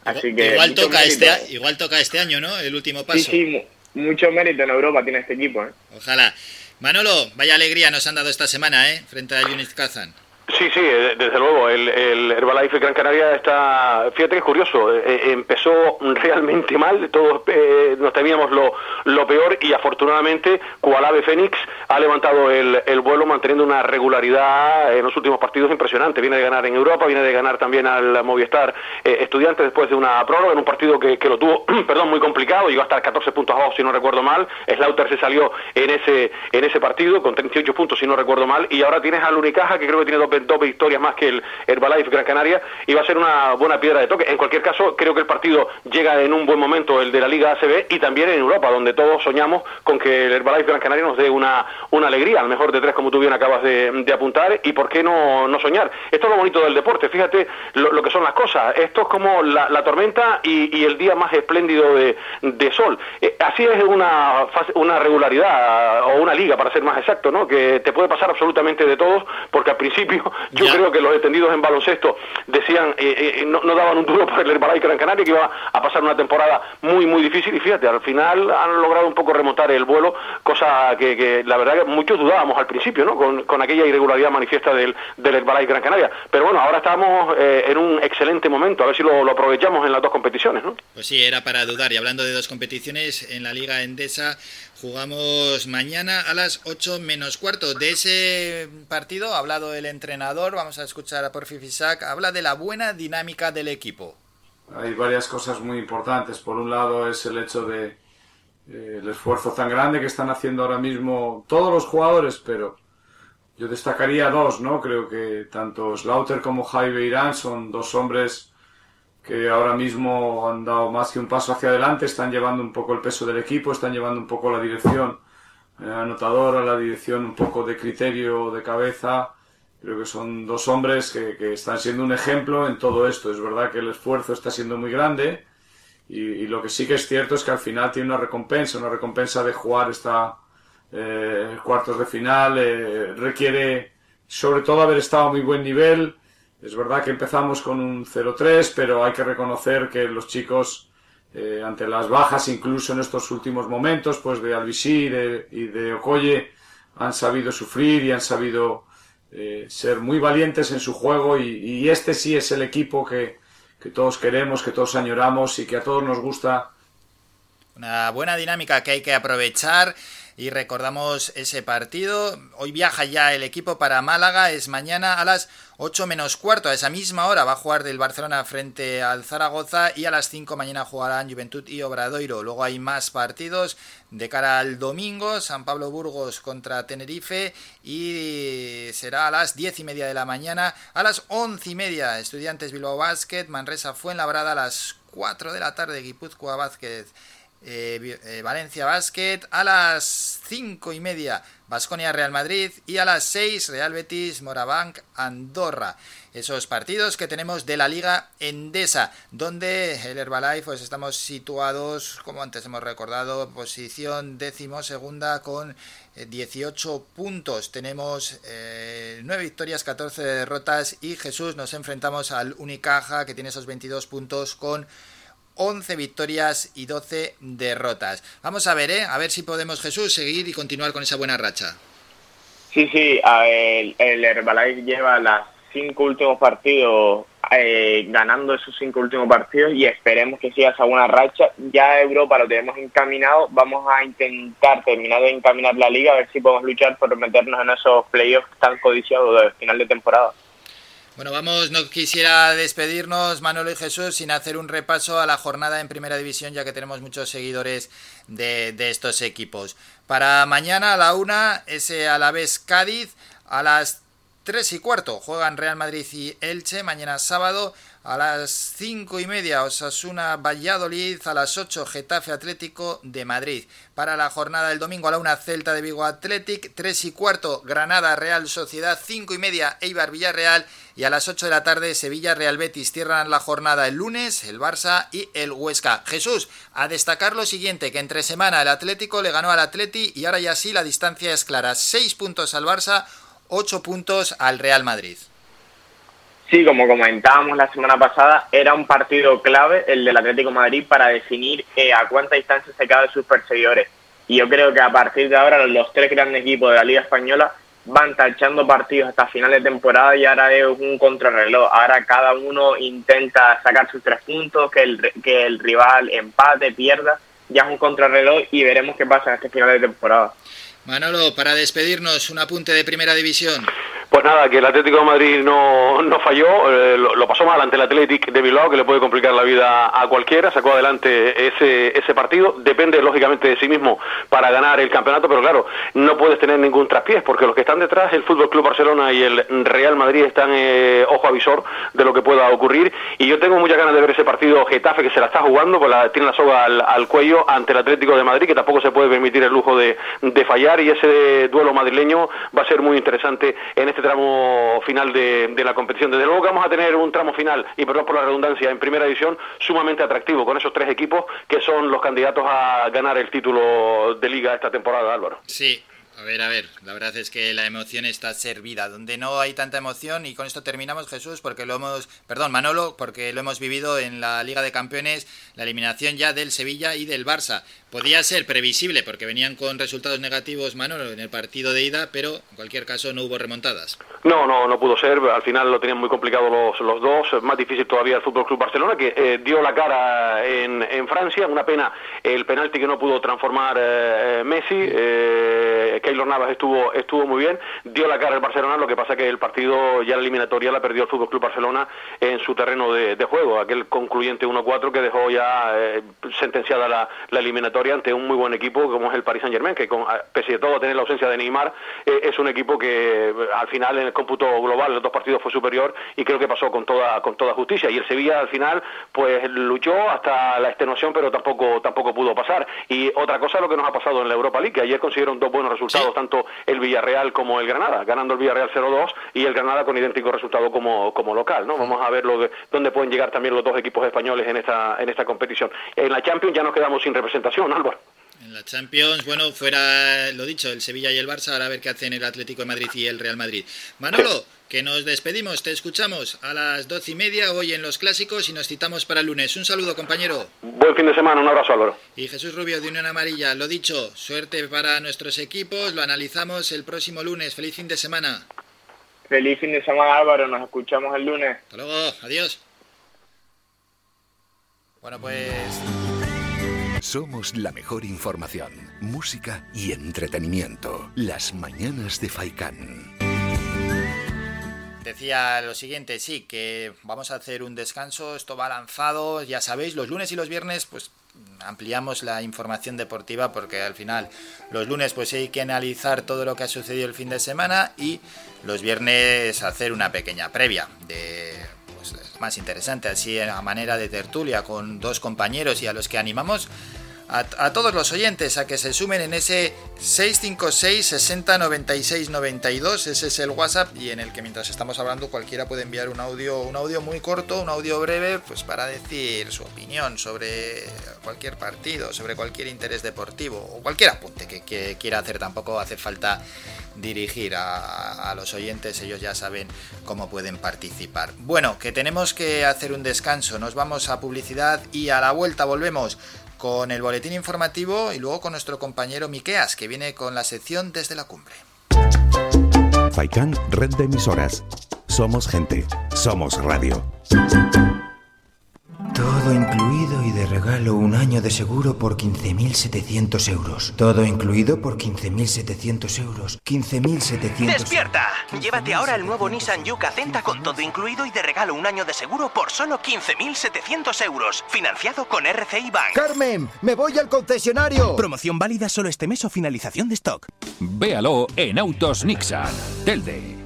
S1: Así que igual toca este igual toca este año, ¿no? El último paso.
S13: Sí, sí, mucho mérito en Europa tiene este equipo, ¿eh?
S1: Ojalá. Manolo, vaya alegría nos han dado esta semana, ¿eh? Frente a Unit Kazan.
S12: Sí, sí, eh, desde luego. El, el Herbalife Gran Canaria está. Fíjate que es curioso. eh, eh, empezó realmente mal. Todos eh, nos temíamos lo, lo peor y afortunadamente, cual ave Fénix ha levantado el, el vuelo manteniendo una regularidad en los últimos partidos impresionante. Viene de ganar en Europa, viene de ganar también al Movistar eh, Estudiantes después de una prórroga en un partido que, que lo tuvo, *clears throat* perdón, muy complicado. Llegó a estar 14 puntos abajo, si no recuerdo mal. Slaughter se salió en ese en ese partido con 38 puntos, si no recuerdo mal. Y ahora tienes al Unicaja, que creo que tiene dos, dos victorias más que el Herbalife Gran Canaria y va a ser una buena piedra de toque. En cualquier caso, creo que el partido llega en un buen momento, el de la Liga ACB y también en Europa, donde todos soñamos con que el Herbalife Gran Canaria nos dé una, una alegría, al mejor de tres, como tú bien acabas de, apuntar, y por qué no, no soñar. Esto es lo bonito del deporte, fíjate lo, que son las cosas. Esto es como la, tormenta y, el día más espléndido de, sol. Eh, así es una, una regularidad o una liga, para ser más exacto, ¿no? que te puede pasar absolutamente de todos, porque al principio yo creo que los entendidos en baloncesto decían, eh, eh, no, no daban un duro *laughs* por el Herbalife Gran Canaria, que iba a pasar una temporada muy, muy difícil, y fíjate, al final han logrado un poco remontar el vuelo, cosa que, que la verdad que muchos dudábamos al principio, ¿no? con, con aquella irregularidad manifiesta del, del Herbalife Gran Canaria. Pero bueno, ahora estamos eh, en un excelente momento, a ver si lo, lo aprovechamos en las dos competiciones, ¿no?
S1: Pues sí, era para dudar. Y hablando de dos competiciones, en la Liga Endesa jugamos mañana a las 8 menos cuarto. De ese partido ha hablado el entrenador, vamos a escuchar a Porfi Fisac, habla de la buena dinámica del equipo.
S15: Hay varias cosas muy importantes. Por un lado es el hecho de eh, el esfuerzo tan grande que están haciendo ahora mismo todos los jugadores, pero yo destacaría dos, ¿no? Creo que tanto Slaughter como Jaime Irán son dos hombres que ahora mismo han dado más que un paso hacia adelante, están llevando un poco el peso del equipo, están llevando un poco la dirección eh, anotadora, la dirección un poco de criterio, de cabeza. Creo que son dos hombres que, que están siendo un ejemplo en todo esto. Es verdad que el esfuerzo está siendo muy grande y, lo que sí que es cierto es que al final tiene una recompensa, una recompensa de jugar esta eh, cuartos de final. eh, requiere sobre todo haber estado a muy buen nivel. Es verdad que empezamos con un 0-3, pero hay que reconocer que los chicos, eh, ante las bajas, incluso en estos últimos momentos, pues de Albisí y de, y de Okoye, han sabido sufrir y han sabido eh, ser muy valientes en su juego. Y, y este sí es el equipo que, que todos queremos, que todos añoramos y que a todos nos gusta
S1: Una buena dinámica que hay que aprovechar y recordamos ese partido. Hoy viaja ya el equipo para Málaga, es mañana a las 8 menos cuarto. A esa misma hora va a jugar del Barcelona frente al Zaragoza y a las 5 mañana jugarán Juventud y Obradoiro. Luego hay más partidos de cara al domingo, San Pablo Burgos contra Tenerife y será a las 10 y media de la mañana. A las 11 y media Estudiantes Bilbao Basket, Manresa Fuenlabrada a las 4 de la tarde Guipúzcoa Basket eh, eh, Valencia Basket, a las 5 y media Basconia Real Madrid y a las 6 Real Betis Morabanc Andorra. Esos partidos que tenemos de la Liga Endesa, donde el Herbalife pues estamos situados, como antes hemos recordado, posición décimo segunda con eh, 18 puntos. Tenemos eh, 9 victorias, 14 derrotas y Jesús nos enfrentamos al Unicaja que tiene esos 22 puntos con 11 victorias y 12 derrotas. Vamos a ver, ¿eh? A ver si podemos, Jesús, seguir y continuar con esa buena racha.
S13: Sí, sí, el Herbalife lleva las cinco últimos partidos eh, ganando esos cinco últimos partidos y esperemos que siga esa buena racha. Ya Europa lo tenemos encaminado, vamos a intentar terminar de encaminar la liga, a ver si podemos luchar por meternos en esos playoffs tan codiciados de final de temporada.
S1: Bueno, vamos, no quisiera despedirnos, Manolo y Jesús, sin hacer un repaso a la jornada en Primera División, ya que tenemos muchos seguidores de, estos equipos. Para mañana a la una, ese Alavés Cádiz, a las 3 y cuarto juegan Real Madrid y Elche, mañana sábado a las 5 y media Osasuna Valladolid, a las 8 Getafe Atlético de Madrid. Para la jornada del domingo a la 1 Celta de Vigo Athletic, 3 y cuarto Granada Real Sociedad, 5 y media Eibar Villarreal y a las 8 de la tarde Sevilla Real Betis cierran la jornada el lunes, el Barça y el Huesca. Jesús, a destacar lo siguiente, que entre semana el Atlético le ganó al Atleti y ahora ya sí la distancia es clara, 6 puntos al Barça, 8 puntos al Real Madrid.
S13: Sí, como comentábamos la semana pasada, era un partido clave el del Atlético Madrid para definir eh, a cuánta distancia se queda de sus perseguidores. Y yo creo que a partir de ahora los tres grandes equipos de la Liga Española van tachando partidos hasta final de temporada y ahora es un contrarreloj. Ahora cada uno intenta sacar sus tres puntos, que el, que el rival empate, pierda. Ya es un contrarreloj y veremos qué pasa en este final de temporada.
S1: Manolo, para despedirnos, un apunte de primera división.
S12: Pues nada, que el Atlético de Madrid no, no falló, eh, lo, pasó mal ante el Athletic de Bilbao, que le puede complicar la vida a cualquiera, sacó adelante ese, ese partido, depende lógicamente de sí mismo para ganar el campeonato, pero claro, no puedes tener ningún traspiés, porque los que están detrás, el Fútbol Club Barcelona y el Real Madrid, están eh, ojo avisor de lo que pueda ocurrir, y yo tengo muchas ganas de ver ese partido Getafe que se la está jugando, pues la, tiene la soga al, al cuello ante el Atlético de Madrid, que tampoco se puede permitir el lujo de, de fallar, y ese duelo madrileño va a ser muy interesante en este tramo final de, de la competición. Desde luego que vamos a tener un tramo final, y perdón por la redundancia, en primera división sumamente atractivo, con esos tres equipos que son los candidatos a ganar el título de liga esta temporada, Álvaro.
S1: Sí, a ver, a ver, la verdad es que la emoción está servida. Donde no hay tanta emoción, y con esto terminamos, Jesús, porque lo hemos, perdón, Manolo, porque lo hemos vivido en la Liga de Campeones, la eliminación ya del Sevilla y del Barça. Podía ser previsible, porque venían con resultados negativos, Manolo, en el partido de ida, pero en cualquier caso no hubo remontadas.
S12: No, no, no pudo ser. Al final lo tenían muy complicado los, los dos. Más difícil todavía el Fútbol Club Barcelona, que eh, dio la cara en, en, Francia. Una pena el penalti que no pudo transformar eh, Messi. Eh, Keylor Navas estuvo estuvo muy bien. Dio la cara el Barcelona. Lo que pasa que el partido ya la eliminatoria la perdió el Fútbol Club Barcelona en su terreno de, de juego. Aquel concluyente 1-4 que dejó ya eh, sentenciada la, la, eliminatoria ante un muy buen equipo como es el Paris Saint Germain, que con, pese a todo tener la ausencia de Neymar, eh, es un equipo que al final en el cómputo global los dos partidos fue superior y creo que pasó con toda con toda justicia. Y el Sevilla al final pues luchó hasta la extenuación pero tampoco tampoco pudo pasar. Y otra cosa lo que nos ha pasado en la Europa League que ayer consiguieron dos buenos resultados sí. tanto el Villarreal como el Granada ganando el Villarreal 0-2 y el Granada con idéntico resultado como, como local no vamos a ver lo de, dónde pueden llegar también los dos equipos españoles en esta en esta competición. En la Champions ya nos quedamos sin representación Álvaro
S1: en la Champions, bueno, fuera lo dicho, el Sevilla y el Barça, ahora a ver qué hacen el Atlético de Madrid y el Real Madrid. Manolo, que nos despedimos, te escuchamos a las doce y media hoy en los clásicos y nos citamos para el lunes. Un saludo, compañero.
S12: Buen fin de semana, un abrazo, Álvaro.
S1: Y Jesús Rubio de Unión Amarilla, lo dicho, suerte para nuestros equipos, lo analizamos el próximo lunes. Feliz fin de semana.
S13: Feliz fin de semana, Álvaro, nos escuchamos el lunes.
S1: Hasta luego, adiós. Bueno, pues...
S2: Somos la mejor información, música y entretenimiento. Las mañanas de Faikán.
S1: Decía lo siguiente, sí, que vamos a hacer un descanso, esto va lanzado, ya sabéis, los lunes y los viernes pues ampliamos la información deportiva porque al final los lunes pues hay que analizar todo lo que ha sucedido el fin de semana y los viernes hacer una pequeña previa de más interesante, así a manera de tertulia con dos compañeros y a los que animamos a, todos los oyentes a que se sumen en ese 656 60 96 92 ese es el WhatsApp y en el que mientras estamos hablando cualquiera puede enviar un audio un audio muy corto un audio breve pues para decir su opinión sobre cualquier partido sobre cualquier interés deportivo o cualquier apunte que, quiera hacer. Tampoco hace falta dirigir a los oyentes ellos ya saben cómo pueden participar. Bueno que tenemos que hacer un descanso. Nos vamos a publicidad y a la vuelta volvemos con el boletín informativo y luego con nuestro compañero Miqueas, que viene con la sección desde la cumbre.
S4: Faikan, red de emisoras. Somos gente, somos radio.
S16: Todo incluido y de regalo un año de seguro por 15.700 euros. Todo incluido por 15.700 euros. 15.700
S17: ¡Despierta! Llévate ahora el nuevo Nissan Yuca Centa con todo incluido y de regalo un año de seguro por solo 15.700 euros. Financiado con RCI Bank.
S18: ¡Carmen! ¡Me voy al concesionario!
S17: Promoción válida solo este mes o finalización de stock.
S19: Véalo en Autos Nixon. Telde.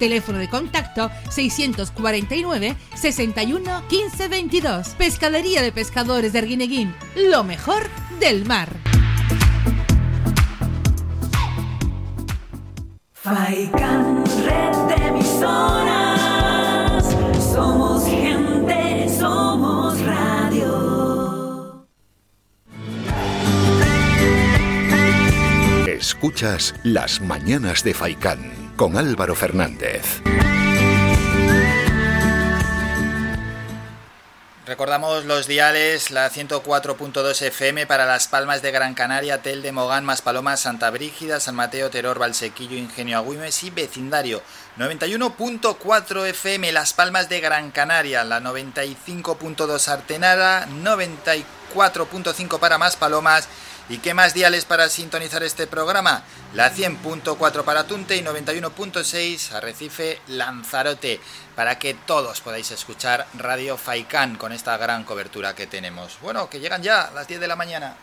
S20: Teléfono de contacto 649 61 15 22. Pescadería de Pescadores de Arguineguín. Lo mejor del mar.
S6: Faikan, red de emisoras. Somos gente, somos radio.
S2: Escuchas las mañanas de Faikán con Álvaro Fernández.
S1: Recordamos los diales, la 104.2 FM para Las Palmas de Gran Canaria, Tel de Mogán, Maspalomas, Santa Brígida, San Mateo, Teror, Valsequillo, Ingenio Agüimes y vecindario. 91.4 FM Las Palmas de Gran Canaria, la 95.2 Artenara, 94.5 para Maspalomas ¿Y qué más diales para sintonizar este programa? La 100.4 para Tunte y 91.6 Arrecife Lanzarote, para que todos podáis escuchar Radio Faicán con esta gran cobertura que tenemos. Bueno, que llegan ya las 10 de la mañana.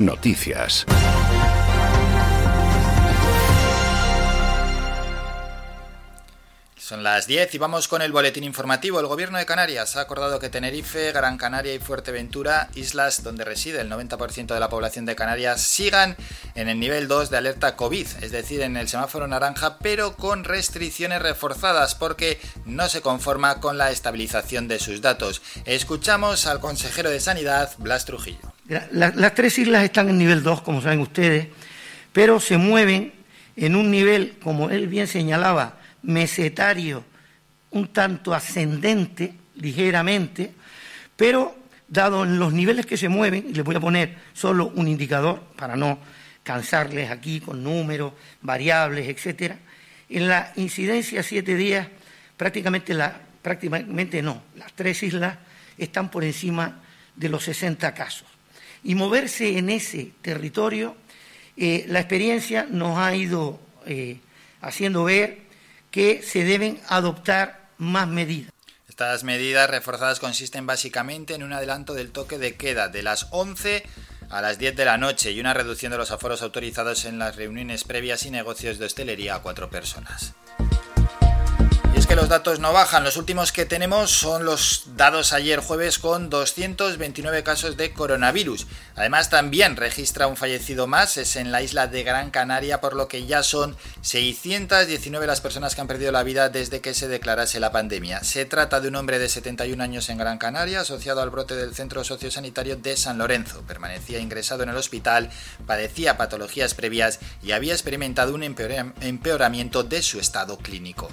S2: Noticias.
S1: Son las 10 y vamos con el boletín informativo. El gobierno de Canarias ha acordado que Tenerife, Gran Canaria y Fuerteventura, islas donde reside el 90% de la población de Canarias, sigan en el nivel 2 de alerta COVID, es decir, en el semáforo naranja, pero con restricciones reforzadas porque no se conforma con la estabilización de sus datos. Escuchamos al consejero de Sanidad, Blas Trujillo.
S7: las tres islas están en nivel 2, como saben ustedes, pero se mueven en un nivel, como él bien señalaba, mesetario un tanto ascendente, ligeramente, pero dado los niveles que se mueven, y les voy a poner solo un indicador para no cansarles aquí con números, variables, etcétera, en la incidencia siete días prácticamente la, prácticamente no, las tres islas están por encima de los 60 casos. Y moverse en ese territorio, eh, la experiencia nos ha ido eh, haciendo ver que se deben adoptar más medidas.
S1: Estas medidas reforzadas consisten básicamente en un adelanto del toque de queda de las 11 a las 10 de la noche y una reducción de los aforos autorizados en las reuniones previas y negocios de hostelería a cuatro personas los datos no bajan. Los últimos que tenemos son los dados ayer jueves con 229 casos de coronavirus. Además también registra un fallecido más, es en la isla de Gran Canaria, por lo que ya son 619 las personas que han perdido la vida desde que se declarase la pandemia. Se trata de un hombre de 71 años en Gran Canaria, asociado al brote del Centro Sociosanitario de San Lorenzo. Permanecía ingresado en el hospital, padecía patologías previas y había experimentado un empeoramiento de su estado clínico.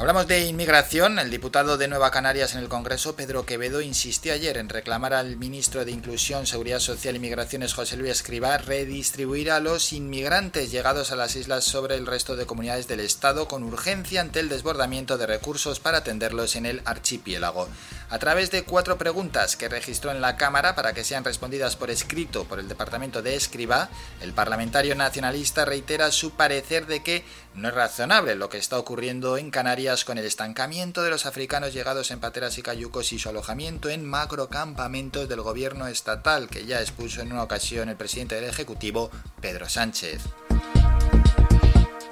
S1: Hablamos de inmigración. El diputado de Nueva Canarias en el Congreso, Pedro Quevedo, insistió ayer en reclamar al ministro de Inclusión, Seguridad Social y Migraciones, José Luis Escribá, redistribuir a los inmigrantes llegados a las islas sobre el resto de comunidades del Estado con urgencia ante el desbordamiento de recursos para atenderlos en el archipiélago. A través de cuatro preguntas que registró en la Cámara para que sean respondidas por escrito por el Departamento de Escribá, el parlamentario nacionalista reitera su parecer de que no es razonable lo que está ocurriendo en Canarias con el estancamiento de los africanos llegados en pateras y cayucos y su alojamiento en macrocampamentos del gobierno estatal, que ya expuso en una ocasión el presidente del Ejecutivo, Pedro Sánchez.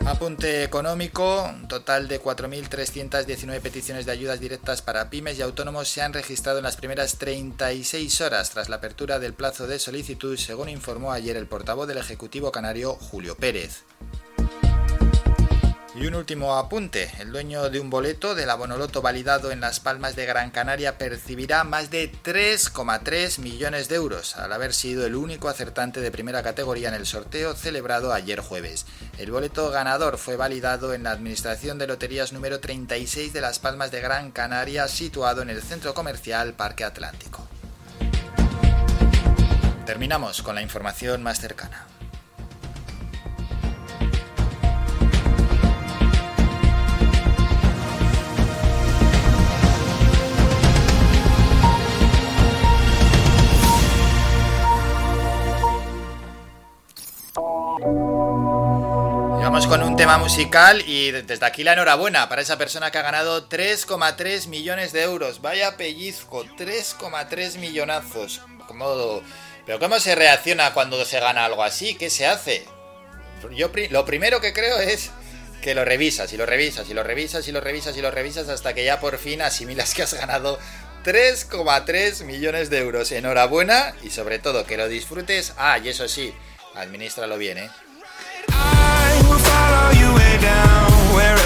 S1: Apunte económico, un total de 4.319 peticiones de ayudas directas para pymes y autónomos se han registrado en las primeras 36 horas tras la apertura del plazo de solicitud, según informó ayer el portavoz del Ejecutivo Canario, Julio Pérez. Y un último apunte, el dueño de un boleto del abonoloto validado en Las Palmas de Gran Canaria percibirá más de 3,3 millones de euros, al haber sido el único acertante de primera categoría en el sorteo celebrado ayer jueves. El boleto ganador fue validado en la Administración de Loterías número 36 de Las Palmas de Gran Canaria, situado en el centro comercial Parque Atlántico. Terminamos con la información más cercana. Con un tema musical y desde aquí la enhorabuena para esa persona que ha ganado 3,3 millones de euros. Vaya pellizco, 3,3 millonazos. ¿Cómo, ¿Pero cómo se reacciona cuando se gana algo así? ¿Qué se hace? Yo lo primero que creo es que lo revisas y lo revisas y lo revisas y lo revisas y lo revisas hasta que ya por fin asimilas que has ganado 3,3 millones de euros. Enhorabuena y sobre todo que lo disfrutes. Ah, y eso sí, administralo bien, ¿eh?
S21: Where.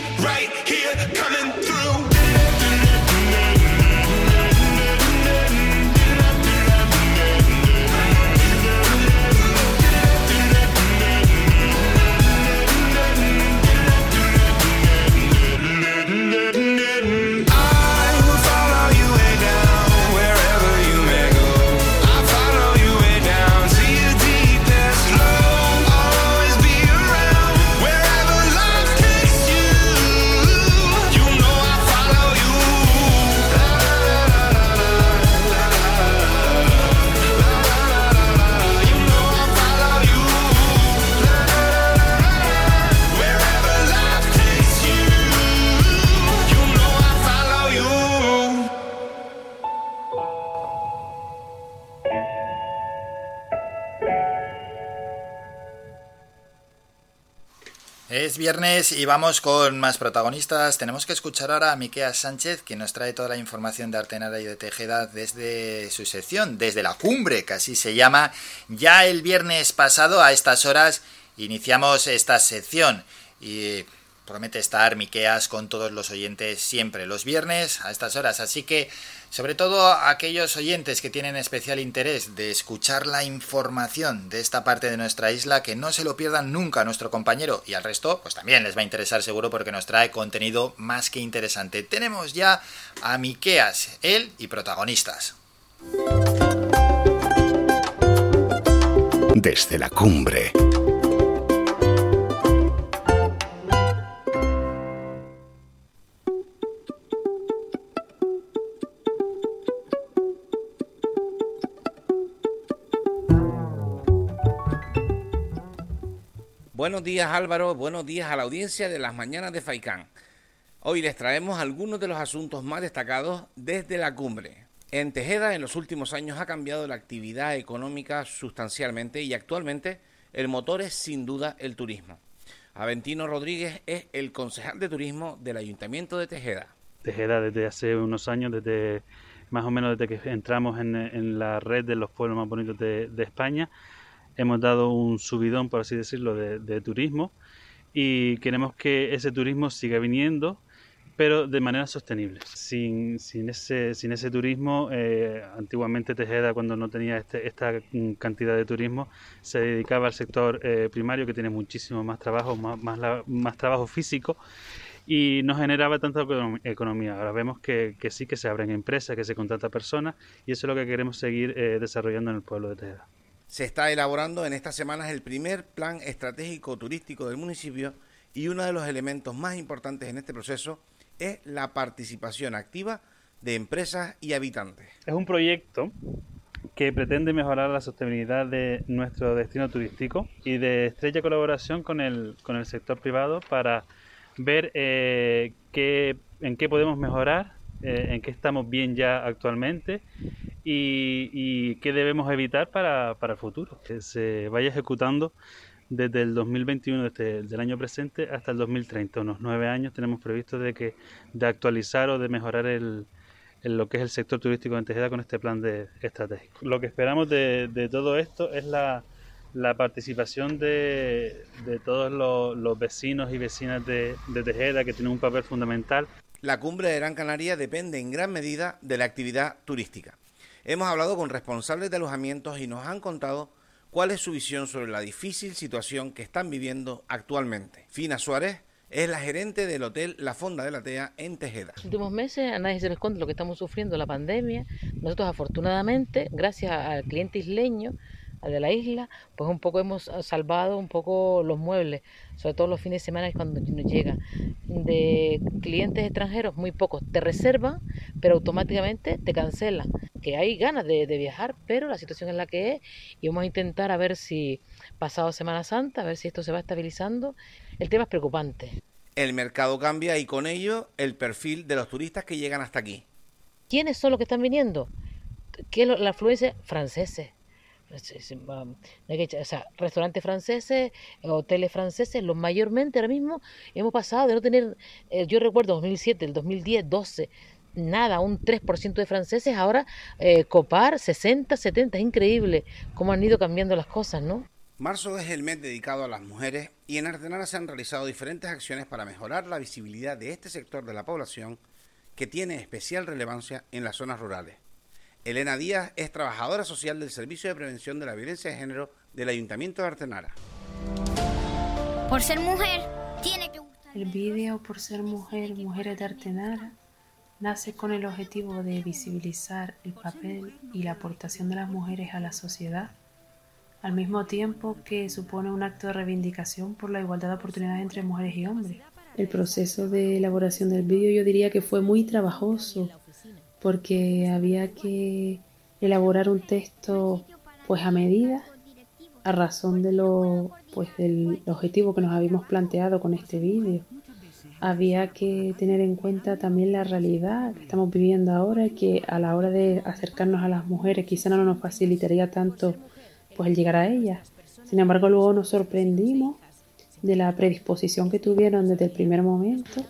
S1: Es viernes y vamos con más protagonistas. Tenemos que escuchar ahora a Miquea Sánchez, que nos trae toda la información de Artenara y de Tejeda desde su sección, desde la cumbre, que así se llama. Ya el viernes pasado, a estas horas, iniciamos esta sección y promete estar Miqueas con todos los oyentes siempre los viernes a estas horas. Así que, sobre todo aquellos oyentes que tienen especial interés de escuchar la información de esta parte de nuestra isla, que no se lo pierdan nunca a nuestro compañero y al resto, pues también les va a interesar seguro porque nos trae contenido más que interesante. Tenemos ya a Miqueas, él y protagonistas.
S2: Desde la cumbre.
S22: Buenos días Álvaro, buenos días a la audiencia de las mañanas de Faicán. Hoy les traemos algunos de los asuntos más destacados desde la cumbre. En Tejeda en los últimos años ha cambiado la actividad económica sustancialmente y actualmente el motor es sin duda el turismo. Aventino Rodríguez es el concejal de turismo del Ayuntamiento de Tejeda.
S23: Tejeda desde hace unos años, desde más o menos desde que entramos en, la red de los pueblos más bonitos de España, hemos dado un subidón, por así decirlo, de, de turismo y queremos que ese turismo siga viniendo, pero de manera sostenible. Sin, sin, ese, sin ese turismo, eh, antiguamente Tejeda, cuando no tenía este, esta cantidad de turismo, se dedicaba al sector eh, primario, que tiene muchísimo más trabajo, más, más, más trabajo físico, y no generaba tanta econom- economía. Ahora vemos que, que sí que se abren empresas, que se contrata personas, y eso es lo que queremos seguir eh, desarrollando en el pueblo de Tejeda.
S22: Se está elaborando en estas semanas el primer plan estratégico turístico del municipio y uno de los elementos más importantes en este proceso es la participación activa de empresas y habitantes.
S23: Es un proyecto que pretende mejorar la sostenibilidad de nuestro destino turístico y de estrecha colaboración con el, con el sector privado para ver eh, qué, en qué podemos mejorar, eh, en qué estamos bien ya actualmente y, qué debemos evitar para, para el futuro, que se vaya ejecutando desde el 2021, desde el del año presente hasta el 2030, unos nueve años tenemos previsto de que de actualizar o de mejorar el, lo que es el sector turístico en Tejeda con este plan de estratégico. Lo que esperamos de, todo esto es la, participación de, todos los, los vecinos y vecinas de, de Tejeda que tienen un papel fundamental.
S22: La cumbre de Gran Canaria depende en gran medida de la actividad turística. Hemos hablado con responsables de alojamientos y nos han contado cuál es su visión sobre la difícil situación que están viviendo actualmente. Fina Suárez es la gerente del hotel La Fonda de la Tea en Tejeda.
S24: los últimos meses a nadie se le esconde lo que estamos sufriendo, la pandemia. Nosotros afortunadamente, gracias al cliente isleño de la isla, pues un poco hemos salvado un poco los muebles, sobre todo los fines de semana cuando nos llegan. De clientes extranjeros, muy pocos te reservan, pero automáticamente te cancelan. Que hay ganas de, de viajar, pero la situación es la que es y vamos a intentar a ver si pasado Semana Santa, a ver si esto se va estabilizando. El tema es preocupante.
S22: El mercado cambia y con ello el perfil de los turistas que llegan hasta aquí.
S24: ¿Quiénes son los que están viniendo? ¿Qué es la afluencia? Franceses. O restaurantes franceses, hoteles franceses, los mayormente ahora mismo hemos pasado de no tener, eh, yo recuerdo 2007, el 2010, 12, nada, un 3% de franceses, ahora eh, copar 60, 70, es increíble cómo han ido cambiando las cosas, ¿no?
S22: Marzo es el mes dedicado a las mujeres y en Artenara se han realizado diferentes acciones para mejorar la visibilidad de este sector de la población que tiene especial relevancia en las zonas rurales. Elena Díaz es trabajadora social del Servicio de Prevención de la Violencia de Género del Ayuntamiento de Artenara.
S25: Por ser mujer, tiene que
S26: El vídeo Por ser mujer, Mujeres de Artenara nace con el objetivo de visibilizar el papel y la aportación de las mujeres a la sociedad, al mismo tiempo que supone un acto de reivindicación por la igualdad de oportunidades entre mujeres y hombres. El proceso de elaboración del vídeo yo diría que fue muy trabajoso porque había que elaborar un texto pues a medida a razón de lo pues del objetivo que nos habíamos planteado con este vídeo. Había que tener en cuenta también la realidad que estamos viviendo ahora y que a la hora de acercarnos a las mujeres quizá no nos facilitaría tanto pues el llegar a ellas. Sin embargo luego nos sorprendimos de la predisposición que tuvieron desde el primer momento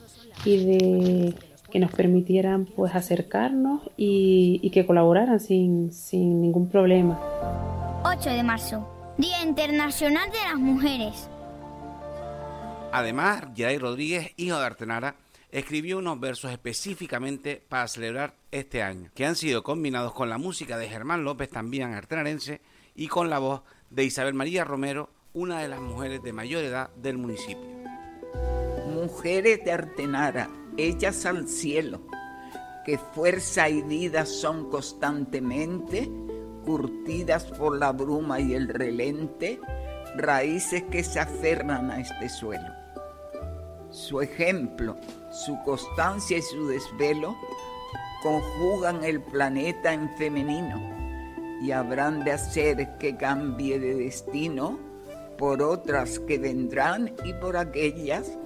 S26: y de que nos permitieran pues acercarnos y, y que colaboraran sin, sin ningún problema.
S25: 8 de marzo, Día Internacional de las Mujeres.
S22: Además, Yaray Rodríguez, hijo de Artenara, escribió unos versos específicamente para celebrar este año, que han sido combinados con la música de Germán López, también artenarense, y con la voz de Isabel María Romero, una de las mujeres de mayor edad del municipio.
S27: Mujeres de Artenara, ellas al cielo, que fuerza y vida son constantemente, curtidas por la bruma y el relente, raíces que se aferran a este suelo. Su ejemplo, su constancia y su desvelo conjugan el planeta en femenino y habrán de hacer que cambie de destino por otras que vendrán y por aquellas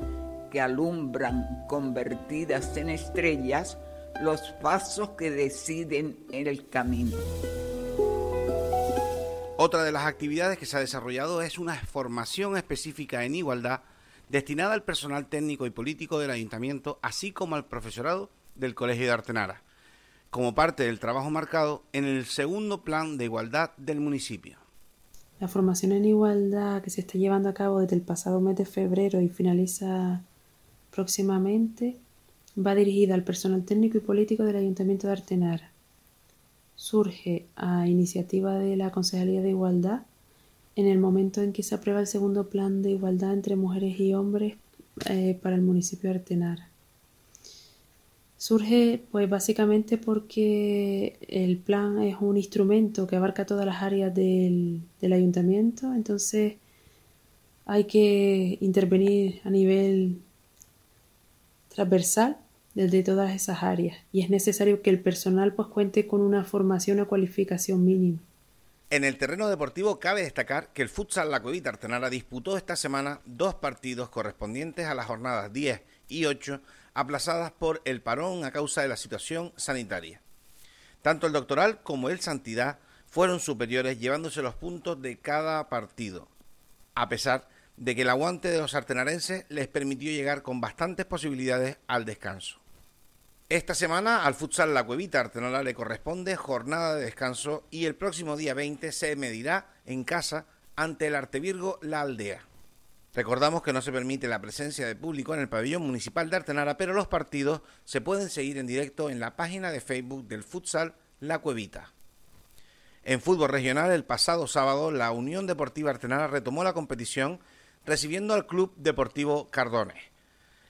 S27: que alumbran convertidas en estrellas los pasos que deciden en el camino.
S22: Otra de las actividades que se ha desarrollado es una formación específica en igualdad destinada al personal técnico y político del ayuntamiento, así como al profesorado del Colegio de Artenara, como parte del trabajo marcado en el segundo plan de igualdad del municipio.
S26: La formación en igualdad que se está llevando a cabo desde el pasado mes de febrero y finaliza próximamente va dirigida al personal técnico y político del Ayuntamiento de Artenara. Surge a iniciativa de la Concejalía de Igualdad en el momento en que se aprueba el segundo plan de igualdad entre mujeres y hombres eh, para el municipio de Artenara. Surge pues básicamente porque el plan es un instrumento que abarca todas las áreas del, del ayuntamiento, entonces hay que intervenir a nivel transversal desde todas esas áreas y es necesario que el personal pues cuente con una formación o cualificación mínima.
S22: En el terreno deportivo cabe destacar que el futsal La Cuevita Artenara disputó esta semana dos partidos correspondientes a las jornadas 10 y 8 aplazadas por el parón a causa de la situación sanitaria. Tanto el doctoral como el Santidad fueron superiores llevándose los puntos de cada partido, a pesar de que el aguante de los artenarenses les permitió llegar con bastantes posibilidades al descanso. Esta semana al futsal La Cuevita Artenara le corresponde jornada de descanso y el próximo día 20 se medirá en casa ante el Artevirgo La Aldea. Recordamos que no se permite la presencia de público en el pabellón municipal de Artenara, pero los partidos se pueden seguir en directo en la página de Facebook del futsal La Cuevita. En fútbol regional, el pasado sábado, la Unión Deportiva Artenara retomó la competición recibiendo al Club Deportivo Cardones.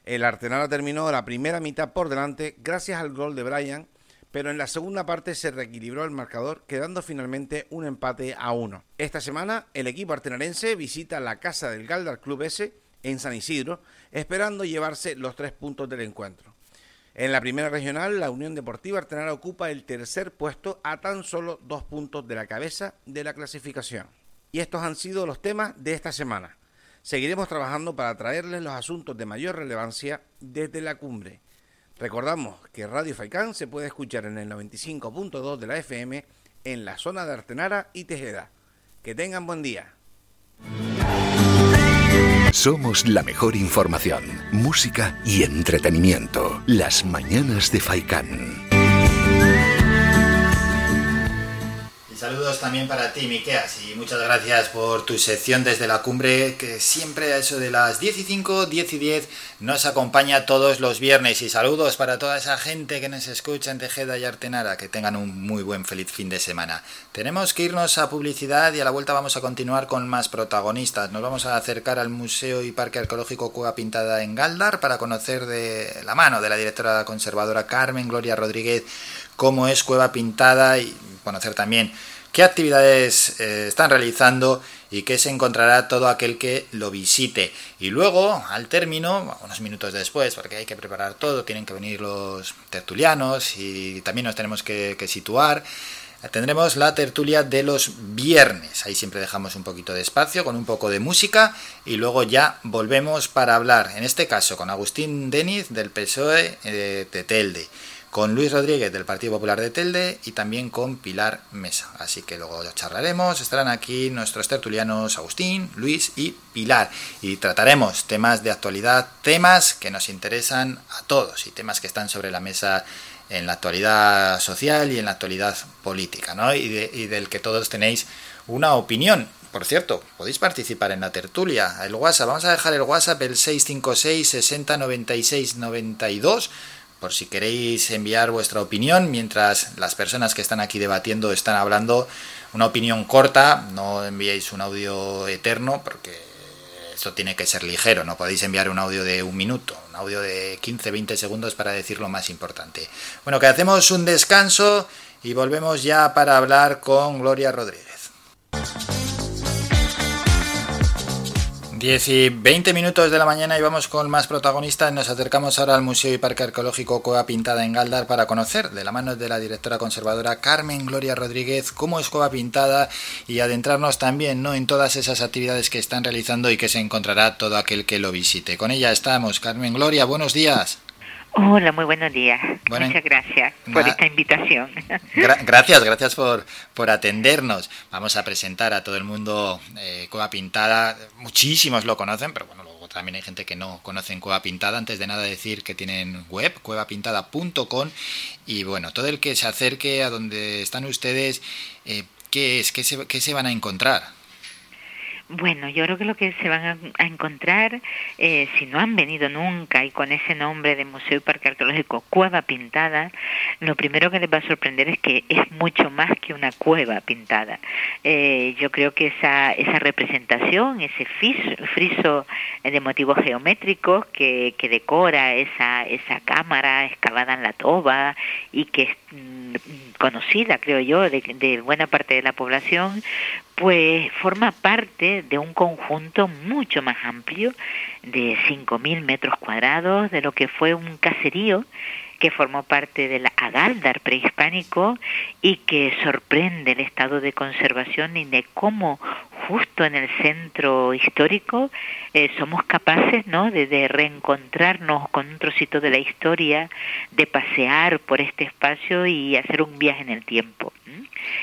S22: El Artenara terminó la primera mitad por delante gracias al gol de Brian, pero en la segunda parte se reequilibró el marcador, quedando finalmente un empate a uno. Esta semana el equipo artenarense visita la casa del Galdar Club S en San Isidro, esperando llevarse los tres puntos del encuentro. En la primera regional, la Unión Deportiva Artenara ocupa el tercer puesto a tan solo dos puntos de la cabeza de la clasificación. Y estos han sido los temas de esta semana. Seguiremos trabajando para traerles los asuntos de mayor relevancia desde la cumbre. Recordamos que Radio Faicán se puede escuchar en el 95.2 de la FM en la zona de Artenara y Tejeda. Que tengan buen día.
S2: Somos la mejor información, música y entretenimiento. Las mañanas de Faikán.
S1: Saludos también para ti, Miqueas, y muchas gracias por tu sección desde la cumbre, que siempre a eso de las 10 y 5, 10 y 10 nos acompaña todos los viernes. Y saludos para toda esa gente que nos escucha en Tejeda y Artenara, que tengan un muy buen feliz fin de semana. Tenemos que irnos a publicidad y a la vuelta vamos a continuar con más protagonistas. Nos vamos a acercar al Museo y Parque Arqueológico Cueva Pintada en Galdar para conocer de la mano de la directora conservadora Carmen Gloria Rodríguez cómo es Cueva Pintada y conocer también qué actividades eh, están realizando y qué se encontrará todo aquel que lo visite. Y luego, al término, unos minutos después, porque hay que preparar todo, tienen que venir los tertulianos y también nos tenemos que, situar. Tendremos la tertulia de los viernes. Ahí siempre dejamos un poquito de espacio con un poco de música y luego ya volvemos para hablar, en este caso con Agustín Deniz del PSOE eh, de Telde con Luis Rodríguez del Partido Popular de Telde y también con Pilar Mesa. Así que luego charlaremos, estarán aquí nuestros tertulianos Agustín, Luis y Pilar y trataremos temas de actualidad, temas que nos interesan a todos y temas que están sobre la mesa en la actualidad social y en la actualidad política, ¿no? Y, de- y del que todos tenéis una opinión. Por cierto, podéis participar en la tertulia. El WhatsApp, vamos a dejar el WhatsApp el 656 60 96 92 por si queréis enviar vuestra opinión mientras las personas que están aquí debatiendo están hablando. Una opinión corta, no enviéis un audio eterno porque esto tiene que ser ligero, no podéis enviar un audio de un minuto, un audio de 15-20 segundos para decir lo más importante. Bueno, que hacemos un descanso y volvemos ya para hablar con Gloria Rodríguez. 10 y 20 minutos de la mañana y vamos con más protagonistas. Nos acercamos ahora al Museo y Parque Arqueológico Cueva Pintada en Galdar para conocer de la mano de la directora conservadora Carmen Gloria Rodríguez cómo es Cueva Pintada y adentrarnos también ¿no? en todas esas actividades que están realizando y que se encontrará todo aquel que lo visite. Con ella estamos. Carmen Gloria, buenos días.
S28: Hola, muy buenos días.
S1: Bueno,
S28: Muchas gracias por esta invitación. *laughs*
S1: Gra- gracias, gracias por, por atendernos. Vamos a presentar a todo el mundo eh, Cueva Pintada. Muchísimos lo conocen, pero bueno, luego también hay gente que no conocen Cueva Pintada. Antes de nada decir que tienen web, cuevapintada.com. Y bueno, todo el que se acerque a donde están ustedes, eh, ¿qué es? ¿Qué se, qué se van a encontrar?
S28: Bueno, yo creo que lo que se van a, encontrar, eh, si no han venido nunca y con ese nombre de Museo y Parque Arqueológico Cueva Pintada, lo primero que les va a sorprender es que es mucho más que una cueva pintada. Eh, yo creo que esa, esa representación, ese fis- friso de motivos geométricos que, que decora esa, esa cámara excavada en la toba y que mm, conocida, creo yo, de, de buena parte de la población, pues forma parte de un conjunto mucho más amplio de 5.000 metros cuadrados de lo que fue un caserío que formó parte del Agaldar prehispánico y que sorprende el estado de conservación y de cómo justo en el centro histórico eh, somos capaces ¿no? de, reencontrarnos con un trocito de la historia, de pasear por este espacio y hacer un viaje en el tiempo.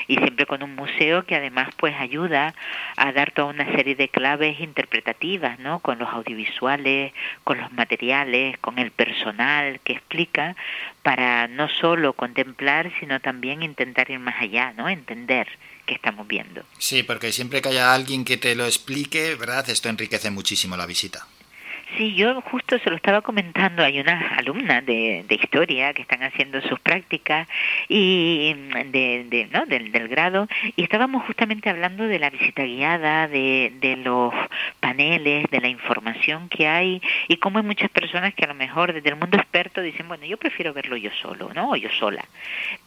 S28: Y siempre con un museo que además pues ayuda a dar toda una serie de claves interpretativas, ¿no? Con los audiovisuales, con los materiales, con el personal que explica para no solo contemplar, sino también intentar ir más allá, ¿no? Entender qué estamos viendo.
S1: Sí, porque siempre que haya alguien que te lo explique, ¿verdad? Esto enriquece muchísimo la visita.
S28: Sí, yo justo se lo estaba comentando, hay unas alumnas de, de historia que están haciendo sus prácticas y de, de- ¿no? del, del grado y estábamos justamente hablando de la visita guiada, de, de los paneles, de la información que hay y cómo hay muchas personas que a lo mejor desde el mundo experto dicen, bueno, yo prefiero verlo yo solo, ¿no? O yo sola.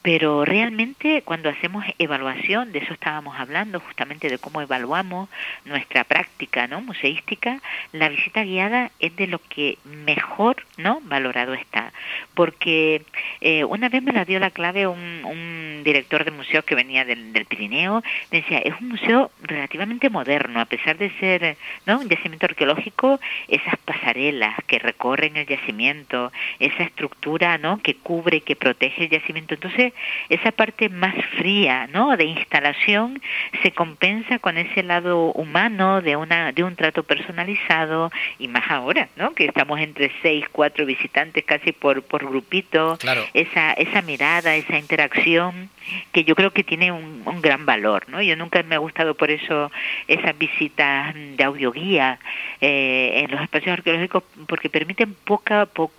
S28: Pero realmente cuando hacemos evaluación, de eso estábamos hablando, justamente de cómo evaluamos nuestra práctica, ¿no? Museística, la visita guiada es de lo que mejor no valorado está. Porque eh, una vez me la dio la clave un, un director de museo que venía del, del, Pirineo decía es un museo relativamente moderno a pesar de ser no un yacimiento arqueológico esas pasarelas que recorren el yacimiento esa estructura no que cubre que protege el yacimiento entonces esa parte más fría no de instalación se compensa con ese lado humano de una de un trato personalizado y más ahora, ¿no? Que estamos entre seis, cuatro visitantes casi por, por grupito.
S1: Claro.
S28: Esa, esa mirada, esa interacción que yo creo que tiene un, un, gran valor, ¿no? Yo nunca me ha gustado por eso esas visitas de audioguía eh, en los espacios arqueológicos porque permiten poca, po,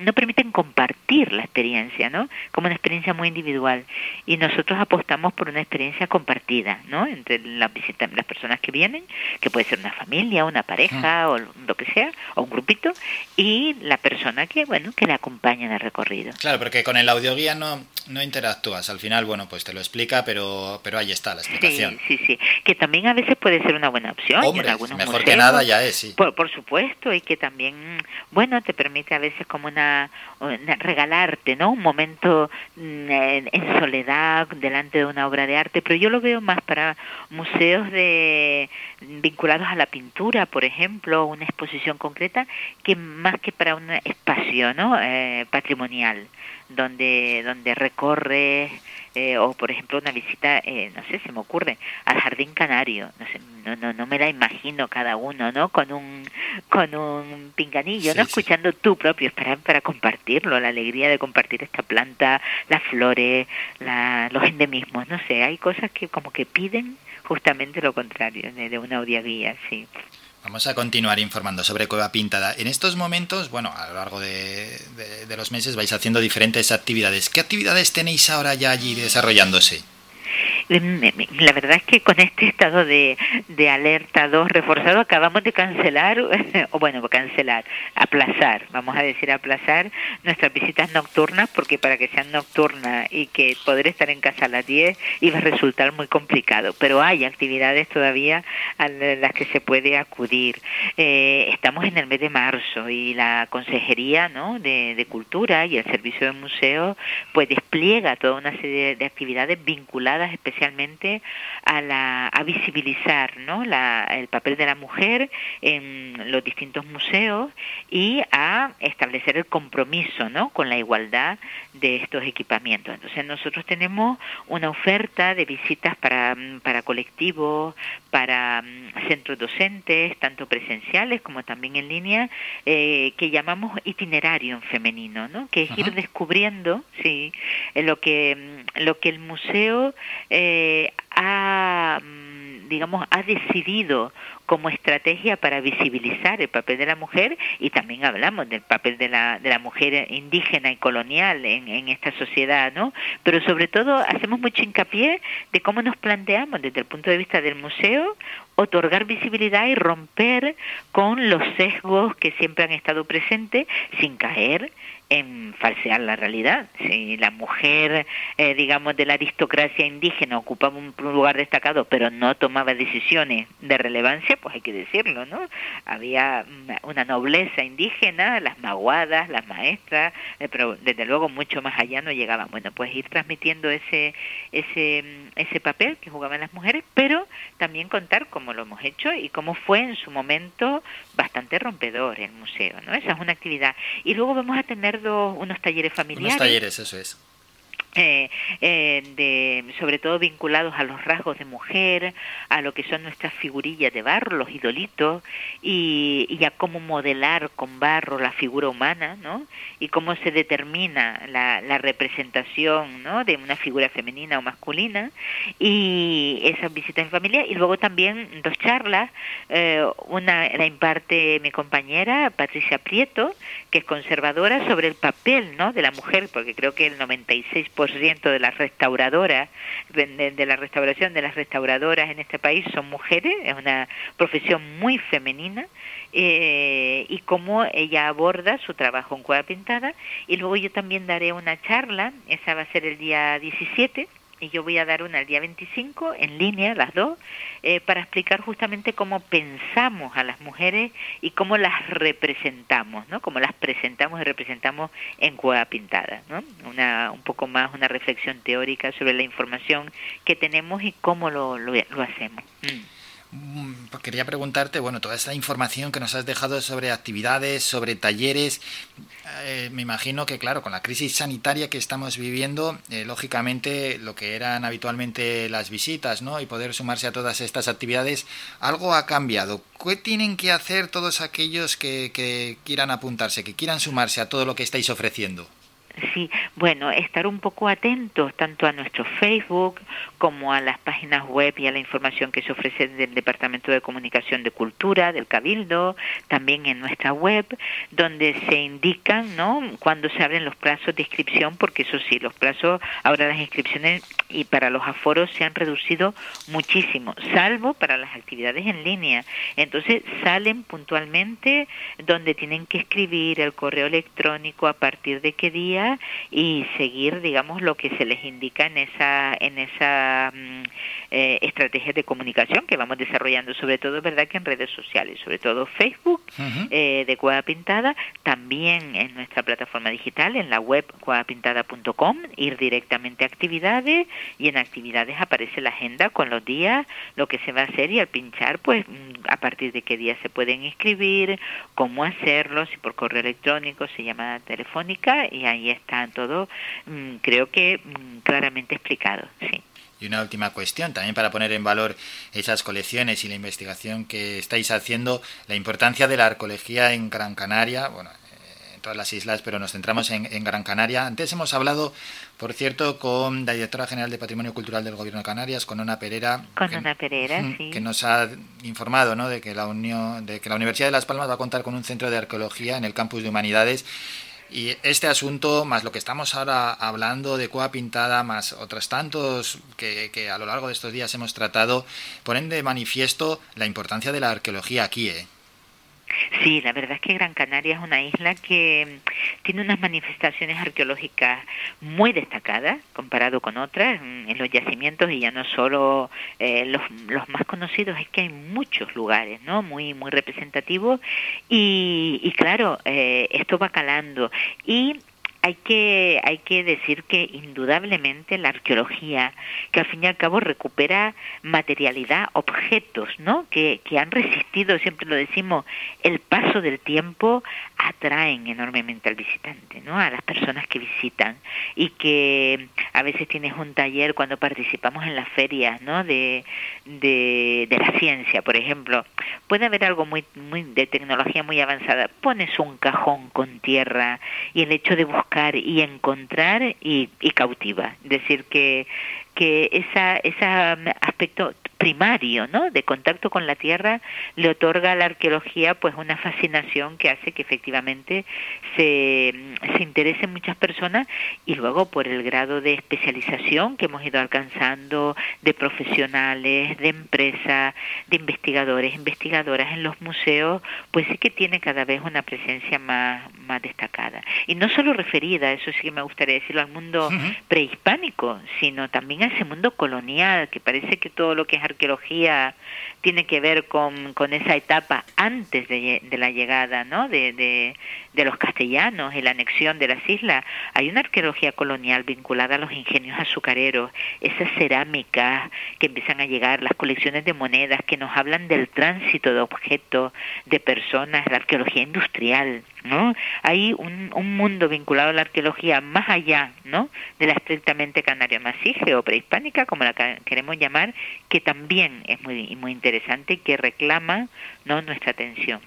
S28: no permiten compartir la experiencia, ¿no? Como una experiencia muy individual y nosotros apostamos por una experiencia compartida, ¿no? Entre las visitas, las personas que vienen, que puede ser una familia, una pareja o lo que sea, o un grupito y la persona que, bueno, que le acompaña en el recorrido.
S1: Claro, porque con el audioguía no no interactúas. Al final, bueno, pues te lo explica, pero pero ahí está la explicación.
S28: Sí, sí, sí. Que también a veces puede ser una buena opción.
S1: Hombre,
S28: en algunos
S1: mejor
S28: museos,
S1: que nada ya es, sí.
S28: Por, por, supuesto, y que también, bueno, te permite a veces como una, una regalarte, ¿no? Un momento mm, en, en, soledad delante de una obra de arte, pero yo lo veo más para museos de vinculados a la pintura, por ejemplo, una exposición concreta, que más que para un espacio, ¿no? Eh, patrimonial donde donde recorre eh, o por ejemplo una visita eh, no sé se me ocurre al jardín canario no sé no no no me la imagino cada uno no con un con un pinganillo
S1: Sí,
S28: no
S1: sí.
S28: escuchando tu propio esperar para compartirlo la alegría de compartir esta planta las flores la, los endemismos no sé hay cosas que como que piden justamente lo contrario de, de una audioguía sí
S1: Vamos a continuar informando sobre Cueva Pintada. En estos momentos, bueno, a lo largo de, los meses vais haciendo diferentes actividades. ¿Qué actividades tenéis ahora ya allí desarrollándose?
S28: La verdad es que con este estado de, de alerta 2 reforzado acabamos de cancelar, *laughs* o bueno, cancelar, aplazar, vamos a decir aplazar nuestras visitas nocturnas porque para que sean nocturnas y que poder estar en casa a las 10 iba a resultar muy complicado. Pero hay actividades todavía a las que se puede acudir. Eh, estamos en el mes de marzo y la Consejería ¿no? de, de Cultura y el Servicio de Museo pues despliega toda una serie de actividades vinculadas especialmente a, la, a visibilizar ¿no? la, el papel de la mujer en los distintos museos y a establecer el compromiso ¿no? con la igualdad de estos equipamientos. Entonces nosotros tenemos una oferta de visitas para, para colectivos, para um, centros docentes, tanto presenciales como también en línea, eh, que llamamos itinerario en femenino, ¿no? que es Ajá. ir descubriendo sí, lo, que, lo que el museo eh, ha, digamos, ha decidido como estrategia para visibilizar el papel de la mujer y también hablamos del papel de la, de la mujer indígena y colonial en, en esta sociedad, ¿no? Pero sobre todo hacemos mucho hincapié de cómo nos planteamos desde el punto de vista del museo otorgar visibilidad y romper con los sesgos que siempre han estado presentes sin caer en falsear la realidad. Si la mujer, eh, digamos, de la aristocracia indígena ocupaba un lugar destacado, pero no tomaba decisiones de relevancia, pues hay que decirlo, ¿no? Había una nobleza indígena, las maguadas, las maestras, eh, pero desde luego mucho más allá no llegaban. Bueno, pues ir transmitiendo ese, ese, ese papel que jugaban las mujeres, pero también contar cómo lo hemos hecho y cómo fue en su momento bastante rompedor el museo, ¿no? Esa es una actividad. Y luego vamos a tener dos, unos talleres familiares.
S1: Unos talleres, eso es.
S28: Eh, eh, sobre todo vinculados a los rasgos de mujer, a lo que son nuestras figurillas de barro, los idolitos, y, y a cómo modelar con barro la figura humana, ¿no? Y cómo se determina la, la representación, ¿no? De una figura femenina o masculina, y esa visita en familia, y luego también dos charlas, eh, una la imparte mi compañera Patricia Prieto, que es conservadora, sobre el papel, ¿no? De la mujer, porque creo que el 96 de las restauradoras, de, de, la restauración de las restauradoras en este país son mujeres, es una profesión muy femenina, eh, y cómo ella aborda su trabajo en Cueva Pintada. Y luego yo también daré una charla, esa va a ser el día 17, y yo voy a dar una el día 25 en línea, las dos, eh, para explicar justamente cómo pensamos a las mujeres y cómo las representamos, ¿no? Cómo las presentamos y representamos en Cueva Pintada, ¿no? Una, un poco más una reflexión teórica sobre la información que tenemos y cómo lo, lo, hacemos. Mm.
S1: Mm, Quería preguntarte, bueno, toda esta información que nos has dejado sobre actividades, sobre talleres, eh, me imagino que, claro, con la crisis sanitaria que estamos viviendo, eh, lógicamente lo que eran habitualmente las visitas, ¿no? Y poder sumarse a todas estas actividades, algo ha cambiado. ¿Qué tienen que hacer todos aquellos que, que quieran apuntarse, que quieran sumarse a todo lo que estáis ofreciendo?
S28: Sí, bueno, estar un poco atentos tanto a nuestro Facebook como a las páginas web y a la información que se ofrece del Departamento de Comunicación de Cultura, del Cabildo, también en nuestra web, donde se indican, ¿no?, cuándo se abren los plazos de inscripción, porque eso sí, los plazos, ahora las inscripciones y para los aforos se han reducido muchísimo, salvo para las actividades en línea. Entonces salen puntualmente donde tienen que escribir el correo electrónico a partir de qué día y seguir, digamos, lo que se les indica en esa, en esa mm, eh, estrategia de comunicación que vamos desarrollando, sobre todo, verdad, que en redes sociales, sobre todo Facebook eh, de Cueva Pintada, también en nuestra plataforma digital, en la web cuevapintada.com, ir directamente a actividades y en actividades aparece la agenda con los días, lo que se va a hacer y al pinchar, pues mm, a partir de qué día se pueden inscribir, cómo hacerlo, si por correo electrónico, si llamada telefónica y ahí está todo, mm, creo que claramente explicado, sí.
S1: Y una última cuestión, también para poner en valor esas colecciones y la investigación que estáis haciendo, la importancia de la arqueología en Gran Canaria, bueno, eh, en todas las islas, pero nos centramos en, en, Gran Canaria. Antes hemos hablado, por cierto, con la directora general de Patrimonio Cultural del Gobierno de Canarias, con Ona Pereira,
S28: Con
S1: que,
S28: Pereira, *laughs* sí.
S1: que nos ha informado ¿no? de, que la Unión, de que la Universidad de Las Palmas va a contar con un centro de arqueología en el campus de Humanidades y este asunto, más lo que estamos ahora hablando de Cueva Pintada, más otros tantos que, que, a lo largo de estos días hemos tratado, ponen de manifiesto la importancia de la arqueología aquí. ¿eh?
S28: Sí, la verdad es que Gran Canaria es una isla que tiene unas manifestaciones arqueológicas muy destacadas comparado con otras en los yacimientos y ya no solo eh, los, los, más conocidos, es que hay muchos lugares, ¿no? Muy muy representativos y, y claro, eh, esto va calando y hay que, hay que decir que indudablemente la arqueología, que al fin y al cabo recupera materialidad, objetos, ¿no? Que, que han resistido, siempre lo decimos, el paso del tiempo, atraen enormemente al visitante, ¿no? A las personas que visitan y que a veces tienes un taller cuando participamos en las ferias, ¿no? De, de, de la ciencia, por ejemplo, puede haber algo muy, muy de tecnología muy avanzada, pones un cajón con tierra y el hecho de buscar y encontrar y, y cautiva, es decir que que esa ese aspecto primario, ¿no? De contacto con la tierra le otorga a la arqueología pues una fascinación que hace que efectivamente se, se interesen muchas personas y luego por el grado de especialización que hemos ido alcanzando de profesionales, de empresas, de investigadores, investigadoras en los museos, pues sí que tiene cada vez una presencia más, más destacada. Y no solo referida, eso sí que me gustaría decirlo, al mundo uh -huh. prehispánico, sino también a ese mundo colonial, que parece que todo lo que es arqueología tiene que ver con, con esa etapa antes de, de la llegada ¿no? de, de, de, los castellanos y la anexión de las islas. Hay una arqueología colonial vinculada a los ingenios azucareros, esas cerámicas que empiezan a llegar, las colecciones de monedas que nos hablan del tránsito de objetos, de personas, la arqueología industrial. ¿no? Hay un, un mundo vinculado a la arqueología más allá ¿no? de la estrictamente canaria masije o prehispánica, como la queremos llamar, que también es muy, muy interesante y que reclama ¿no? nuestra atención.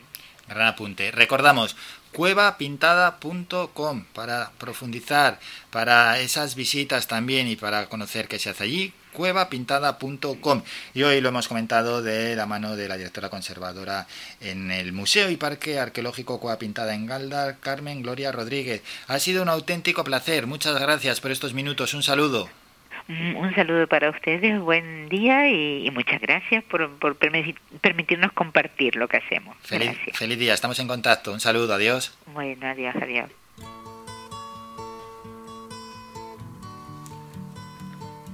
S1: Gran apunte. Recordamos, cuevapintada.com para profundizar, para esas visitas también y para conocer qué se hace allí, cuevapintada.com. Y hoy lo hemos comentado de la mano de la directora conservadora en el Museo y Parque Arqueológico Cueva Pintada en Galdar, Carmen Gloria Rodríguez. Ha sido un auténtico placer. Muchas gracias por estos minutos. Un saludo.
S28: Un saludo para ustedes, buen día y, y muchas gracias por, por permitir, permitirnos compartir lo que hacemos.
S1: Feliz, feliz día, estamos en contacto. Un saludo, adiós.
S28: Bueno, adiós, adiós.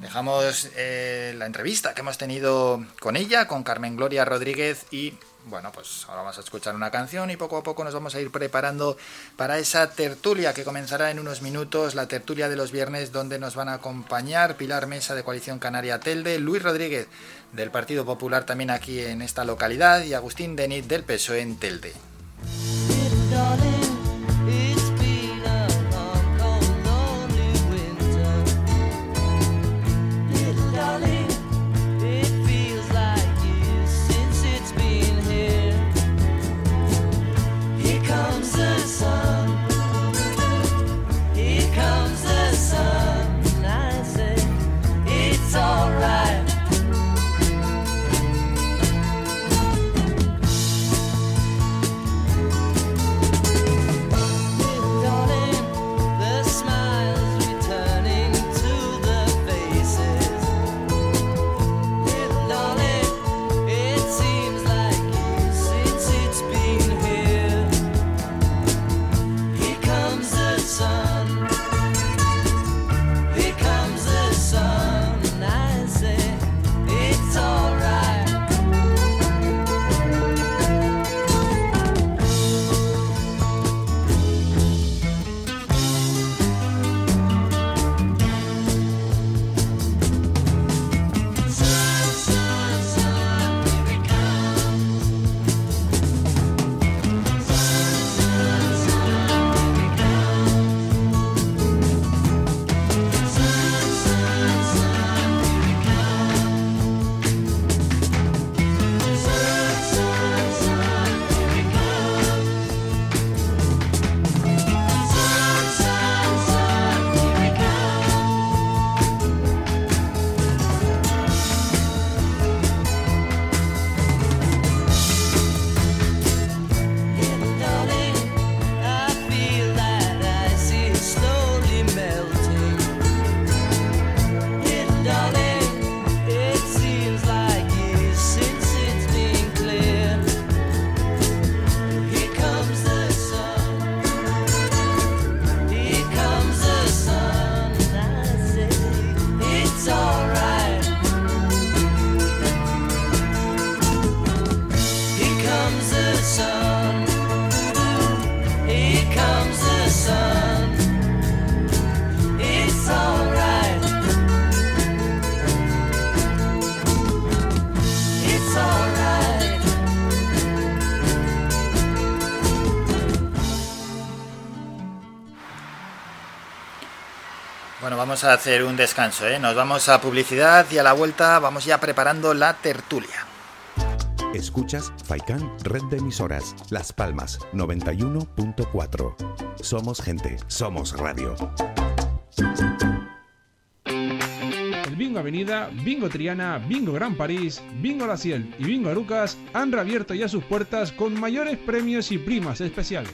S11: Dejamos eh, la entrevista que hemos tenido con ella, con Carmen Gloria Rodríguez y bueno, pues ahora vamos a escuchar una canción y poco a poco nos vamos a ir preparando para esa tertulia que comenzará en unos minutos, la tertulia de los viernes donde nos van a acompañar Pilar Mesa de Coalición Canaria Telde, Luis Rodríguez del Partido Popular también aquí en esta localidad y Agustín Denit del PSOE en Telde. Vamos a hacer un descanso, ¿eh? Nos vamos a publicidad y a la vuelta vamos ya preparando la tertulia.
S4: Escuchas Faikan Red de Emisoras, Las Palmas 91.4. Somos gente, somos radio.
S29: El Bingo Avenida, Bingo Triana, Bingo Gran París, Bingo La Ciel y Bingo Arucas han reabierto ya sus puertas con mayores premios y primas especiales.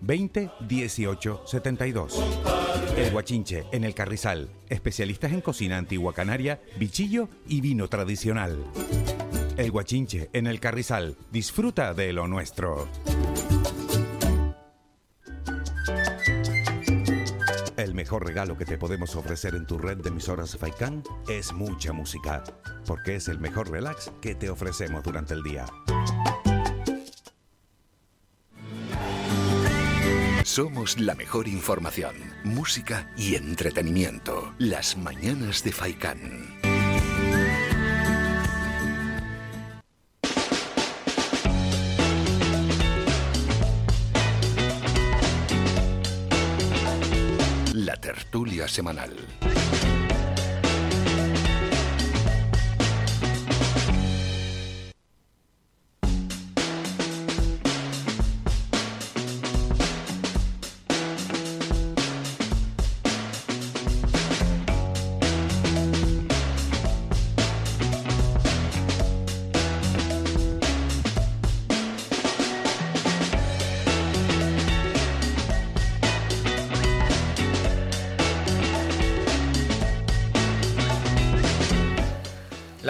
S4: 20 18 72. El Guachinche, en el Carrizal. Especialistas en cocina antigua canaria, bichillo y vino tradicional. El Guachinche en el Carrizal. Disfruta de lo nuestro. El mejor regalo que te podemos ofrecer en tu red de emisoras Faikan es mucha música, porque es el mejor relax que te ofrecemos durante el día.
S2: Somos la mejor información, música y entretenimiento. Las mañanas de Faikán. La tertulia semanal.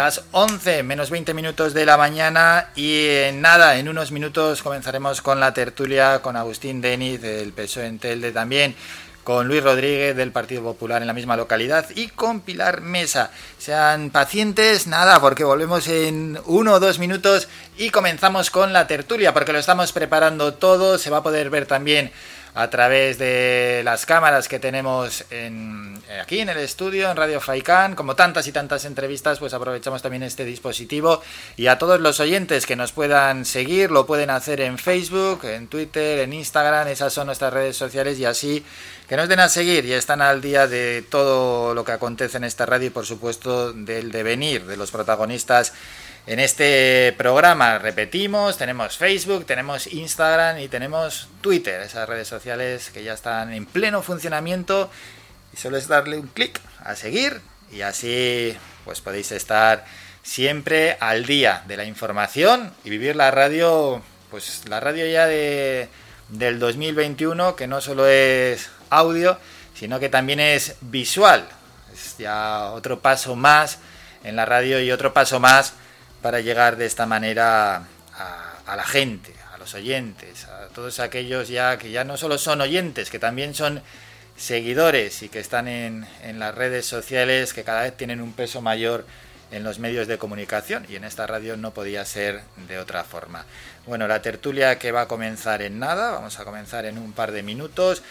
S1: Las 11 menos 20 minutos de la mañana y en nada, en unos minutos comenzaremos con la tertulia con Agustín Deniz del PSOE en Telde también con Luis Rodríguez del Partido Popular en la misma localidad y con Pilar Mesa. Sean pacientes, nada, porque volvemos en uno o dos minutos y comenzamos con la tertulia, porque lo estamos preparando todo, se va a poder ver también a través de las cámaras que tenemos en, eh, aquí en el estudio, en Radio Faicán. Como tantas y tantas entrevistas, pues aprovechamos también este dispositivo. Y a todos los oyentes que nos puedan seguir, lo pueden hacer en Facebook, en Twitter, en Instagram, esas son nuestras redes sociales y así que nos den a seguir y están al día de todo lo que acontece en esta radio y por supuesto del devenir de los protagonistas en este programa. Repetimos, tenemos Facebook, tenemos Instagram y tenemos Twitter, esas redes sociales que ya están en pleno funcionamiento y solo es darle un clic a seguir y así pues podéis estar siempre al día de la información y vivir la radio, pues la radio ya de del 2021 que no solo es audio, sino que también es visual. Es ya otro paso más en la radio y otro paso más para llegar de esta manera a, la gente, a los oyentes, a todos aquellos ya que ya no solo son oyentes, que también son seguidores y que están en, en las redes sociales, que cada vez tienen un peso mayor en los medios de comunicación y en esta radio no podía ser de otra forma. Bueno, la tertulia que va a comenzar en nada, vamos a comenzar en un par de minutos.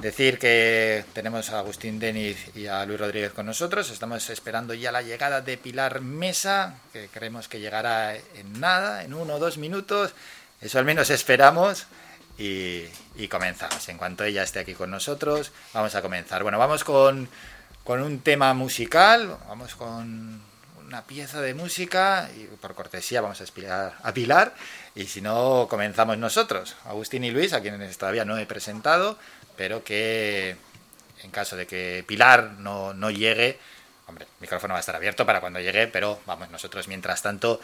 S1: Decir que tenemos a Agustín Deniz y a Luis Rodríguez con nosotros. Estamos esperando ya la llegada de Pilar Mesa, que creemos que llegará en nada, en uno o dos minutos. Eso al menos esperamos. Y, comenzamos. En cuanto ella esté aquí con nosotros, vamos a comenzar. Bueno, vamos con, con un tema musical. Vamos con una pieza de música y por cortesía vamos a explicar a Pilar y si no comenzamos nosotros, Agustín y Luis, a quienes todavía no he presentado, pero que en caso de que Pilar no, no llegue, hombre, el micrófono va a estar abierto para cuando llegue, pero vamos nosotros mientras tanto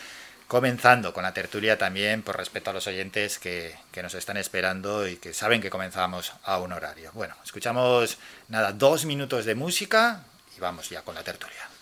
S1: comenzando con la tertulia también por respeto a los oyentes que, que, nos están esperando y que saben que comenzamos a un horario. Bueno, escuchamos nada, dos minutos de música y vamos ya con la tertulia.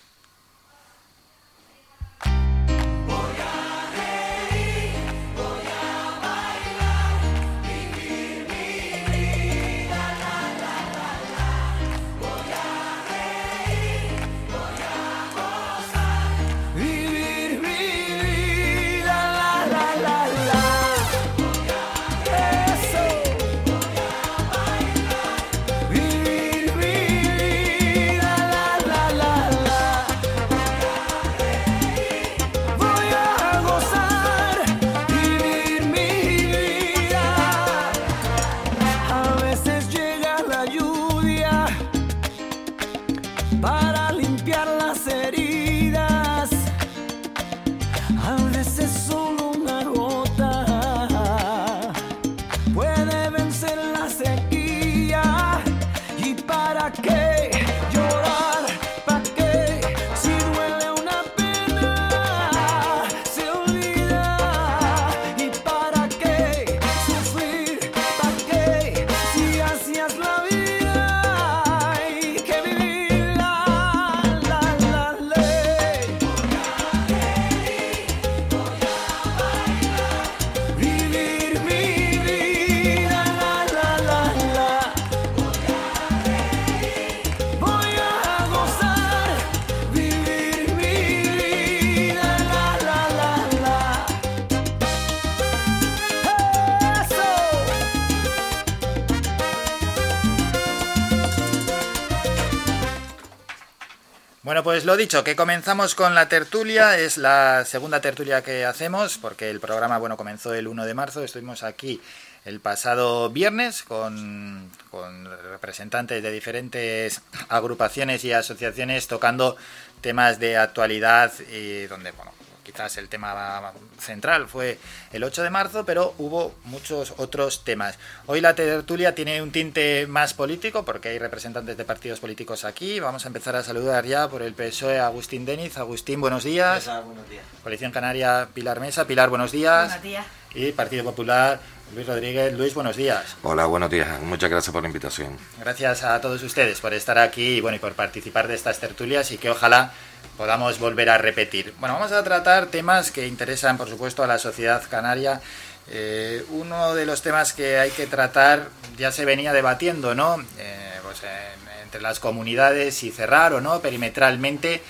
S1: Bueno, pues lo dicho, que comenzamos con la tertulia, es la segunda tertulia que hacemos, porque el programa, bueno, comenzó el 1 de marzo, estuvimos aquí el pasado viernes con, con representantes de diferentes agrupaciones y asociaciones tocando temas de actualidad y donde, bueno, quizás el tema central fue el 8 de marzo, pero hubo muchos otros temas. Hoy la tertulia tiene un tinte más político porque hay representantes de partidos políticos aquí. Vamos a empezar a saludar ya por el PSOE a Agustín Deniz. Agustín, buenos días.
S30: Buenos días.
S1: Coalición Canaria, Pilar Mesa. Pilar, buenos días.
S31: Buenos días.
S1: Y Partido Popular, Luis Rodríguez. Luis, buenos días.
S30: Hola, buenos días. Muchas gracias por la invitación.
S1: Gracias a todos ustedes por estar aquí y, bueno, y por participar de estas tertulias y que ojalá podamos volver a repetir. Bueno, vamos a tratar temas que interesan, por supuesto, a la sociedad canaria. Eh, uno de los temas que hay que tratar ya se venía debatiendo, ¿no? Eh, pues en- entre las comunidades si cerrar o no perimetralmente.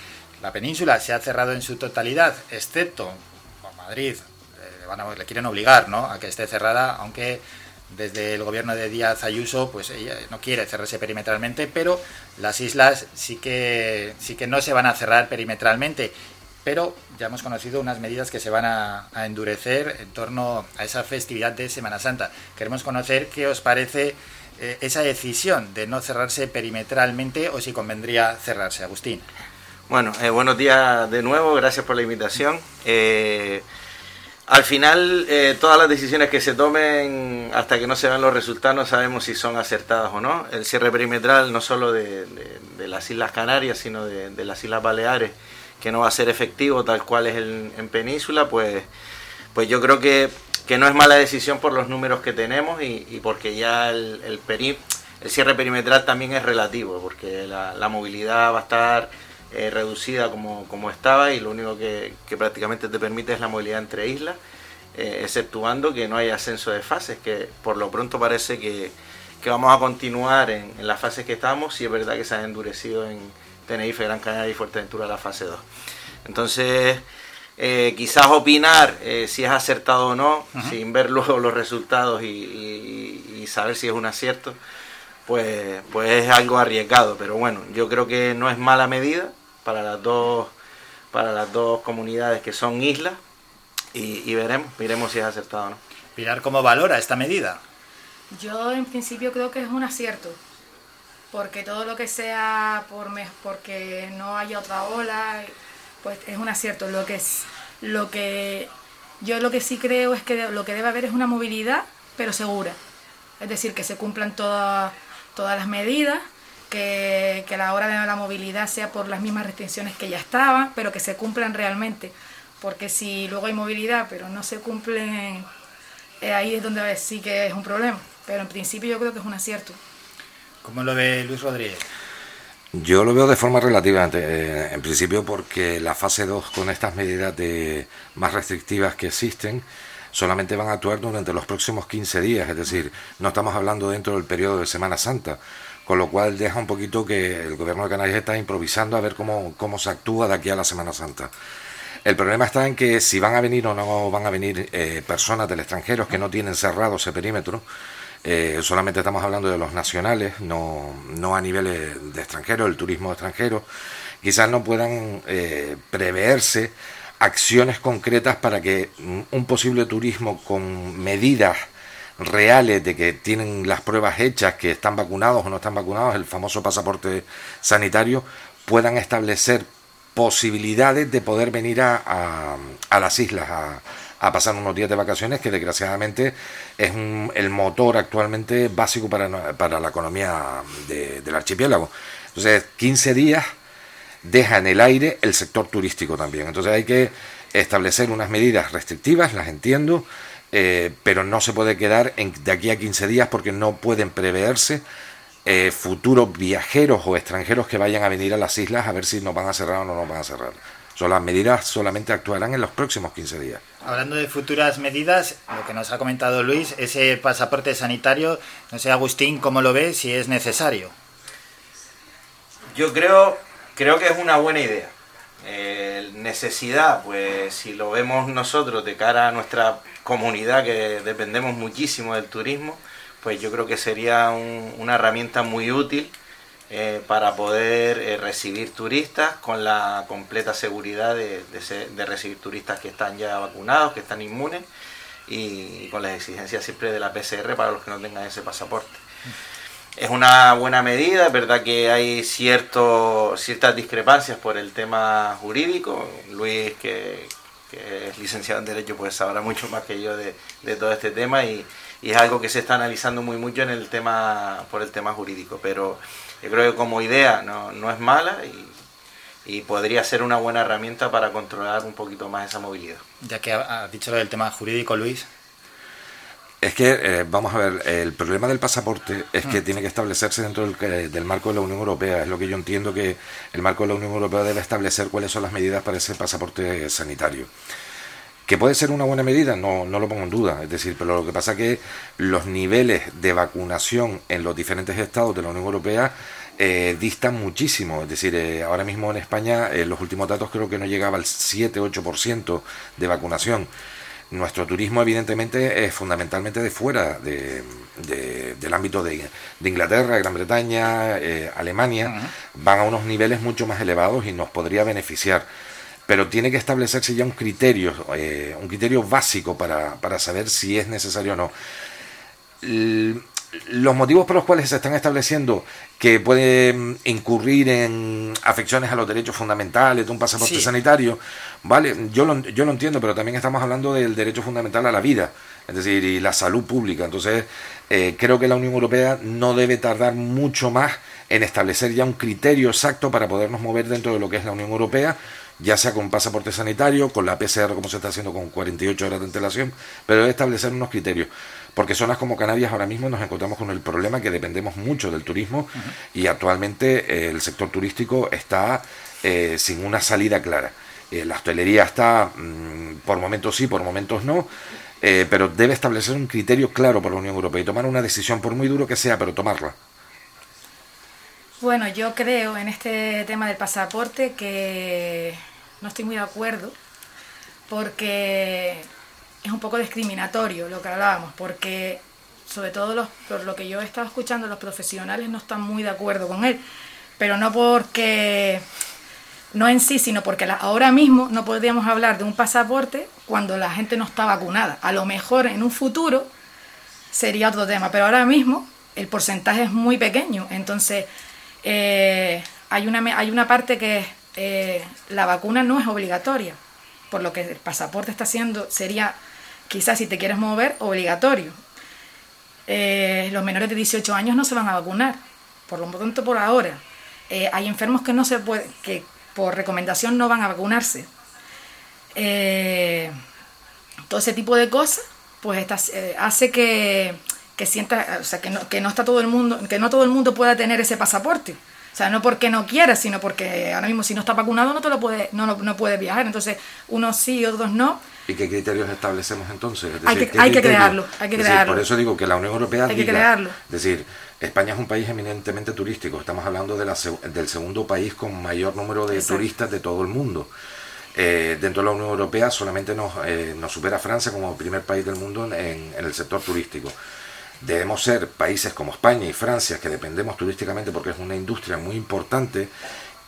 S1: La península se ha cerrado en su totalidad, excepto por Madrid. eh, le quieren obligar, ¿no? A que esté cerrada, aunque desde el gobierno de Díaz Ayuso, pues ella no quiere cerrarse perimetralmente, pero las islas sí que, sí que no se van a cerrar perimetralmente. Pero ya hemos conocido unas medidas que se van a, endurecer en torno a esa festividad de Semana Santa. Queremos conocer qué os parece eh, esa decisión de no cerrarse perimetralmente o si convendría cerrarse, Agustín.
S30: Bueno, eh, buenos días de nuevo, gracias por la invitación. Eh, al final, eh, todas las decisiones que se tomen, hasta que no se vean los resultados, no sabemos si son acertadas o no. El cierre perimetral, no solo de, las Islas Canarias, sino de, las Islas Baleares, que no va a ser efectivo tal cual es en Península, pues, pues yo creo que, que no es mala decisión por los números que tenemos y, porque ya el, el, el cierre perimetral también es relativo, porque la, la movilidad va a estar eh, reducida como, como estaba y lo único que, que prácticamente te permite es la movilidad entre islas, eh, exceptuando que no hay ascenso de fases, que por lo pronto parece que, que vamos a continuar en, en las fases que estamos, y es verdad que se han endurecido en Tenerife, Gran Canaria y Fuerteventura la fase 2. Entonces, eh, quizás opinar si es acertado o no, sin ver luego los resultados y, y- y saber si es un acierto, pues, pues es algo arriesgado. Pero bueno, yo creo que no es mala medida para las dos, para las dos comunidades que son islas y, y veremos, veremos si es acertado o no.
S1: Pilar, ¿cómo valora esta medida?
S31: Yo en principio creo que es un acierto, porque todo lo que sea por me- porque no haya otra ola, pues es un acierto. Lo que es, lo que yo lo que sí creo es que lo que debe haber es una movilidad, pero segura. Es decir, que se cumplan todas todas las medidas, que, que a la hora de la movilidad sea por las mismas restricciones que ya estaban, pero que se cumplan realmente. Porque si luego hay movilidad, pero no se cumplen, eh, ahí es donde sí que es un problema. Pero en principio yo creo que es un acierto.
S1: ¿Cómo lo ve Luis Rodríguez?
S30: Yo lo veo de forma relativamente, eh, en principio porque la fase 2 con estas medidas de más restrictivas que existen solamente van a actuar durante los próximos 15 días, es decir, no estamos hablando dentro del periodo de Semana Santa, con lo cual deja un poquito que el gobierno de Canarias está improvisando a ver cómo, cómo se actúa de aquí a la Semana Santa. El problema está en que si van a venir o no van a venir eh, personas del extranjero que no tienen cerrado ese perímetro, eh, solamente estamos hablando de los nacionales, no, no a niveles de extranjeros, el turismo extranjero, quizás no puedan eh, preverse acciones concretas para que un posible turismo con medidas reales de que tienen las pruebas hechas, que están vacunados o no están vacunados, el famoso pasaporte sanitario, puedan establecer posibilidades de poder venir a, a- a las islas a, a pasar unos días de vacaciones que desgraciadamente es un- el motor actualmente básico para, para la economía de- del archipiélago. Entonces, 15 días deja en el aire el sector turístico también. Entonces hay que establecer unas medidas restrictivas, las entiendo, eh, pero no se puede quedar en, de aquí a 15 días porque no pueden preverse eh, futuros viajeros o extranjeros que vayan a venir a las islas a ver si nos van a cerrar o no nos van a cerrar. So, las medidas solamente actuarán en los próximos 15 días.
S1: Hablando de futuras medidas, lo que nos ha comentado Luis, ese pasaporte sanitario, no sé Agustín, ¿cómo lo ve? Si es necesario.
S30: Yo creo, creo que es una buena idea. Eh, necesidad, pues si lo vemos nosotros de cara a nuestra comunidad que dependemos muchísimo del turismo, pues yo creo que sería un- una herramienta muy útil
S32: eh, para poder eh, recibir turistas con la completa seguridad de, de de recibir turistas que están ya vacunados, que están inmunes y, con las exigencias siempre de la PCR para los que no tengan ese pasaporte. Es una buena medida, es verdad que hay cierto, ciertas discrepancias por el tema jurídico. Luis, que, es licenciado en Derecho, pues sabrá mucho más que yo de, de todo este tema y, es algo que se está analizando muy mucho en el tema, por el tema jurídico. Pero yo creo que como idea no, no es mala y, y podría ser una buena herramienta para controlar un poquito más esa movilidad.
S1: Ya que ha- has dicho lo del tema jurídico, Luis.
S30: Es que, eh, vamos a ver, el problema del pasaporte es que
S1: Mm.
S30: tiene que establecerse dentro del, que- del marco de la Unión Europea. Es lo que yo entiendo que el marco de la Unión Europea debe establecer cuáles son las medidas para ese pasaporte sanitario. Que puede ser una buena medida, no, no lo pongo en duda. Es decir, pero lo que pasa es que los niveles de vacunación en los diferentes estados de la Unión Europea eh, distan muchísimo. Es decir, eh, ahora mismo en España, eh, los últimos datos creo que no llegaba al 7-8% de vacunación. Nuestro turismo, evidentemente, es fundamentalmente de fuera de- de- del ámbito de, de Inglaterra, Gran Bretaña, eh, Alemania. Van a unos niveles mucho más elevados y nos podría beneficiar. Pero tiene que establecerse ya un criterio, eh, un criterio básico para, para saber si es necesario o no. Los motivos por los cuales se están estableciendo que puede mm, incurrir en afecciones a los derechos fundamentales de un pasaporte
S1: Sí.
S30: sanitario, vale, yo lo, yo lo entiendo, pero también estamos hablando del derecho fundamental a la vida, es decir, y la salud pública. Entonces, eh, creo que la Unión Europea no debe tardar mucho más en establecer ya un criterio exacto para podernos mover dentro de lo que es la Unión Europea, ya sea con pasaporte sanitario, con la PCR como se está haciendo con 48 horas de antelación, pero debe establecer unos criterios. Porque zonas como Canarias ahora mismo nos encontramos con el problema que dependemos mucho del turismo y actualmente eh, el sector turístico está eh, sin una salida clara. Eh, la hostelería está mm, por momentos sí, por momentos no, eh, pero debe establecer un criterio claro por la Unión Europea y tomar una decisión, por muy duro que sea, pero tomarla.
S31: Bueno, yo creo en este tema del pasaporte que no estoy muy de acuerdo porque es un poco discriminatorio lo que hablábamos, porque sobre todo los, por lo que yo he estado escuchando, los profesionales no están muy de acuerdo con él, pero no porque, no en sí, sino porque ahora mismo no podríamos hablar de un pasaporte cuando la gente no está vacunada. A lo mejor en un futuro sería otro tema, pero ahora mismo el porcentaje es muy pequeño, entonces eh, hay, una, hay una parte que eh, la vacuna no es obligatoria, por lo que el pasaporte está haciendo, sería quizás si te quieres mover, obligatorio. Eh, los menores de 18 años no se van a vacunar, por lo tanto por ahora. Eh, hay enfermos que no se puede, que por recomendación no van a vacunarse. Eh, todo ese tipo de cosas, pues estas, eh, hace que, que sienta, o sea, que no, que no está todo el mundo, que no todo el mundo pueda tener ese pasaporte. O sea, no porque no quiera, sino porque ahora mismo si no está vacunado no te lo puede, no, no puede viajar. Entonces, unos sí y otros no.
S30: ¿Y qué criterios establecemos entonces? Es
S31: Hay que- crearlo, hay que
S30: decir,
S31: crearlo.
S30: Por eso digo que la Unión Europea
S31: Hay que crearlo.
S30: Es decir, España es un país eminentemente turístico. Estamos hablando de la seg- del segundo país con mayor número de
S31: Exacto.
S30: turistas de todo el mundo. Eh, dentro de la Unión Europea solamente nos, eh, nos supera Francia como primer país del mundo en, en el sector turístico. Debemos ser países como España y Francia, que dependemos turísticamente porque es una industria muy importante,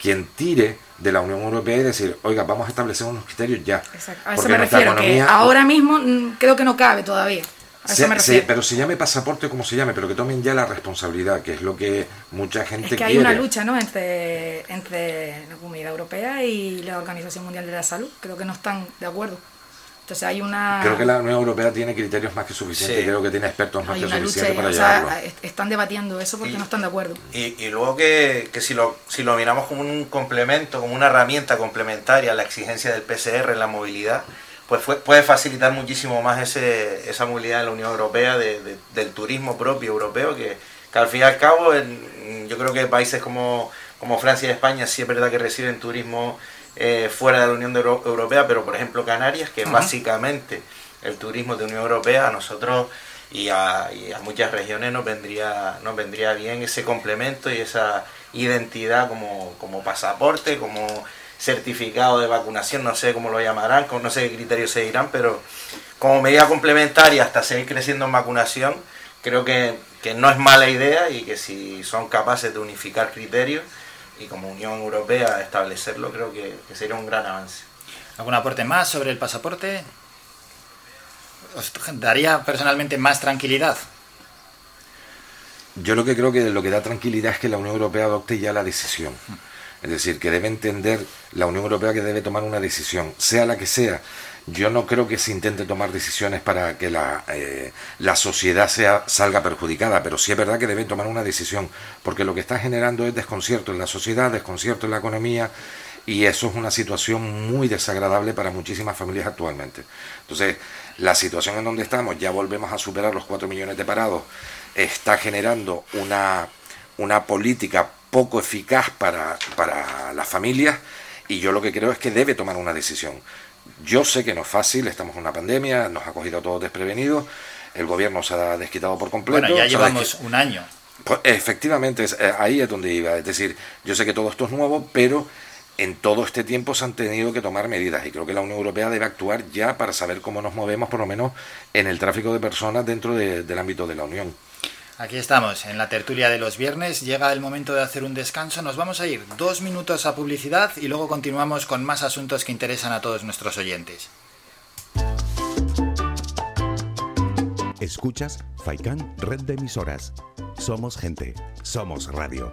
S30: quien tire de la Unión Europea y decir, oiga, vamos a establecer unos criterios ya.
S31: Exacto. A eso me refiero, que ahora mismo mm, creo que no cabe todavía. A eso me
S30: se-
S31: refiero.
S30: pero se llame pasaporte como se llame, pero que tomen ya la responsabilidad, que es lo que mucha gente
S31: Es que hay
S30: quiere.
S31: una lucha ¿no? entre, entre la Comunidad Europea y la Organización Mundial de la Salud. Creo que no están de acuerdo. Entonces hay una,
S30: Creo que la Unión Europea tiene criterios más que suficientes
S32: Sí.
S30: y creo que tiene expertos más
S31: hay
S30: que suficientes para
S31: O
S30: llevarlo.
S31: sea, están debatiendo eso porque no están de acuerdo.
S32: Y, y luego que, que si, lo, si lo miramos como un complemento, como una herramienta complementaria a la exigencia del PCR en la movilidad, pues fue- puede facilitar muchísimo más ese, esa movilidad en la Unión Europea, de- de- del turismo propio europeo, que, que al fin y al cabo en- yo creo que países como, como Francia y España sí es verdad que reciben turismo eh, fuera de la Unión Euro- Europea, pero por ejemplo Canarias, que es
S1: Ujú.
S32: básicamente el turismo de Unión Europea, a nosotros y a, y a muchas regiones nos vendría, nos vendría bien ese complemento y esa identidad como, como pasaporte, como certificado de vacunación, no sé cómo lo llamarán, no sé qué criterios se dirán, pero como medida complementaria hasta seguir creciendo en vacunación, creo que, que no es mala idea y que si son capaces de unificar criterios y como Unión Europea establecerlo, creo que, que sería un gran avance.
S1: ¿Algún aporte más sobre el pasaporte? ¿Os daría personalmente más tranquilidad?
S30: Yo lo que creo que lo que da tranquilidad es que la Unión Europea adopte ya la decisión. Es decir, que debe entender la Unión Europea que debe tomar una decisión, sea la que sea. Yo no creo que se intente tomar decisiones para que la, eh, la sociedad sea, salga perjudicada, pero sí es verdad que debe tomar una decisión, porque lo que está generando es desconcierto en la sociedad, desconcierto en la economía, y eso es una situación muy desagradable para muchísimas familias actualmente. Entonces, la situación en donde estamos, ya volvemos a superar los 4 millones de parados, está generando una, una política poco eficaz para, para las familias y yo lo que creo es que debe tomar una decisión. Yo sé que no es fácil, estamos en una pandemia, nos ha cogido a todos desprevenidos, el gobierno se ha desquitado por completo.
S1: Bueno, ya llevamos un año.
S30: Pues, efectivamente, es- eh, ahí es donde iba. Es decir, yo sé que todo esto es nuevo, pero en todo este tiempo se han tenido que tomar medidas y creo que la Unión Europea debe actuar ya para saber cómo nos movemos, por lo menos en el tráfico de personas dentro de- del ámbito de la Unión.
S1: Aquí estamos, en la tertulia de los viernes. Llega el momento de hacer un descanso. Nos vamos a ir dos minutos a publicidad y luego continuamos con más asuntos que interesan a todos nuestros oyentes.
S4: Escuchas Faikan Red de Emisoras. Somos gente, somos radio.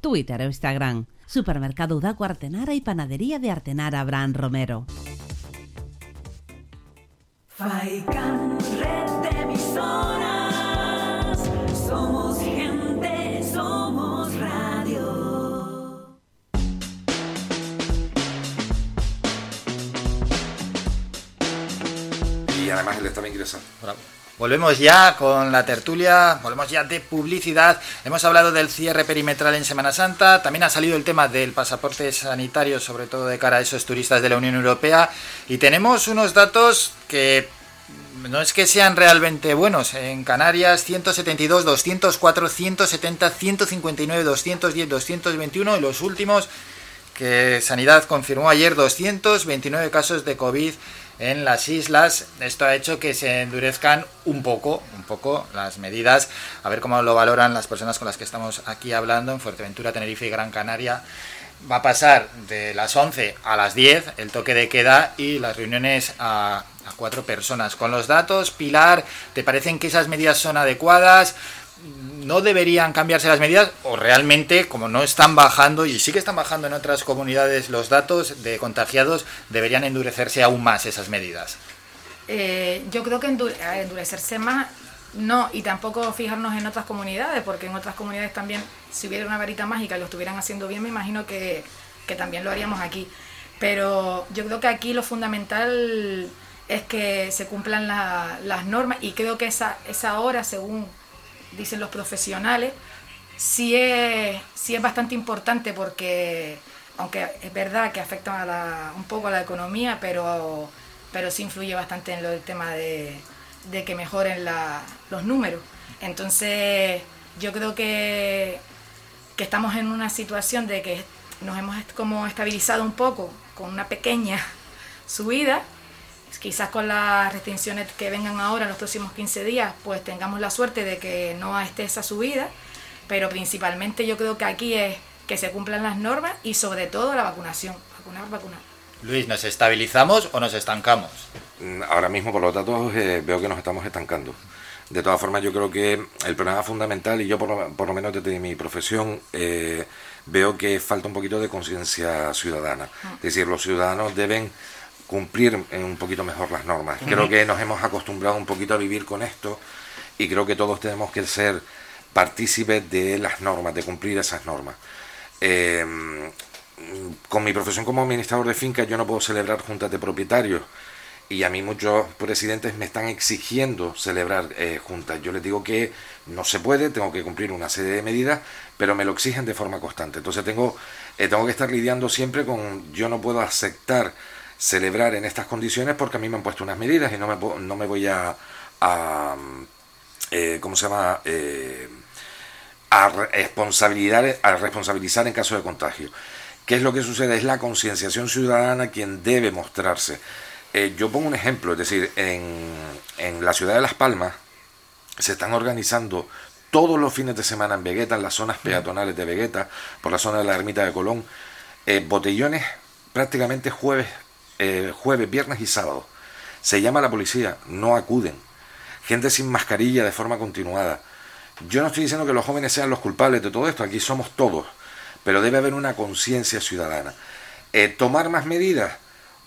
S5: Twitter o Instagram. Supermercado Udaco Artenara y Panadería de Artenara Abraham Romero.
S6: Faikan, red de emisoras. Somos gente, somos radio.
S30: Y además él estaba ingresando.
S1: Volvemos ya con la tertulia, volvemos ya de publicidad. Hemos hablado del cierre perimetral en Semana Santa, también ha salido el tema del pasaporte sanitario, sobre todo de cara a esos turistas de la Unión Europea, y tenemos unos datos que no es que sean realmente buenos. En Canarias 172, 204, 170, 159, 210, 221 y los últimos que Sanidad confirmó ayer 229 casos de COVID en las islas. Esto ha hecho que se endurezcan un poco, un poco las medidas. A ver cómo lo valoran las personas con las que estamos aquí hablando en Fuerteventura, Tenerife y Gran Canaria. Va a pasar de las 11 a las 10 el toque de queda y las reuniones a, a cuatro personas. Con los datos, Pilar, ¿te parecen que esas medidas son adecuadas? No deberían cambiarse las medidas o realmente como no están bajando y sí que están bajando en otras comunidades los datos de contagiados deberían endurecerse aún más esas medidas
S31: Eh, yo creo que endurecerse más, no, y tampoco fijarnos en otras comunidades, porque en otras comunidades también, si hubiera una varita mágica y lo estuvieran haciendo bien, me imagino que, que también lo haríamos aquí. Pero yo creo que aquí lo fundamental es que se cumplan la- las normas y creo que esa, esa hora, según dicen los profesionales, sí es, sí es bastante importante porque, aunque es verdad que afecta a la- un poco a la economía, pero, pero sí influye bastante en lo del tema de, de que mejoren los números. Entonces, yo creo que, que estamos en una situación de que nos hemos como estabilizado un poco con una pequeña *laughs* subida. Quizás con las restricciones que vengan ahora en los próximos 15 días, pues tengamos la suerte de que no esté esa subida, pero principalmente yo creo que aquí es que se cumplan las normas y sobre todo la vacunación, vacunar, vacunar.
S1: Luis, ¿nos estabilizamos o nos estancamos?
S30: Mm, ahora mismo, por los datos, eh, veo que nos estamos estancando. De todas formas, yo creo que el problema fundamental, y yo por lo, por lo menos desde mi profesión, eh, veo que falta un poquito de conciencia ciudadana. Es decir, los ciudadanos deben cumplir un poquito mejor las normas. Creo que nos hemos acostumbrado un poquito a vivir con esto y creo que todos tenemos que ser partícipes de las normas, de cumplir esas normas. Eh, con mi profesión como administrador de finca yo no puedo celebrar juntas de propietarios y a mí muchos presidentes me están exigiendo celebrar eh, juntas. Yo les digo que no se puede, tengo que cumplir una serie de medidas, pero me lo exigen de forma constante. Entonces tengo, eh, tengo que estar lidiando siempre con, yo no puedo aceptar celebrar en estas condiciones porque a mí me han puesto unas medidas y no me, no me voy a, a eh, ¿cómo se llama? a, responsabilizar, a responsabilizar en caso de contagio. ¿Qué es lo que sucede? Es la concienciación ciudadana quien debe mostrarse. Eh, yo pongo un ejemplo, es decir, en, en, la ciudad de Las Palmas se están organizando todos los fines de semana en Vegueta, en las zonas peatonales de Vegueta, por la zona de la ermita de Colón, eh, botellones prácticamente jueves, eh, jueves, viernes y sábado. Se llama a la policía, no acuden. Gente sin mascarilla de forma continuada. Yo no estoy diciendo que los jóvenes sean los culpables de todo esto, aquí somos todos, pero debe haber una conciencia ciudadana. tomar más medidas,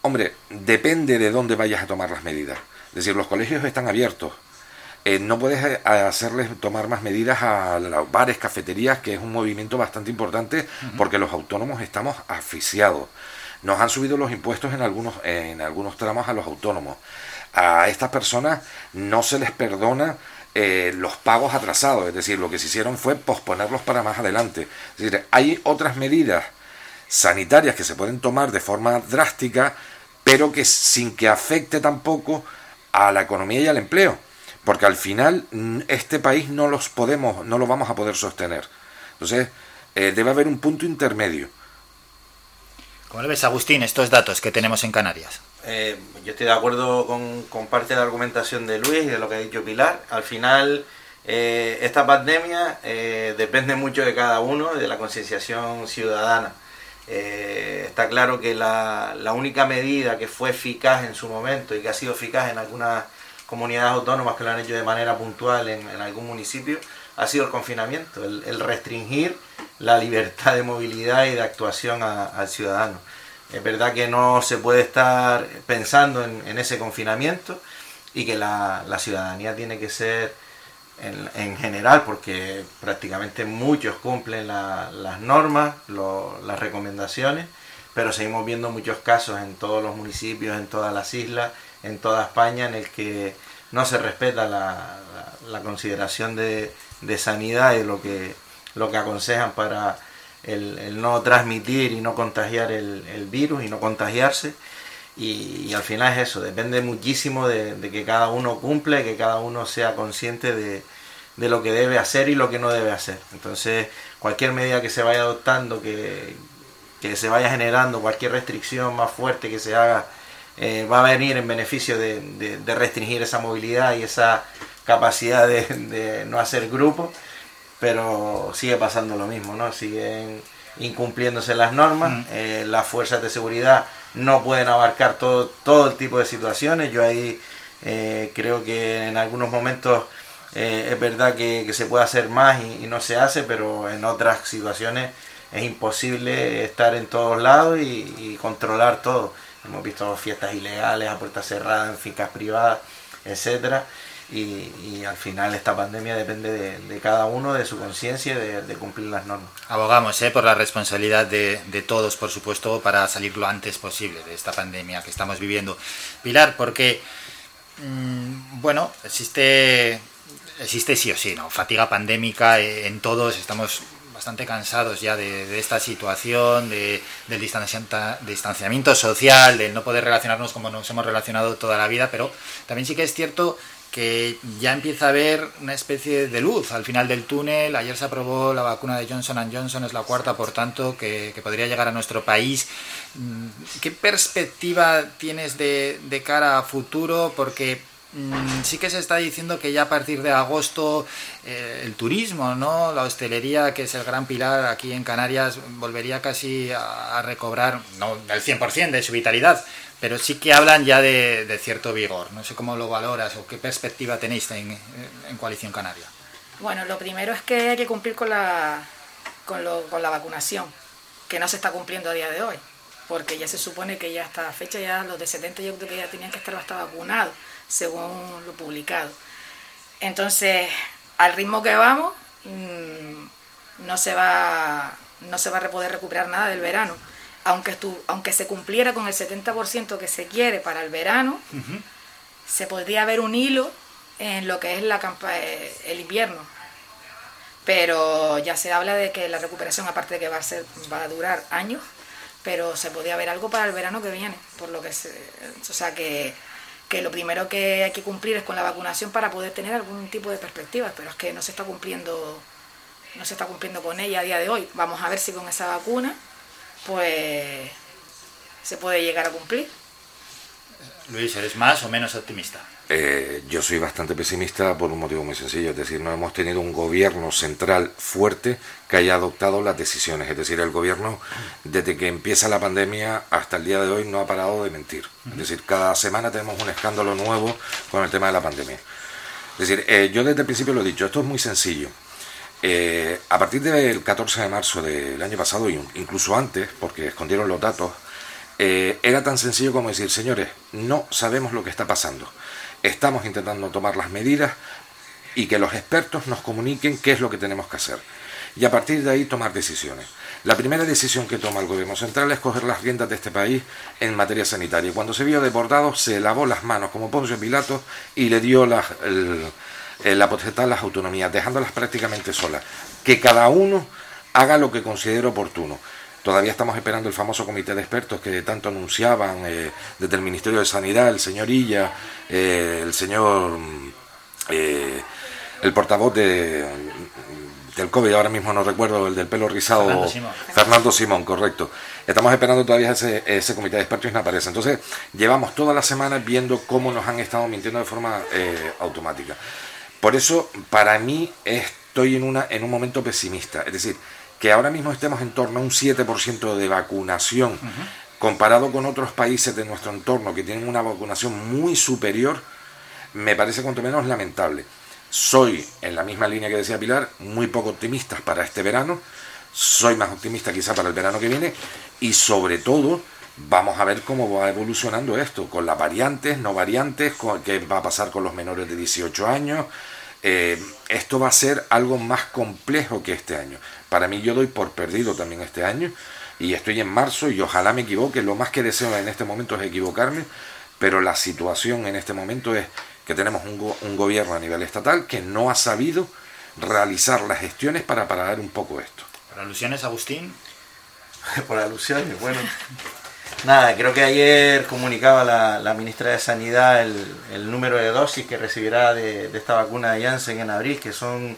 S30: Hombre, depende de dónde vayas a tomar las medidas. Es decir, los colegios están abiertos. Eh, no puedes eh, hacerles tomar más medidas a los bares, cafeterías, que es un movimiento bastante importante porque los autónomos estamos asfixiados. Nos han subido los impuestos en algunos, en algunos tramos a los autónomos. A estas personas no se les perdona eh, los pagos atrasados, es decir, lo que se hicieron fue posponerlos para más adelante. Es decir, hay otras medidas sanitarias que se pueden tomar de forma drástica pero que sin que afecte tampoco a la economía y al empleo, porque al final mm, este país no los podemos, no lo vamos a poder sostener. Entonces, eh, debe haber un punto intermedio.
S1: ¿Cómo le ves, Agustín, estos datos que tenemos en Canarias?
S32: Eh, yo estoy de acuerdo con, parte de la argumentación de Luis y de lo que ha dicho Pilar. Al final, eh, esta pandemia depende mucho de cada uno de la concienciación ciudadana. Eh, está claro que la, única medida que fue eficaz en su momento y que ha sido eficaz en algunas comunidades autónomas que lo han hecho de manera puntual en, algún municipio ha sido el confinamiento, el, restringir la libertad de movilidad y de actuación al ciudadano. Es verdad que no se puede estar pensando en, ese confinamiento y que la ciudadanía tiene que ser en, general, porque prácticamente muchos cumplen las normas, las recomendaciones, pero seguimos viendo muchos casos en todos los municipios, en todas las islas, en toda España, en el que no se respeta la, consideración de, sanidad y lo que, lo que aconsejan para el, no transmitir y no contagiar el, virus y no contagiarse. Y, al final es eso, depende muchísimo de, que cada uno cumpla y que cada uno sea consciente de, lo que debe hacer y lo que no debe hacer. Entonces, cualquier medida que se vaya adoptando, que, se vaya generando, cualquier restricción más fuerte que se haga, eh, va a venir en beneficio de, restringir esa movilidad y esa capacidad de, no hacer grupos, pero sigue pasando lo mismo, ¿no? Siguen incumpliéndose las normas, mm. eh, las fuerzas de seguridad no pueden abarcar todo, todo el tipo de situaciones. Yo ahí eh, creo que en algunos momentos eh, es verdad que, se puede hacer más y, no se hace, pero en otras situaciones es imposible estar en todos lados y, controlar todo. Hemos visto fiestas ilegales a puertas cerradas en fincas privadas, etcétera y, al final esta pandemia depende de, cada uno, de su conciencia y de, cumplir las normas.
S1: Abogamos ¿eh? por la responsabilidad de, todos, por supuesto, para salir lo antes posible de esta pandemia que estamos viviendo. Pilar, porque, mm, bueno, existe, existe sí o sí, ¿no? Fatiga pandémica en todos, estamos bastante cansados ya de, esta situación, de, del distanciamiento social, del no poder relacionarnos como nos hemos relacionado toda la vida, pero también sí que es cierto que ya empieza a haber una especie de luz al final del túnel. Ayer se aprobó la vacuna de Johnson Johnson, es la cuarta, por tanto, que, podría llegar a nuestro país. Mm, ¿Qué perspectiva tienes de, cara a futuro? Porque Mm, sí que se está diciendo que ya a partir de agosto eh, el turismo, ¿no? La hostelería, que es el gran pilar aquí en Canarias, volvería casi a, recobrar, no el 100% de su vitalidad, pero sí que hablan ya de, cierto vigor. No sé cómo lo valoras o qué perspectiva tenéis en, Coalición Canaria.
S31: Bueno, lo primero es que hay que cumplir con la, con, con la vacunación, que no se está cumpliendo a día de hoy, porque ya se supone que ya hasta la fecha ya los de 70 yo creo que ya tenían que estar bastante vacunados según lo publicado. Entonces, al ritmo que vamos, mm, no se va, no se va a poder recuperar nada del verano. Aunque, aunque se cumpliera con el 70% que se quiere para el verano, se podría ver un hilo en lo que es la eh, el invierno. Pero ya se habla de que la recuperación, aparte de que va a, ser, va a durar años, pero se podría ver algo para el verano que viene, por lo que se, o sea que que lo primero que hay que cumplir es con la vacunación para poder tener algún tipo de perspectiva, pero es que no se está cumpliendo, no se está cumpliendo con ella a día de hoy. Vamos a ver si con esa vacuna, pues se puede llegar a cumplir.
S1: Luis, ¿eres más o menos optimista?
S30: Eh, yo soy bastante pesimista por un motivo muy sencillo, es decir, no hemos tenido un gobierno central fuerte que haya adoptado las decisiones, es decir, el gobierno desde que empieza la pandemia hasta el día de hoy no ha parado de mentir, es decir, cada semana tenemos un escándalo nuevo con el tema de la pandemia. Es decir, eh, yo desde el principio lo he dicho, esto es muy sencillo. Eh, a partir del 14 de marzo del año pasado, incluso antes, porque escondieron los datos, era tan sencillo como decir, señores, no sabemos lo que está pasando Estamos intentando tomar las medidas y que los expertos nos comuniquen qué es lo que tenemos que hacer. Y a partir de ahí tomar decisiones. La primera decisión que toma el gobierno central es coger las riendas de este país en materia sanitaria. Cuando se vio desbordado, se lavó las manos como Poncio Pilato y le dio la, la potestad a las autonomías, dejándolas prácticamente solas. Que cada uno haga lo que considere oportuno. Todavía estamos esperando el famoso comité de expertos que tanto anunciaban eh, desde el Ministerio de Sanidad, el señor Illa, eh, el señor, eh, el portavoz de, del COVID, ahora mismo no recuerdo, el del pelo rizado, Fernando Simón, correcto. Estamos esperando todavía ese, ese comité de expertos y no aparece. Entonces, llevamos todas las semanas viendo cómo nos han estado mintiendo de forma automática. Por eso, para mí, estoy en, una, en un momento pesimista. Es decir, que ahora mismo estemos en torno a un 7% de vacunación, comparado con otros países de nuestro entorno que tienen una vacunación muy superior, me parece cuanto menos lamentable. Soy, en la misma línea que decía Pilar, muy poco optimista para este verano, soy más optimista quizá para el verano que viene y sobre todo vamos a ver cómo va evolucionando esto, con las variantes, no variantes, qué va a pasar con los menores de 18 años. Eh, esto va a ser algo más complejo que este año. Para mí yo doy por perdido también este año y estoy en marzo y ojalá me equivoque. Lo más que deseo en este momento es equivocarme, pero la situación en este momento es que tenemos un, gobierno a nivel estatal que no ha sabido realizar las gestiones para parar un poco esto.
S1: ¿Por alusiones, Agustín? *laughs*
S32: Por alusiones, bueno. Nada, creo que ayer comunicaba la, ministra de Sanidad el, número de dosis que recibirá de, esta vacuna de Janssen en abril, que son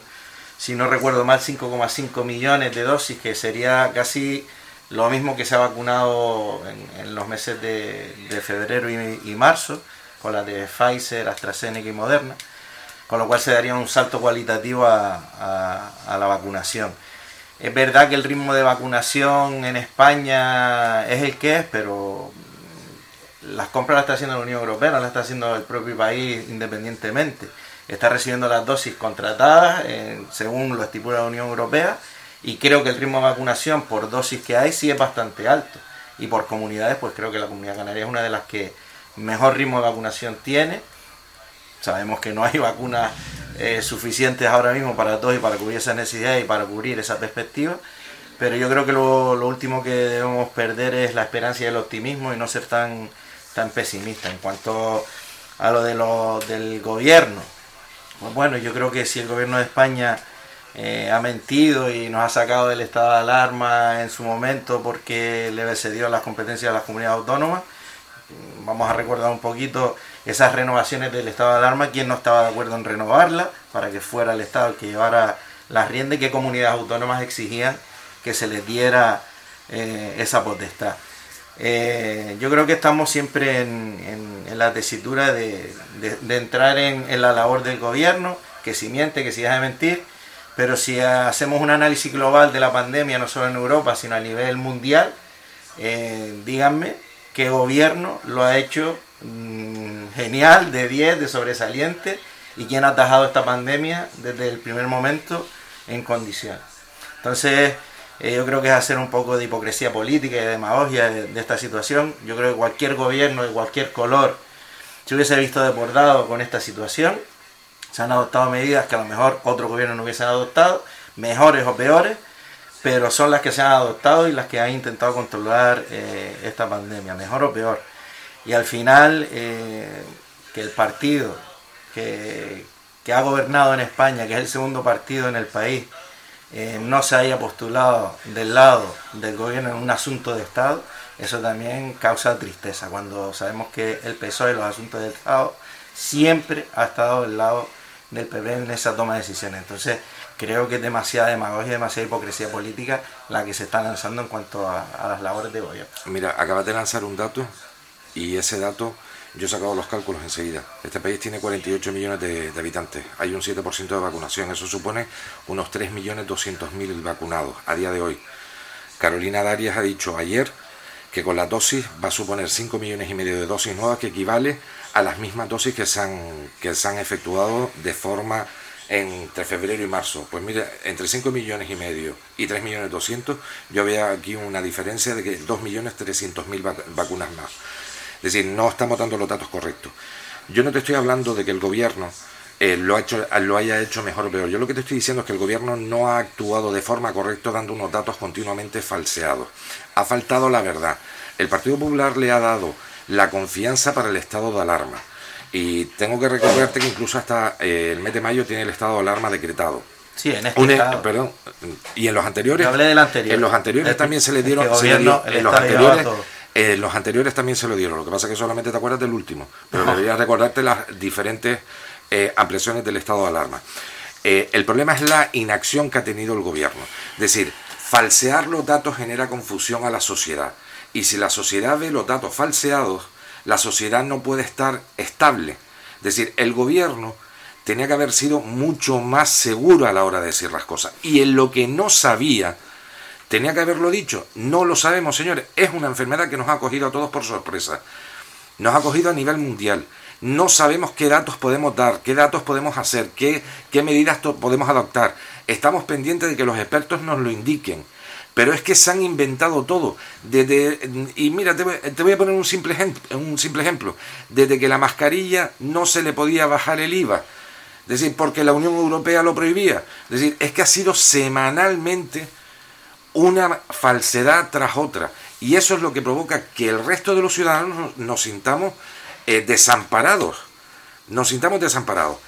S32: si no recuerdo mal, 5,5 millones de dosis, que sería casi lo mismo que se ha vacunado en, los meses de, febrero y, marzo, con las de Pfizer, AstraZeneca y Moderna, con lo cual se daría un salto cualitativo a, la vacunación. Es verdad que el ritmo de vacunación en España es el que es, pero las compras las está haciendo la Unión Europea, no las está haciendo el propio país independientemente. Está recibiendo las dosis contratadas eh, según lo estipula la Unión Europea y creo que el ritmo de vacunación por dosis que hay sí es bastante alto. Y por comunidades pues creo que la comunidad canaria es una de las que mejor ritmo de vacunación tiene sabemos que no hay vacunas eh, suficientes ahora mismo para todos y para cubrir esa necesidad y para cubrir esa perspectiva pero yo creo que lo, último que debemos perder es la esperanza y el optimismo y no ser tan tan pesimista en cuanto a lo de lo del gobierno. Pues bueno, yo creo que si el gobierno de España eh, ha mentido y nos ha sacado del estado de alarma en su momento porque le cedió las competencias a las comunidades autónomas, vamos a recordar un poquito esas renovaciones del estado de alarma, quién no estaba de acuerdo en renovarla para que fuera el estado el que llevara las riendas y qué comunidades autónomas exigían que se les diera eh, esa potestad. Eh, yo creo que estamos siempre en, la tesitura de, entrar en, la labor del gobierno, que si miente, que si deja de mentir, pero si hacemos un análisis global de la pandemia, no solo en Europa, sino a nivel mundial, eh, díganme qué gobierno lo ha hecho mm, genial, de 10, de sobresaliente, y quién ha atajado esta pandemia desde el primer momento en condiciones. Entonces, eh, yo creo que es hacer un poco de hipocresía política y de demagogia de, esta situación. Yo creo que cualquier gobierno de cualquier color se hubiese visto desbordado con esta situación. Se han adoptado medidas que a lo mejor otros gobiernos no hubiesen adoptado, mejores o peores, pero son las que se han adoptado y las que han intentado controlar eh, esta pandemia, mejor o peor. Y al final, eh, que el partido que, ha gobernado en España, que es el segundo partido en el país, eh, no se haya postulado del lado del gobierno en un asunto de Estado, eso también causa tristeza, cuando sabemos que el PSOE en los asuntos de Estado siempre ha estado del lado del PP en esa toma de decisiones. Entonces, creo que es demasiada demagogia, demasiada hipocresía política la que se está lanzando en cuanto a, a las labores de gobierno.
S30: Mira, acabas de lanzar un dato y ese dato yo he sacado los cálculos enseguida. Este país tiene 48 millones de, habitantes. Hay un 7% de vacunación. Eso supone unos 3.200.000 vacunados a día de hoy. Carolina Darias ha dicho ayer que con la dosis va a suponer 5 millones y medio de dosis nuevas, que equivale a las mismas dosis que se han, que se han efectuado de forma entre febrero y marzo. Pues mira, entre 5 millones y medio y 3 millones 200, yo veo aquí una diferencia de que 2 millones 300 mil vacunas más. Es decir, no estamos dando los datos correctos. Yo no te estoy hablando de que el gobierno eh, lo, ha hecho, lo haya hecho mejor o peor. Yo lo que te estoy diciendo es que el gobierno no ha actuado de forma correcta dando unos datos continuamente falseados. Ha faltado la verdad. El Partido Popular le ha dado la confianza para el estado de alarma. Y tengo que recordarte que incluso hasta eh, el mes de mayo tiene el estado de alarma decretado.
S32: Sí, en este estado.
S30: Perdón. Y en los anteriores.
S32: hablé del anterior.
S30: En los anteriores este también se le dieron. en los anteriores eh, los anteriores también se lo dieron, lo que pasa es que solamente te acuerdas del último, pero deberías recordarte las diferentes eh, ampliaciones del estado de alarma. Eh, el problema es la inacción que ha tenido el gobierno. Es decir, falsear los datos genera confusión a la sociedad. Y si la sociedad ve los datos falseados, la sociedad no puede estar estable. Es decir, el gobierno tenía que haber sido mucho más seguro a la hora de decir las cosas. Y en lo que no sabía, Tenía que haberlo dicho. No lo sabemos, señores. Es una enfermedad que nos ha cogido a todos por sorpresa. Nos ha cogido a nivel mundial. No sabemos qué datos podemos dar, qué datos podemos hacer, qué, qué medidas podemos adoptar. Estamos pendientes de que los expertos nos lo indiquen. Pero es que se han inventado todo. Desde, y mira, te voy, a poner un simple, un simple ejemplo. Desde que la mascarilla no se le podía bajar el IVA. Es decir, porque la Unión Europea lo prohibía. Es decir, es que ha sido semanalmente una falsedad tras otra. Y eso es lo que provoca que el resto de los ciudadanos nos sintamos eh, desamparados. Nos sintamos desamparados.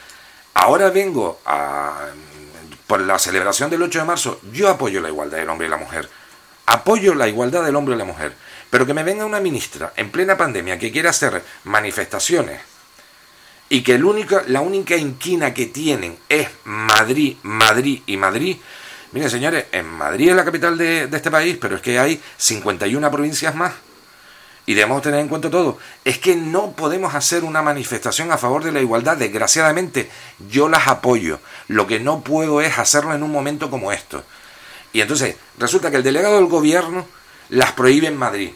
S30: Ahora vengo a, por la celebración del 8 de marzo. Yo apoyo la igualdad del hombre y la mujer. Apoyo la igualdad del hombre y la mujer. Pero que me venga una ministra en plena pandemia que quiera hacer manifestaciones y que el único, la única inquina que tienen es Madrid, Madrid y Madrid, Miren, señores, en Madrid es la capital de, este país, pero es que hay 51 provincias más. Y debemos tener en cuenta todo. Es que no podemos hacer una manifestación a favor de la igualdad. Desgraciadamente, yo las apoyo. Lo que no puedo es hacerlo en un momento como esto. Y entonces, resulta que el delegado del gobierno las prohíbe en Madrid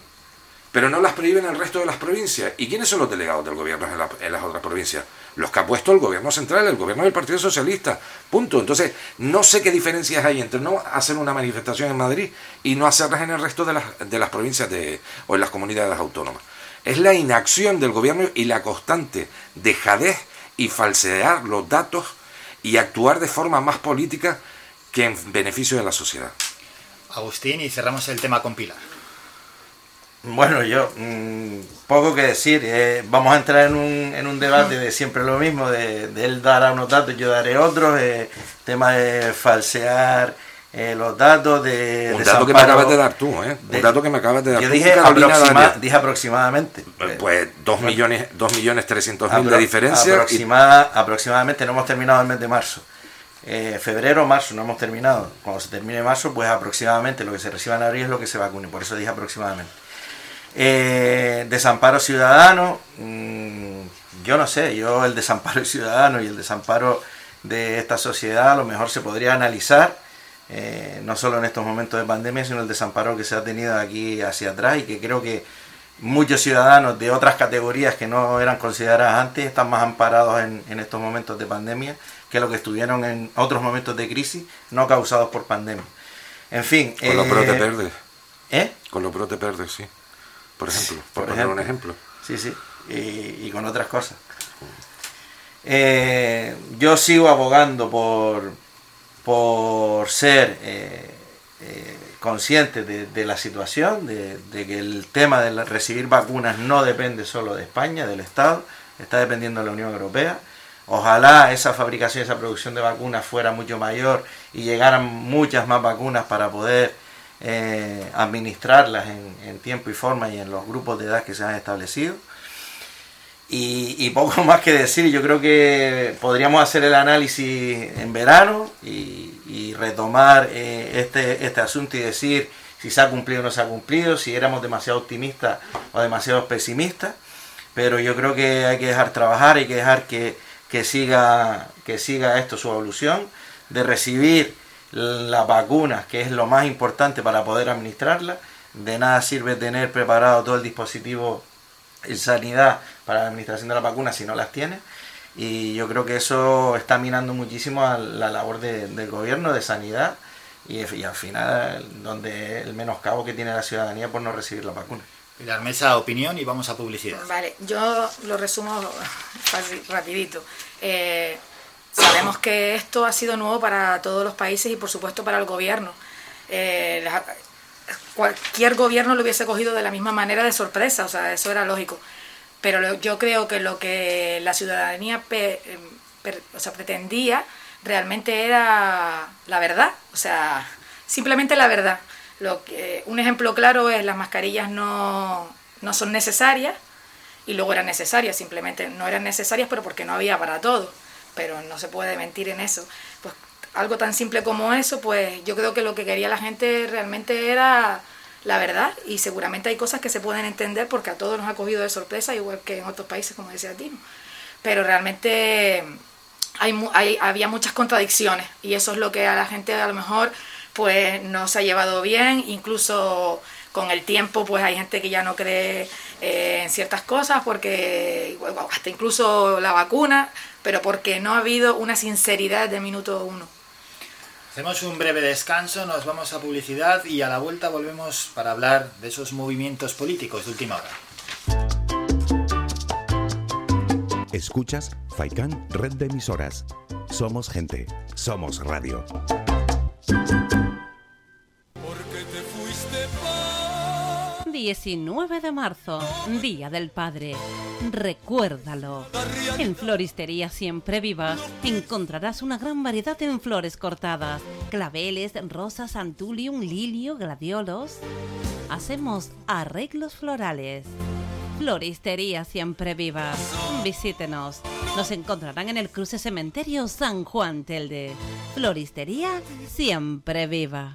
S30: pero no las prohíben en el resto de las provincias. ¿Y quiénes son los delegados del gobierno en, las otras provincias? Los que ha puesto el gobierno central, el gobierno del Partido Socialista. Punto. Entonces, no sé qué diferencias hay entre no hacer una manifestación en Madrid y no hacerlas en el resto de las, de las provincias de, o en las comunidades autónomas. Es la inacción del gobierno y la constante dejadez y falsear los datos y actuar de forma más política que en beneficio de la sociedad.
S1: Agustín, y cerramos el tema con Pilar.
S32: Bueno, yo mm, poco que decir. Eh, vamos a entrar en un, en un debate de siempre lo mismo, de, él dará unos datos, yo daré otros. Eh, tema de falsear eh, los datos de.
S30: Un dato que me acabas de dar tú, ¿eh? Un dato que me acabas de dar
S32: yo
S30: tú.
S32: Dije,
S30: Carolina
S32: aproxima-
S30: Daniel.
S32: dije aproximadamente.
S30: Pues 2 millones, dos millones 300 mil de diferencia. y-
S32: aproxima- aproximadamente no hemos terminado el mes de marzo. Eh, febrero marzo no hemos terminado. Cuando se termine marzo, pues aproximadamente lo que se reciba en abril es lo que se vacune. Por eso dije aproximadamente. Eh, desamparo ciudadano. mm, yo no sé, yo el desamparo *laughs* ciudadano y el desamparo de esta sociedad a lo mejor se podría analizar. eh, no solo en estos momentos de pandemia, sino el desamparo que se ha tenido aquí hacia atrás y que creo que muchos ciudadanos de otras categorías que no eran consideradas antes están más amparados en, en estos momentos de pandemia que lo que estuvieron en otros momentos de crisis no causados por pandemia. En fin.
S30: Con los
S32: eh,
S30: brotes verdes.
S32: ¿Eh?
S30: Con los brotes verdes, sí. Por ejemplo, por,
S32: por
S30: poner un
S32: ejemplo.
S30: ejemplo.
S32: Sí, sí. Y, y con otras cosas. Eh, yo sigo abogando por, por ser eh, eh, consciente de, de la situación, de, de que el tema de recibir vacunas no depende solo de España, del Estado, está dependiendo de la Unión Europea. Ojalá esa fabricación, esa producción de vacunas fuera mucho mayor y llegaran muchas más vacunas para poder eh, administrarlas en, tiempo y forma y en los grupos de edad que se han establecido. Y, y poco *laughs* más que decir, yo creo que podríamos hacer el análisis en verano y, y retomar eh, este, este asunto y decir si se ha cumplido o no se ha cumplido, si éramos demasiado optimistas o demasiado pesimistas, pero yo creo que hay que dejar trabajar, hay que dejar que, que siga, que siga esto su evolución, de recibir las vacunas, que es lo más importante para poder administrarla, de nada sirve tener preparado todo el dispositivo en sanidad para la administración de las vacunas si no las tiene. Y yo creo que eso está minando muchísimo a la labor de- del gobierno, de sanidad, y, y al final donde el menoscabo que tiene la ciudadanía por no recibir la vacuna.
S1: Pilar Mesa, opinión y vamos a publicidad.
S31: Vale, yo lo resumo fácil, rapidito. Eh, sabemos que esto ha sido nuevo para todos los países y por supuesto para el gobierno. Eh, cualquier gobierno lo hubiese cogido de la misma manera de sorpresa, o sea, eso era lógico. Pero lo- yo creo que lo que la ciudadanía pe- em, o sea, pretendía realmente era la verdad, o sea, simplemente la verdad. Lo que, un ejemplo claro es las mascarillas no, no son necesarias y luego eran necesarias, simplemente no eran necesarias pero porque no había para todo, pero no se puede mentir en eso. Pues algo tan simple como eso, pues yo creo que lo que quería la gente realmente era la verdad y seguramente hay cosas que se pueden entender porque a todos nos ha cogido de sorpresa, igual que en otros países, como decía Tino. Pero realmente hay, había muchas contradicciones y eso es lo que a la gente a lo mejor pues no se ha llevado bien, incluso con el tiempo pues hay gente que ya no cree eh, en ciertas cosas porque hasta incluso la vacuna, pero porque no ha habido una sinceridad de minuto uno.
S1: Hacemos un breve descanso, nos vamos a publicidad y a la vuelta volvemos para hablar de esos movimientos políticos de última hora.
S4: Escuchas Faikan Red de Emisoras. Somos gente, somos radio.
S5: 19 de marzo, Día del Padre. Recuérdalo. En Floristería Siempre Viva encontrarás una gran variedad en flores cortadas, claveles, rosas, antulium, lilio, gladiolos. Hacemos arreglos florales. Floristería Siempre Viva. Visítenos. Nos encontrarán en el cruce cementerio San Juan Telde. Floristería Siempre Viva.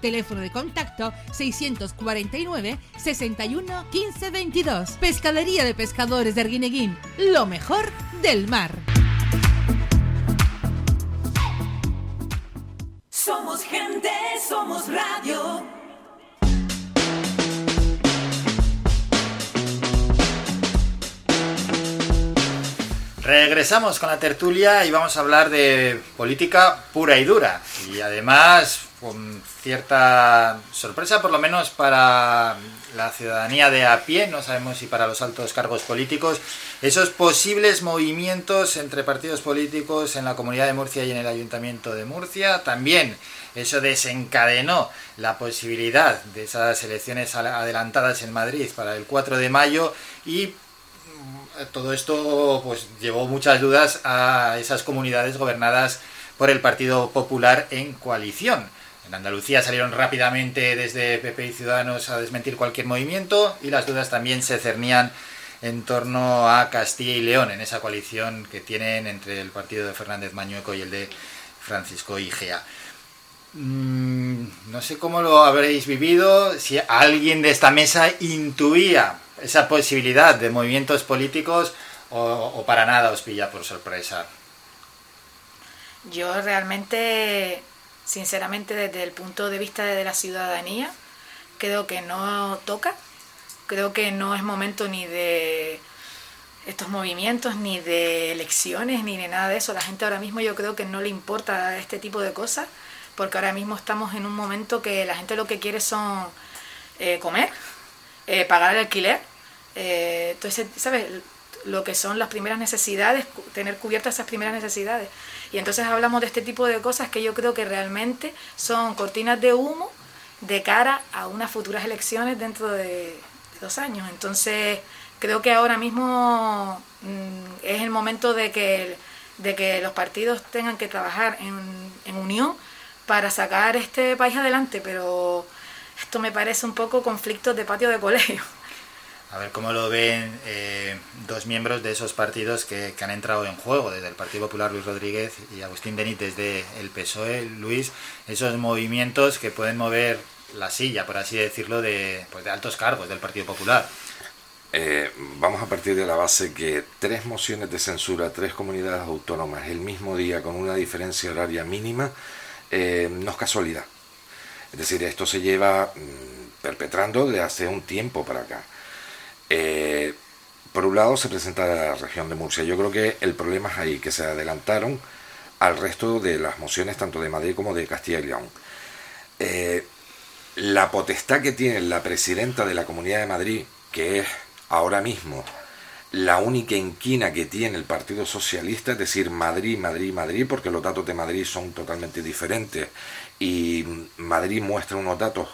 S20: Teléfono de contacto 649 61 15 22. Pescadería de Pescadores de Arguineguín. Lo mejor del mar.
S6: Somos gente, somos radio.
S1: Regresamos con la tertulia y vamos a hablar de política pura y dura. Y además, con cierta sorpresa, por lo menos para la ciudadanía de a pie, no sabemos si para los altos cargos políticos, esos posibles movimientos entre partidos políticos en la Comunidad de Murcia y en el Ayuntamiento de Murcia. También eso desencadenó la posibilidad de esas elecciones adelantadas en Madrid para el 4 de mayo y todo esto pues llevó muchas dudas a esas comunidades gobernadas por el Partido Popular en coalición. En Andalucía salieron rápidamente desde PP y Ciudadanos a desmentir cualquier movimiento y las dudas también se cernían en torno a Castilla y León, en esa coalición que tienen entre el partido de Fernández Mañueco y el de Francisco Igea. Mm, no sé cómo lo habréis vivido, si alguien de esta mesa intuía esa posibilidad de movimientos políticos o, para nada os pilla por sorpresa?
S31: Yo realmente, sinceramente, desde el punto de vista de la ciudadanía, creo que no toca, creo que no es momento ni de estos movimientos, ni de elecciones, ni de nada de eso. La gente ahora mismo yo creo que no le importa este tipo de cosas, porque ahora mismo estamos en un momento que la gente lo que quiere son eh, comer, eh, pagar el alquiler eh, entonces, ¿sabes? Lo que son las primeras necesidades, tener cubiertas esas primeras necesidades. Y entonces hablamos de este tipo de cosas que yo creo que realmente son cortinas de humo de cara a unas futuras elecciones dentro de, dos años. Entonces, creo que ahora mismo mm, es el momento de que, de que los partidos tengan que trabajar en, en unión para sacar este país adelante, pero esto me parece un poco conflictos de patio de colegio.
S1: A ver cómo lo ven eh, dos miembros de esos partidos que, han entrado en juego, desde el Partido Popular Luis Rodríguez y Agustín Benítez desde el PSOE, Luis, esos movimientos que pueden mover la silla, por así decirlo, de, pues de altos cargos del Partido Popular.
S30: Eh, vamos a partir de la base que tres mociones de censura, tres comunidades autónomas el mismo día con una diferencia horaria mínima, eh, no es casualidad. Es decir, esto se lleva mm, perpetrando de hace un tiempo para acá. Eh, por un lado se presenta la región de Murcia. Yo creo que el problema es ahí, que se adelantaron al resto de las mociones tanto de Madrid como de Castilla y León. Eh, la potestad que tiene la presidenta de la Comunidad de Madrid, que es ahora mismo la única inquina que tiene el Partido Socialista, es decir, Madrid, Madrid, Madrid, porque los datos de Madrid son totalmente diferentes y Madrid muestra unos datos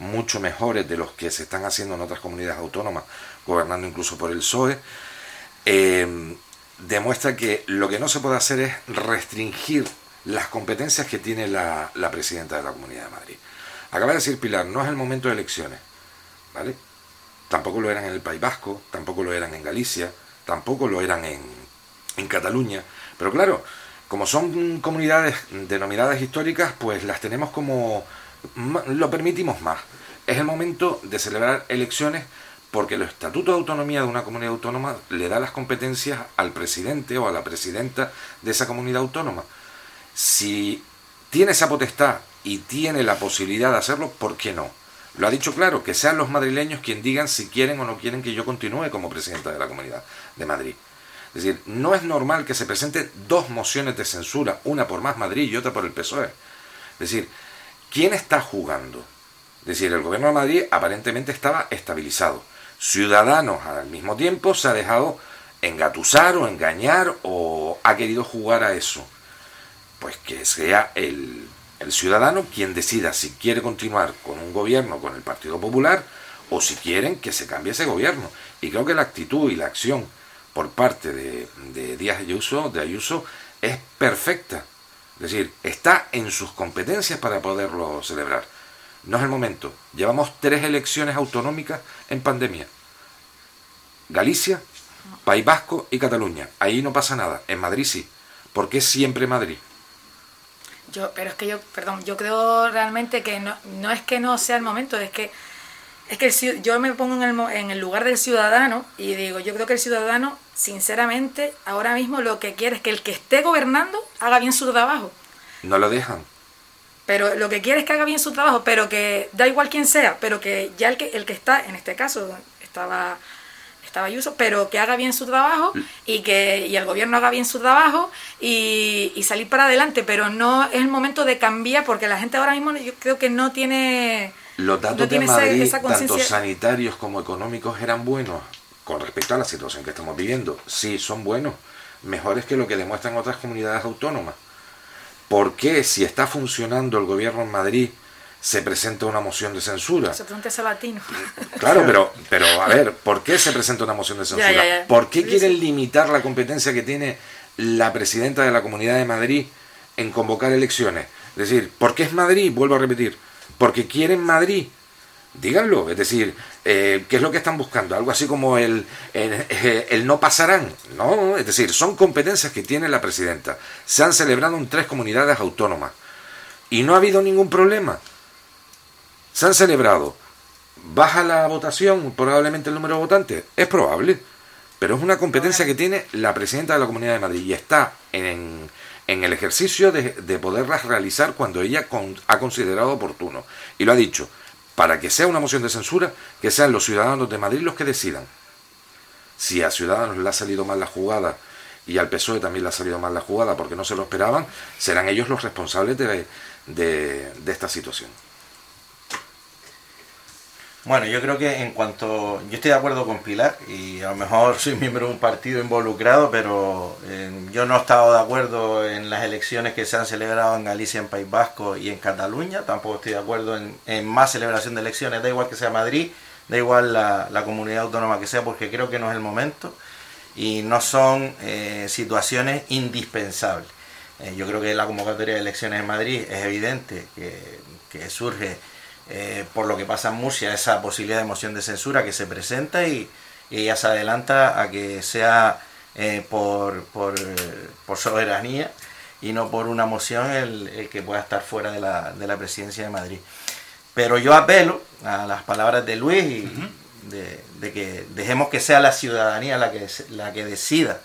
S30: mucho mejores de los que se están haciendo en otras comunidades autónomas, gobernando incluso por el PSOE, eh, demuestra que lo que no se puede hacer es restringir las competencias que tiene la, presidenta de la Comunidad de Madrid. Acaba de decir Pilar, no es el momento de elecciones, ¿vale? Tampoco lo eran en el País Vasco, tampoco lo eran en Galicia, tampoco lo eran en, en Cataluña, pero claro, como son comunidades denominadas históricas, pues las tenemos como lo permitimos más. Es el momento de celebrar elecciones porque el Estatuto de Autonomía de una comunidad autónoma le da las competencias al presidente o a la presidenta de esa comunidad autónoma. Si tiene esa potestad y tiene la posibilidad de hacerlo, ¿por qué no? Lo ha dicho claro, que sean los madrileños quienes digan si quieren o no quieren que yo continúe como presidenta de la Comunidad de Madrid. Es decir, no es normal que se presenten dos mociones de censura, una por Más Madrid y otra por el PSOE. Es decir, ¿Quién está jugando? Es decir, el gobierno de Madrid aparentemente estaba estabilizado. Ciudadanos al mismo tiempo se ha dejado engatusar o engañar o ha querido jugar a eso. Pues que sea el, el ciudadano quien decida si quiere continuar con un gobierno con el Partido Popular o si quieren que se cambie ese gobierno. Y creo que la actitud y la acción por parte de, de Díaz Ayuso, de Ayuso es perfecta. Es decir, está en sus competencias para poderlo celebrar. No es el momento. Llevamos tres elecciones autonómicas en pandemia. Galicia, País Vasco y Cataluña. Ahí no pasa nada. En Madrid sí. ¿Por qué siempre Madrid?
S31: Yo, pero es que yo, perdón, yo creo realmente que no, no es que no sea el momento, es que es que yo me pongo en el, en el lugar del ciudadano y digo, yo creo que el ciudadano, sinceramente, ahora mismo lo que quiere es que el que esté gobernando haga bien su trabajo.
S30: No lo dejan.
S31: Pero lo que quiere es que haga bien su trabajo, pero que da igual quién sea, pero que ya el que, el que está, en este caso, estaba estaba Ayuso, pero que haga bien su trabajo y que y el gobierno haga bien su trabajo y, y salir para adelante, pero no es el momento de cambiar porque la gente ahora mismo yo creo que no tiene
S30: Los datos
S31: no
S30: de
S31: tiene esa-
S30: Madrid,
S31: esa
S30: tanto sanitarios como económicos, eran buenos con respecto a la situación que estamos viviendo. Sí, son buenos, mejores que lo que demuestran otras comunidades autónomas. ¿Por qué, si está funcionando el gobierno en Madrid, se presenta una moción de censura?
S31: Se pregunta ese latino.
S30: Claro, pero, pero a ver, ¿por qué se presenta una moción de censura?
S31: Ya, ya, ya.
S30: ¿Por qué quieren limitar la competencia que tiene la presidenta de la Comunidad de Madrid en convocar elecciones? Es decir, ¿por qué es Madrid? Vuelvo a repetir, porque quieren Madrid. Díganlo, es decir, eh, ¿qué es lo que están buscando? Algo así como el, eh, el no pasarán. No, es decir, son competencias que tiene la presidenta. Se han celebrado en tres comunidades autónomas y no ha habido ningún problema. Se han celebrado. Baja la votación, probablemente el número de votantes. Es probable. Pero es una competencia que tiene la presidenta de la Comunidad de Madrid y está en, en el ejercicio de, de poderlas realizar cuando ella con- ha considerado oportuno. Y lo ha dicho, para que sea una moción de censura, que sean los ciudadanos de Madrid los que decidan. Si a Ciudadanos le ha salido mal la jugada y al PSOE también le ha salido mal la jugada porque no se lo esperaban, serán ellos los responsables de- de esta situación.
S32: Bueno, yo creo que en cuanto. Yo estoy de acuerdo con Pilar y a lo mejor soy miembro de un partido involucrado, pero eh, yo no he estado de acuerdo en las elecciones que se han celebrado en Galicia, en País Vasco y en Cataluña. Tampoco estoy de acuerdo en, más celebración de elecciones, da igual que sea Madrid, da igual la, comunidad autónoma que sea, porque creo que no es el momento y no son eh, situaciones indispensables. Eh, yo creo que la convocatoria de elecciones en Madrid es evidente que surge eh, por lo que pasa en Murcia, esa posibilidad de moción de censura que se presenta y, y ella se adelanta a que sea eh, por, por, por soberanía y no por una moción el, el que pueda estar fuera de la, de la presidencia de Madrid. Pero yo apelo a las palabras de Luis y de, de que dejemos que sea la ciudadanía la que, la que decida.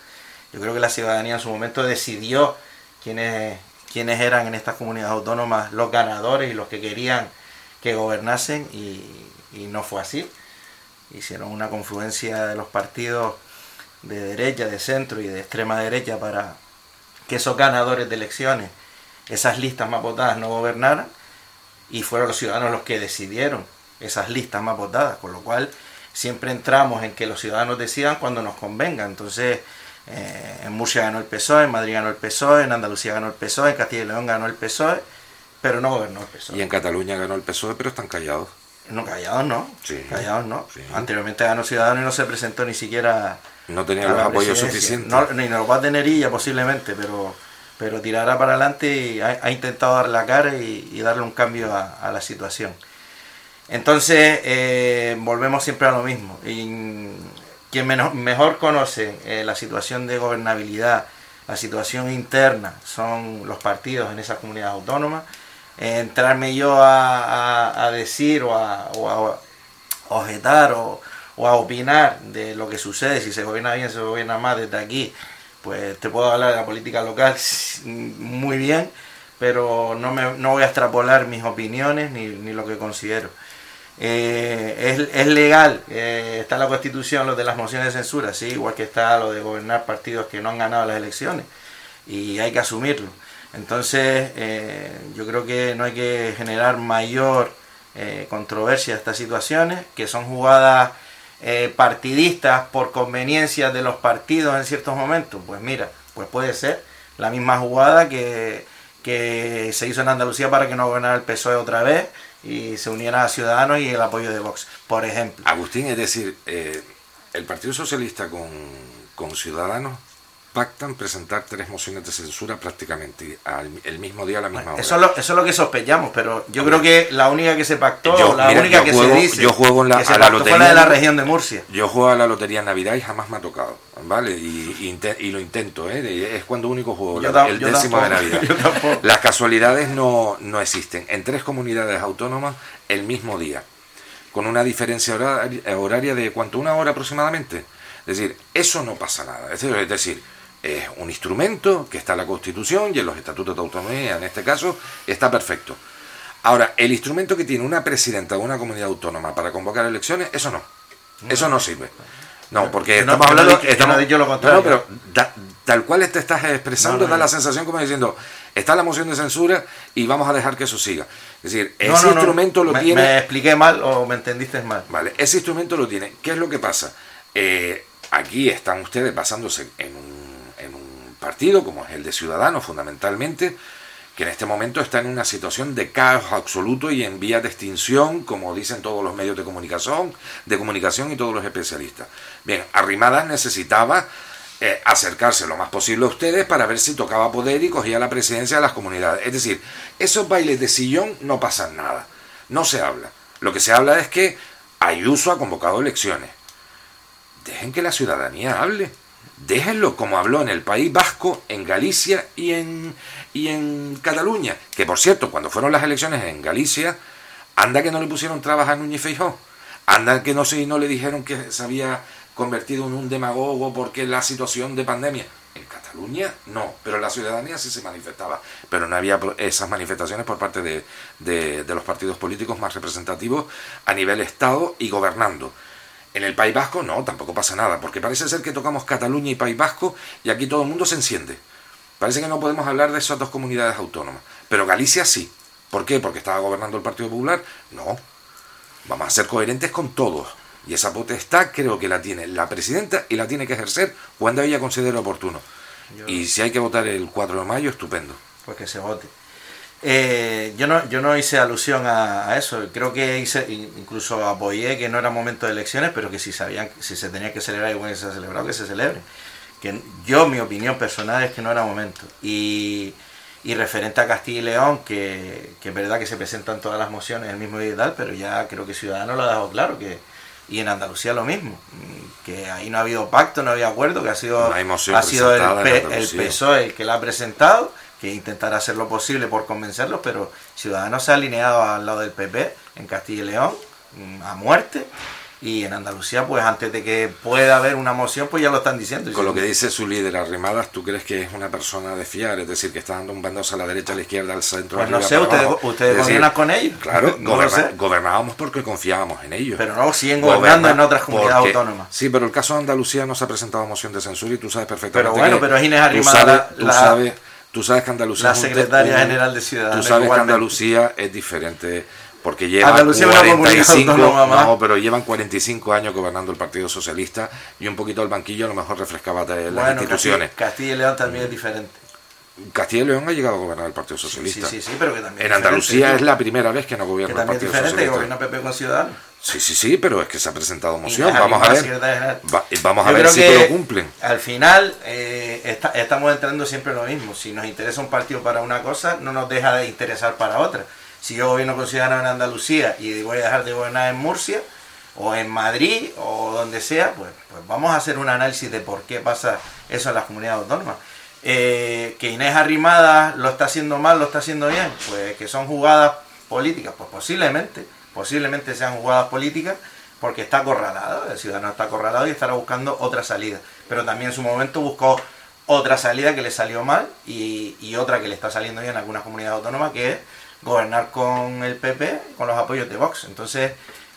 S32: Yo creo que la ciudadanía en su momento decidió quiénes, quiénes eran en estas comunidades autónomas los ganadores y los que querían que gobernasen y, no fue así. Hicieron una confluencia de los partidos de derecha, de centro y de extrema derecha para que esos ganadores de elecciones, esas listas más votadas no gobernaran y fueron los ciudadanos los que decidieron esas listas más votadas, con lo cual siempre entramos en que los ciudadanos decidan cuando nos convenga. Entonces, eh, en Murcia ganó el PSOE, en Madrid ganó el PSOE, en Andalucía ganó el PSOE, en Castilla y León ganó el PSOE, pero no gobernó el PSOE.
S30: Y en Cataluña ganó el PSOE, pero están callados.
S32: No, callados no.
S30: Sí.
S32: Callados no. Anteriormente ganó Ciudadanos y no se presentó ni siquiera.
S30: No tenía los apoyos suficientes.
S32: No, ni nos va a tener ella posiblemente, pero, pero tirará para adelante y ha, ha intentado dar la cara y, y darle un cambio a, a la situación. Entonces, eh, volvemos siempre a lo mismo. Y quien menos- mejor conoce eh, la situación de gobernabilidad, la situación interna, son los partidos en esas comunidades autónomas. Entrarme yo a, a- decir o a, a objetar o, o a opinar de lo que sucede, si se gobierna bien, se gobierna mal desde aquí, pues te puedo hablar de la política local *laughs* muy bien, pero no, me, no voy a extrapolar mis opiniones ni, ni lo que considero. Eh, es, es legal, eh, está la constitución lo de las mociones de censura, sí, igual que está lo de gobernar partidos que no han ganado las elecciones, y hay que asumirlo. Entonces, eh, yo creo que no hay que generar mayor eh, controversia a estas situaciones, que son jugadas eh, partidistas por conveniencia de los partidos en ciertos momentos. Pues mira, pues puede ser la misma jugada que, que se hizo en Andalucía para que no gobernara el PSOE otra vez y se uniera a Ciudadanos y el apoyo de Vox, por ejemplo.
S30: Agustín, es decir, eh, el Partido Socialista con, con Ciudadanos pactan presentar tres mociones de censura prácticamente al, el mismo día a la misma hora.
S32: Eso es, lo, eso es lo que sospechamos, pero yo creo que la única que se pactó,
S30: Yo-
S32: la
S30: mira,
S32: única que
S30: juego-
S32: se dice
S30: yo juego en la-
S32: que se
S30: a la lotería
S32: de la región de Murcia.
S30: Yo juego a la lotería en Navidad y jamás me ha tocado, ¿vale? Y, y inte- y lo intento, ¿eh? Es cuando único juego,
S32: Yo
S30: la-
S32: tam-
S30: el
S32: yo
S30: décimo de Navidad. *laughs*
S32: yo.
S30: Las casualidades no, no existen. En tres comunidades autónomas el mismo día, con una diferencia horaria, horaria de cuánto, una hora aproximadamente. Es decir, eso no pasa nada. Es decir, es un instrumento que está en la Constitución y en los estatutos de autonomía, en este caso, está perfecto. Ahora, el instrumento que tiene una presidenta de una comunidad autónoma para convocar elecciones, eso no. Eso no sirve. No, porque
S32: no-
S30: estamos hablando.
S32: dicho-
S30: estamos,
S32: dicho lo contrario.
S30: No, pero da- tal cual te estás expresando,
S32: No,
S30: da la sensación como diciendo, está la moción de censura y vamos a dejar que eso siga. Es decir, ese instrumento lo
S32: me,
S30: tiene.
S32: Me expliqué mal o me entendiste mal.
S30: Vale, ese instrumento lo tiene. ¿Qué es lo que pasa? Eh, aquí están ustedes basándose en un partido como es el de Ciudadanos, fundamentalmente, que en este momento está en una situación de caos absoluto y en vía de extinción, como dicen todos los medios de comunicación, de comunicación y todos los especialistas. Bien, Arrimadas necesitaba eh, acercarse lo más posible a ustedes para ver si tocaba poder y cogía la presidencia de las comunidades. Es decir, esos bailes de sillón no pasan nada, no se habla. Lo que se habla es que Ayuso ha convocado elecciones. Dejen que la ciudadanía hable. Déjenlo como habló en el País Vasco, en Galicia y en, y en Cataluña. Que por cierto, cuando fueron las elecciones en Galicia, anda que no le pusieron trabas a Núñez Feijóo. Anda que no, se, no le dijeron que se había convertido en un demagogo porque la situación de pandemia. En Cataluña no, pero la ciudadanía sí se manifestaba. Pero no había esas manifestaciones por parte de- de los partidos políticos más representativos a nivel Estado y gobernando. En el País Vasco no, tampoco pasa nada, porque parece ser que tocamos Cataluña y País Vasco y aquí todo el mundo se enciende. Parece que no podemos hablar de esas dos comunidades autónomas. Pero Galicia sí. ¿Por qué? ¿Porque estaba gobernando el Partido Popular? No. Vamos a ser coherentes con todos. Y esa potestad creo que la tiene la presidenta y la tiene que ejercer cuando ella considere oportuno.
S32: Yo-
S30: Y si hay que votar el 4 de mayo, estupendo.
S32: Pues que se vote. Eh, yo no yo no hice alusión a, a eso. Creo que hice incluso apoyé que no era momento de elecciones, pero que si sabían si se tenía que celebrar igual que se ha celebrado que se celebre. Que yo mi opinión personal es que no era momento. Y, y referente a Castilla y León, que, que es verdad que se presentan todas las mociones el mismo día y tal, pero ya creo que Ciudadanos lo ha dejado claro que y en Andalucía lo mismo, mm, que ahí no ha habido pacto, no ha habido acuerdo, que ha sido
S30: No
S32: ha sido el. PSOE el que la ha presentado, que intentará hacer lo posible por convencerlos, pero Ciudadanos se ha alineado al lado del PP en Castilla y León mm, a muerte y en Andalucía pues antes de que pueda haber una moción pues ya lo están diciendo.
S30: Con lo que dice su líder Arrimadas, ¿tú crees que es una persona de fiar? Es decir, que está dando un bandazo a la derecha, a la izquierda, al centro.
S32: Pues no sé, ustedes, ustedes gobiernan con ellos.
S30: Claro,
S32: no lo
S30: goberna-
S32: sé.
S30: gobernábamos porque confiábamos en ellos.
S32: Pero no siguen gobernando en otras comunidades
S30: porque-
S32: autónomas.
S30: Sí, pero el caso de Andalucía no se ha presentado moción de censura y tú sabes perfectamente
S32: Pero bueno,
S30: que
S32: pero es Inés
S30: tú
S32: Arrimadas
S30: sabes-
S32: la-
S30: tú sabes, tú sabes que Andalucía
S32: la secretaria
S30: un-
S32: general de Ciudadanos,
S30: Tú sabes que. Andalucía es diferente porque lleva
S32: Andalucía es una comunidad
S30: 45
S32: autónoma
S30: no, pero llevan 45 años gobernando el Partido Socialista y un poquito el banquillo a lo mejor refrescaba las
S32: Bueno,
S30: instituciones.
S32: Castilla, Castilla y León también es diferente.
S30: Castilla y León ha llegado a gobernar el Partido Socialista.
S32: sí, sí, pero que también
S30: En Andalucía es la primera vez que no
S32: Que
S30: gobierna el
S32: también es
S30: Partido
S32: diferente que
S30: Socialista.
S32: gobierna PP con Ciudadanos.
S30: Sí, sí, sí, pero es que se ha presentado moción. Vamos a ver. Va- vamos a
S32: Yo
S30: ver si
S32: que
S30: lo cumplen.
S32: Al final eh, está- estamos entrando siempre en lo mismo. Si nos interesa un partido para una cosa, no nos deja de interesar para otra. Si yo gobierno con Ciudadanos en Andalucía y voy a dejar de gobernar en Murcia o en Madrid o donde sea, pues, pues vamos a hacer un análisis de por qué pasa eso en las comunidades autónomas. Eh, que Inés Arrimada lo está haciendo mal, lo está haciendo bien, pues que son jugadas políticas, pues posiblemente, posiblemente sean jugadas políticas, porque está acorralado, el ciudadano está acorralado y estará buscando otra salida. Pero también en su momento buscó otra salida que le salió mal y, y otra que le está saliendo bien en algunas comunidades autónomas, que es gobernar con el PP, con los apoyos de Vox. Entonces,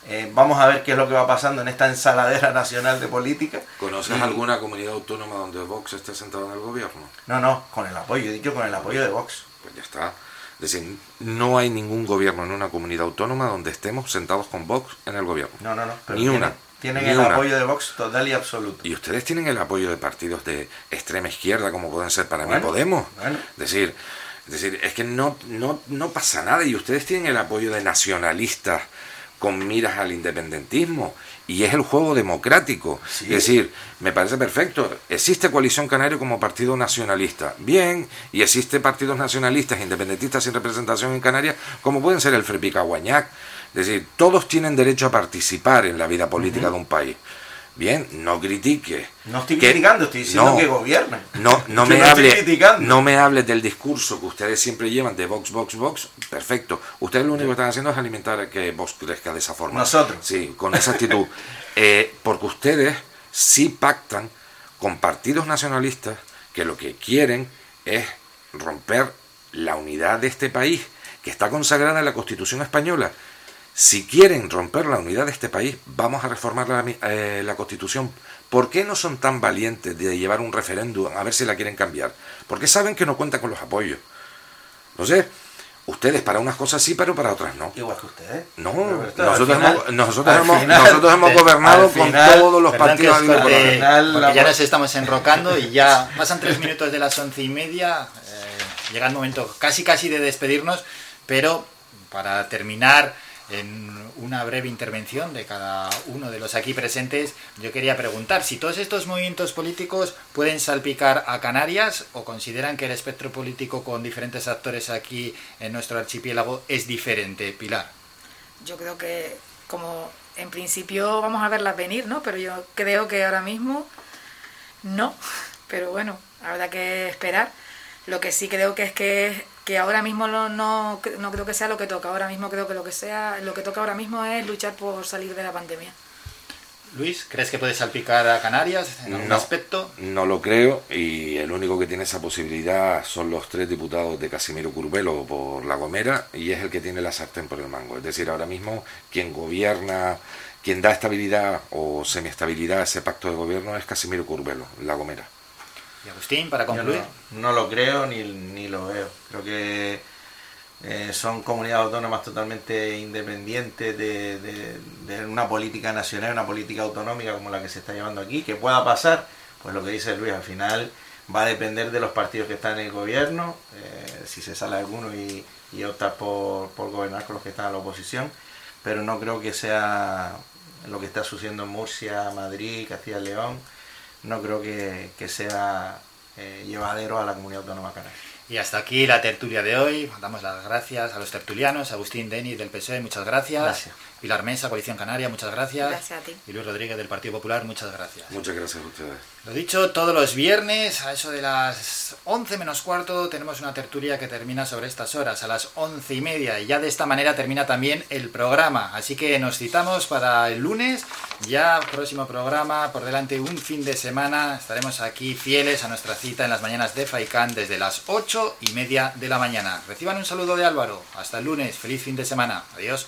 S32: eh, vamos a ver qué es lo que va pasando en esta ensaladera *laughs* nacional de política.
S30: ¿Conoces
S32: Y-
S30: alguna comunidad autónoma donde Vox esté sentado en el gobierno?
S32: No, no, con el apoyo, he dicho con el apoyo de Vox.
S30: Pues ya está. Es decir, no hay ningún gobierno en una comunidad autónoma donde estemos sentados con Vox en el gobierno.
S32: No, no, no. pero
S30: Ni
S32: tienen-
S30: una.
S32: Tienen
S30: Ni
S32: el
S30: una.
S32: apoyo de Vox total y absoluto.
S30: Y ustedes tienen el apoyo de partidos de extrema izquierda, como pueden ser para mí
S32: Bueno,
S30: Podemos.
S32: bueno.
S30: Es decir, es decir, es que no, no, no pasa nada y ustedes tienen el apoyo de nacionalistas con miras al independentismo y es el juego democrático.
S32: Sí.
S30: Es decir, me parece perfecto. Existe Coalición Canario como partido nacionalista. Bien, y existe partidos nacionalistas, independentistas sin representación en Canarias, como pueden ser el Frepica Guañac. Es decir, todos tienen derecho a participar en la vida política de un país. Bien, no critique.
S32: No estoy
S30: que-
S32: criticando, estoy diciendo
S30: no,
S32: que gobiernan.
S30: No, no me
S32: no
S30: hable, no me hable del discurso que ustedes siempre llevan de Vox, Vox, Vox. Perfecto. Ustedes lo único que están haciendo es alimentar a que Vox crezca de esa forma.
S32: Nosotros.
S30: Sí, con esa actitud. *laughs* Eh, porque ustedes sí pactan con partidos nacionalistas que lo que quieren es romper la unidad de este país, que está consagrada en la Constitución española. Si quieren romper la unidad de este país, vamos a reformar la, eh, la Constitución ¿Por qué no son tan valientes de llevar un referéndum a ver si la quieren cambiar? Porque saben que no cuentan con los apoyos. No sé, ustedes para unas cosas sí, pero para otras no.
S32: Igual que ustedes.
S30: No, nosotros, hemos, nosotros, hemos, nosotros hemos gobernado con todos los partidos.
S1: Porque, porque ya nos estamos enrocando y ya pasan tres minutos de las once y media. Eh, llega el momento casi casi de despedirnos, pero para terminar en una breve intervención de cada uno de los aquí presentes, yo quería preguntar si todos estos movimientos políticos pueden salpicar a Canarias o consideran que el espectro político con diferentes actores aquí en nuestro archipiélago es diferente, Pilar.
S31: Yo creo que como en principio vamos a verlas venir, ¿no? Pero yo creo que ahora mismo no. *laughs* Pero bueno, habrá que esperar. Lo que sí creo que es que que ahora mismo no, no, no, creo que sea lo que toca. Ahora mismo creo que lo que sea, lo que toca ahora mismo es luchar por salir de la pandemia.
S1: Luis, ¿crees que puede salpicar a Canarias en algún aspecto?
S30: No lo creo y el único que tiene esa posibilidad son los tres diputados de Casimiro Curbelo por La Gomera y es el que tiene la sartén por el mango. Es decir, ahora mismo quien gobierna, quien da estabilidad o semiestabilidad a ese pacto de gobierno es Casimiro Curbelo, La Gomera.
S1: Y Agustín, para concluir.
S32: No, lo creo ni, ni, lo veo. Creo que eh, son comunidades autónomas totalmente independientes de, de, una política nacional, una política autonómica como la que se está llevando aquí. Que pueda pasar, pues lo que dice Luis, al final va a depender de los partidos que están en el gobierno, eh, si se sale alguno y, y opta por, por gobernar con los que están en la oposición, pero no creo que sea lo que está sucediendo en Murcia, Madrid, Castilla y León no creo que, sea eh, llevadero a la comunidad autónoma canaria.
S1: Y hasta aquí la tertulia de hoy. Damos las gracias a los tertulianos, Agustín Denis del PSOE, muchas gracias.
S32: Gracias.
S1: Pilar Mesa, Coalición Canaria, muchas gracias.
S31: Gracias a ti.
S1: Y Luis Rodríguez del Partido Popular, muchas gracias.
S30: Muchas gracias a ustedes.
S1: Lo dicho, todos los viernes, a eso de las 11 menos cuarto, tenemos una tertulia que termina sobre estas horas, a las 11 y media. Y ya de esta manera termina también el programa. Así que nos citamos para el lunes, ya próximo programa, por delante un fin de semana. Estaremos aquí fieles a nuestra cita en las mañanas de Faicán desde las 8 y media de la mañana. Reciban un saludo de Álvaro. Hasta el lunes, feliz fin de semana. Adiós.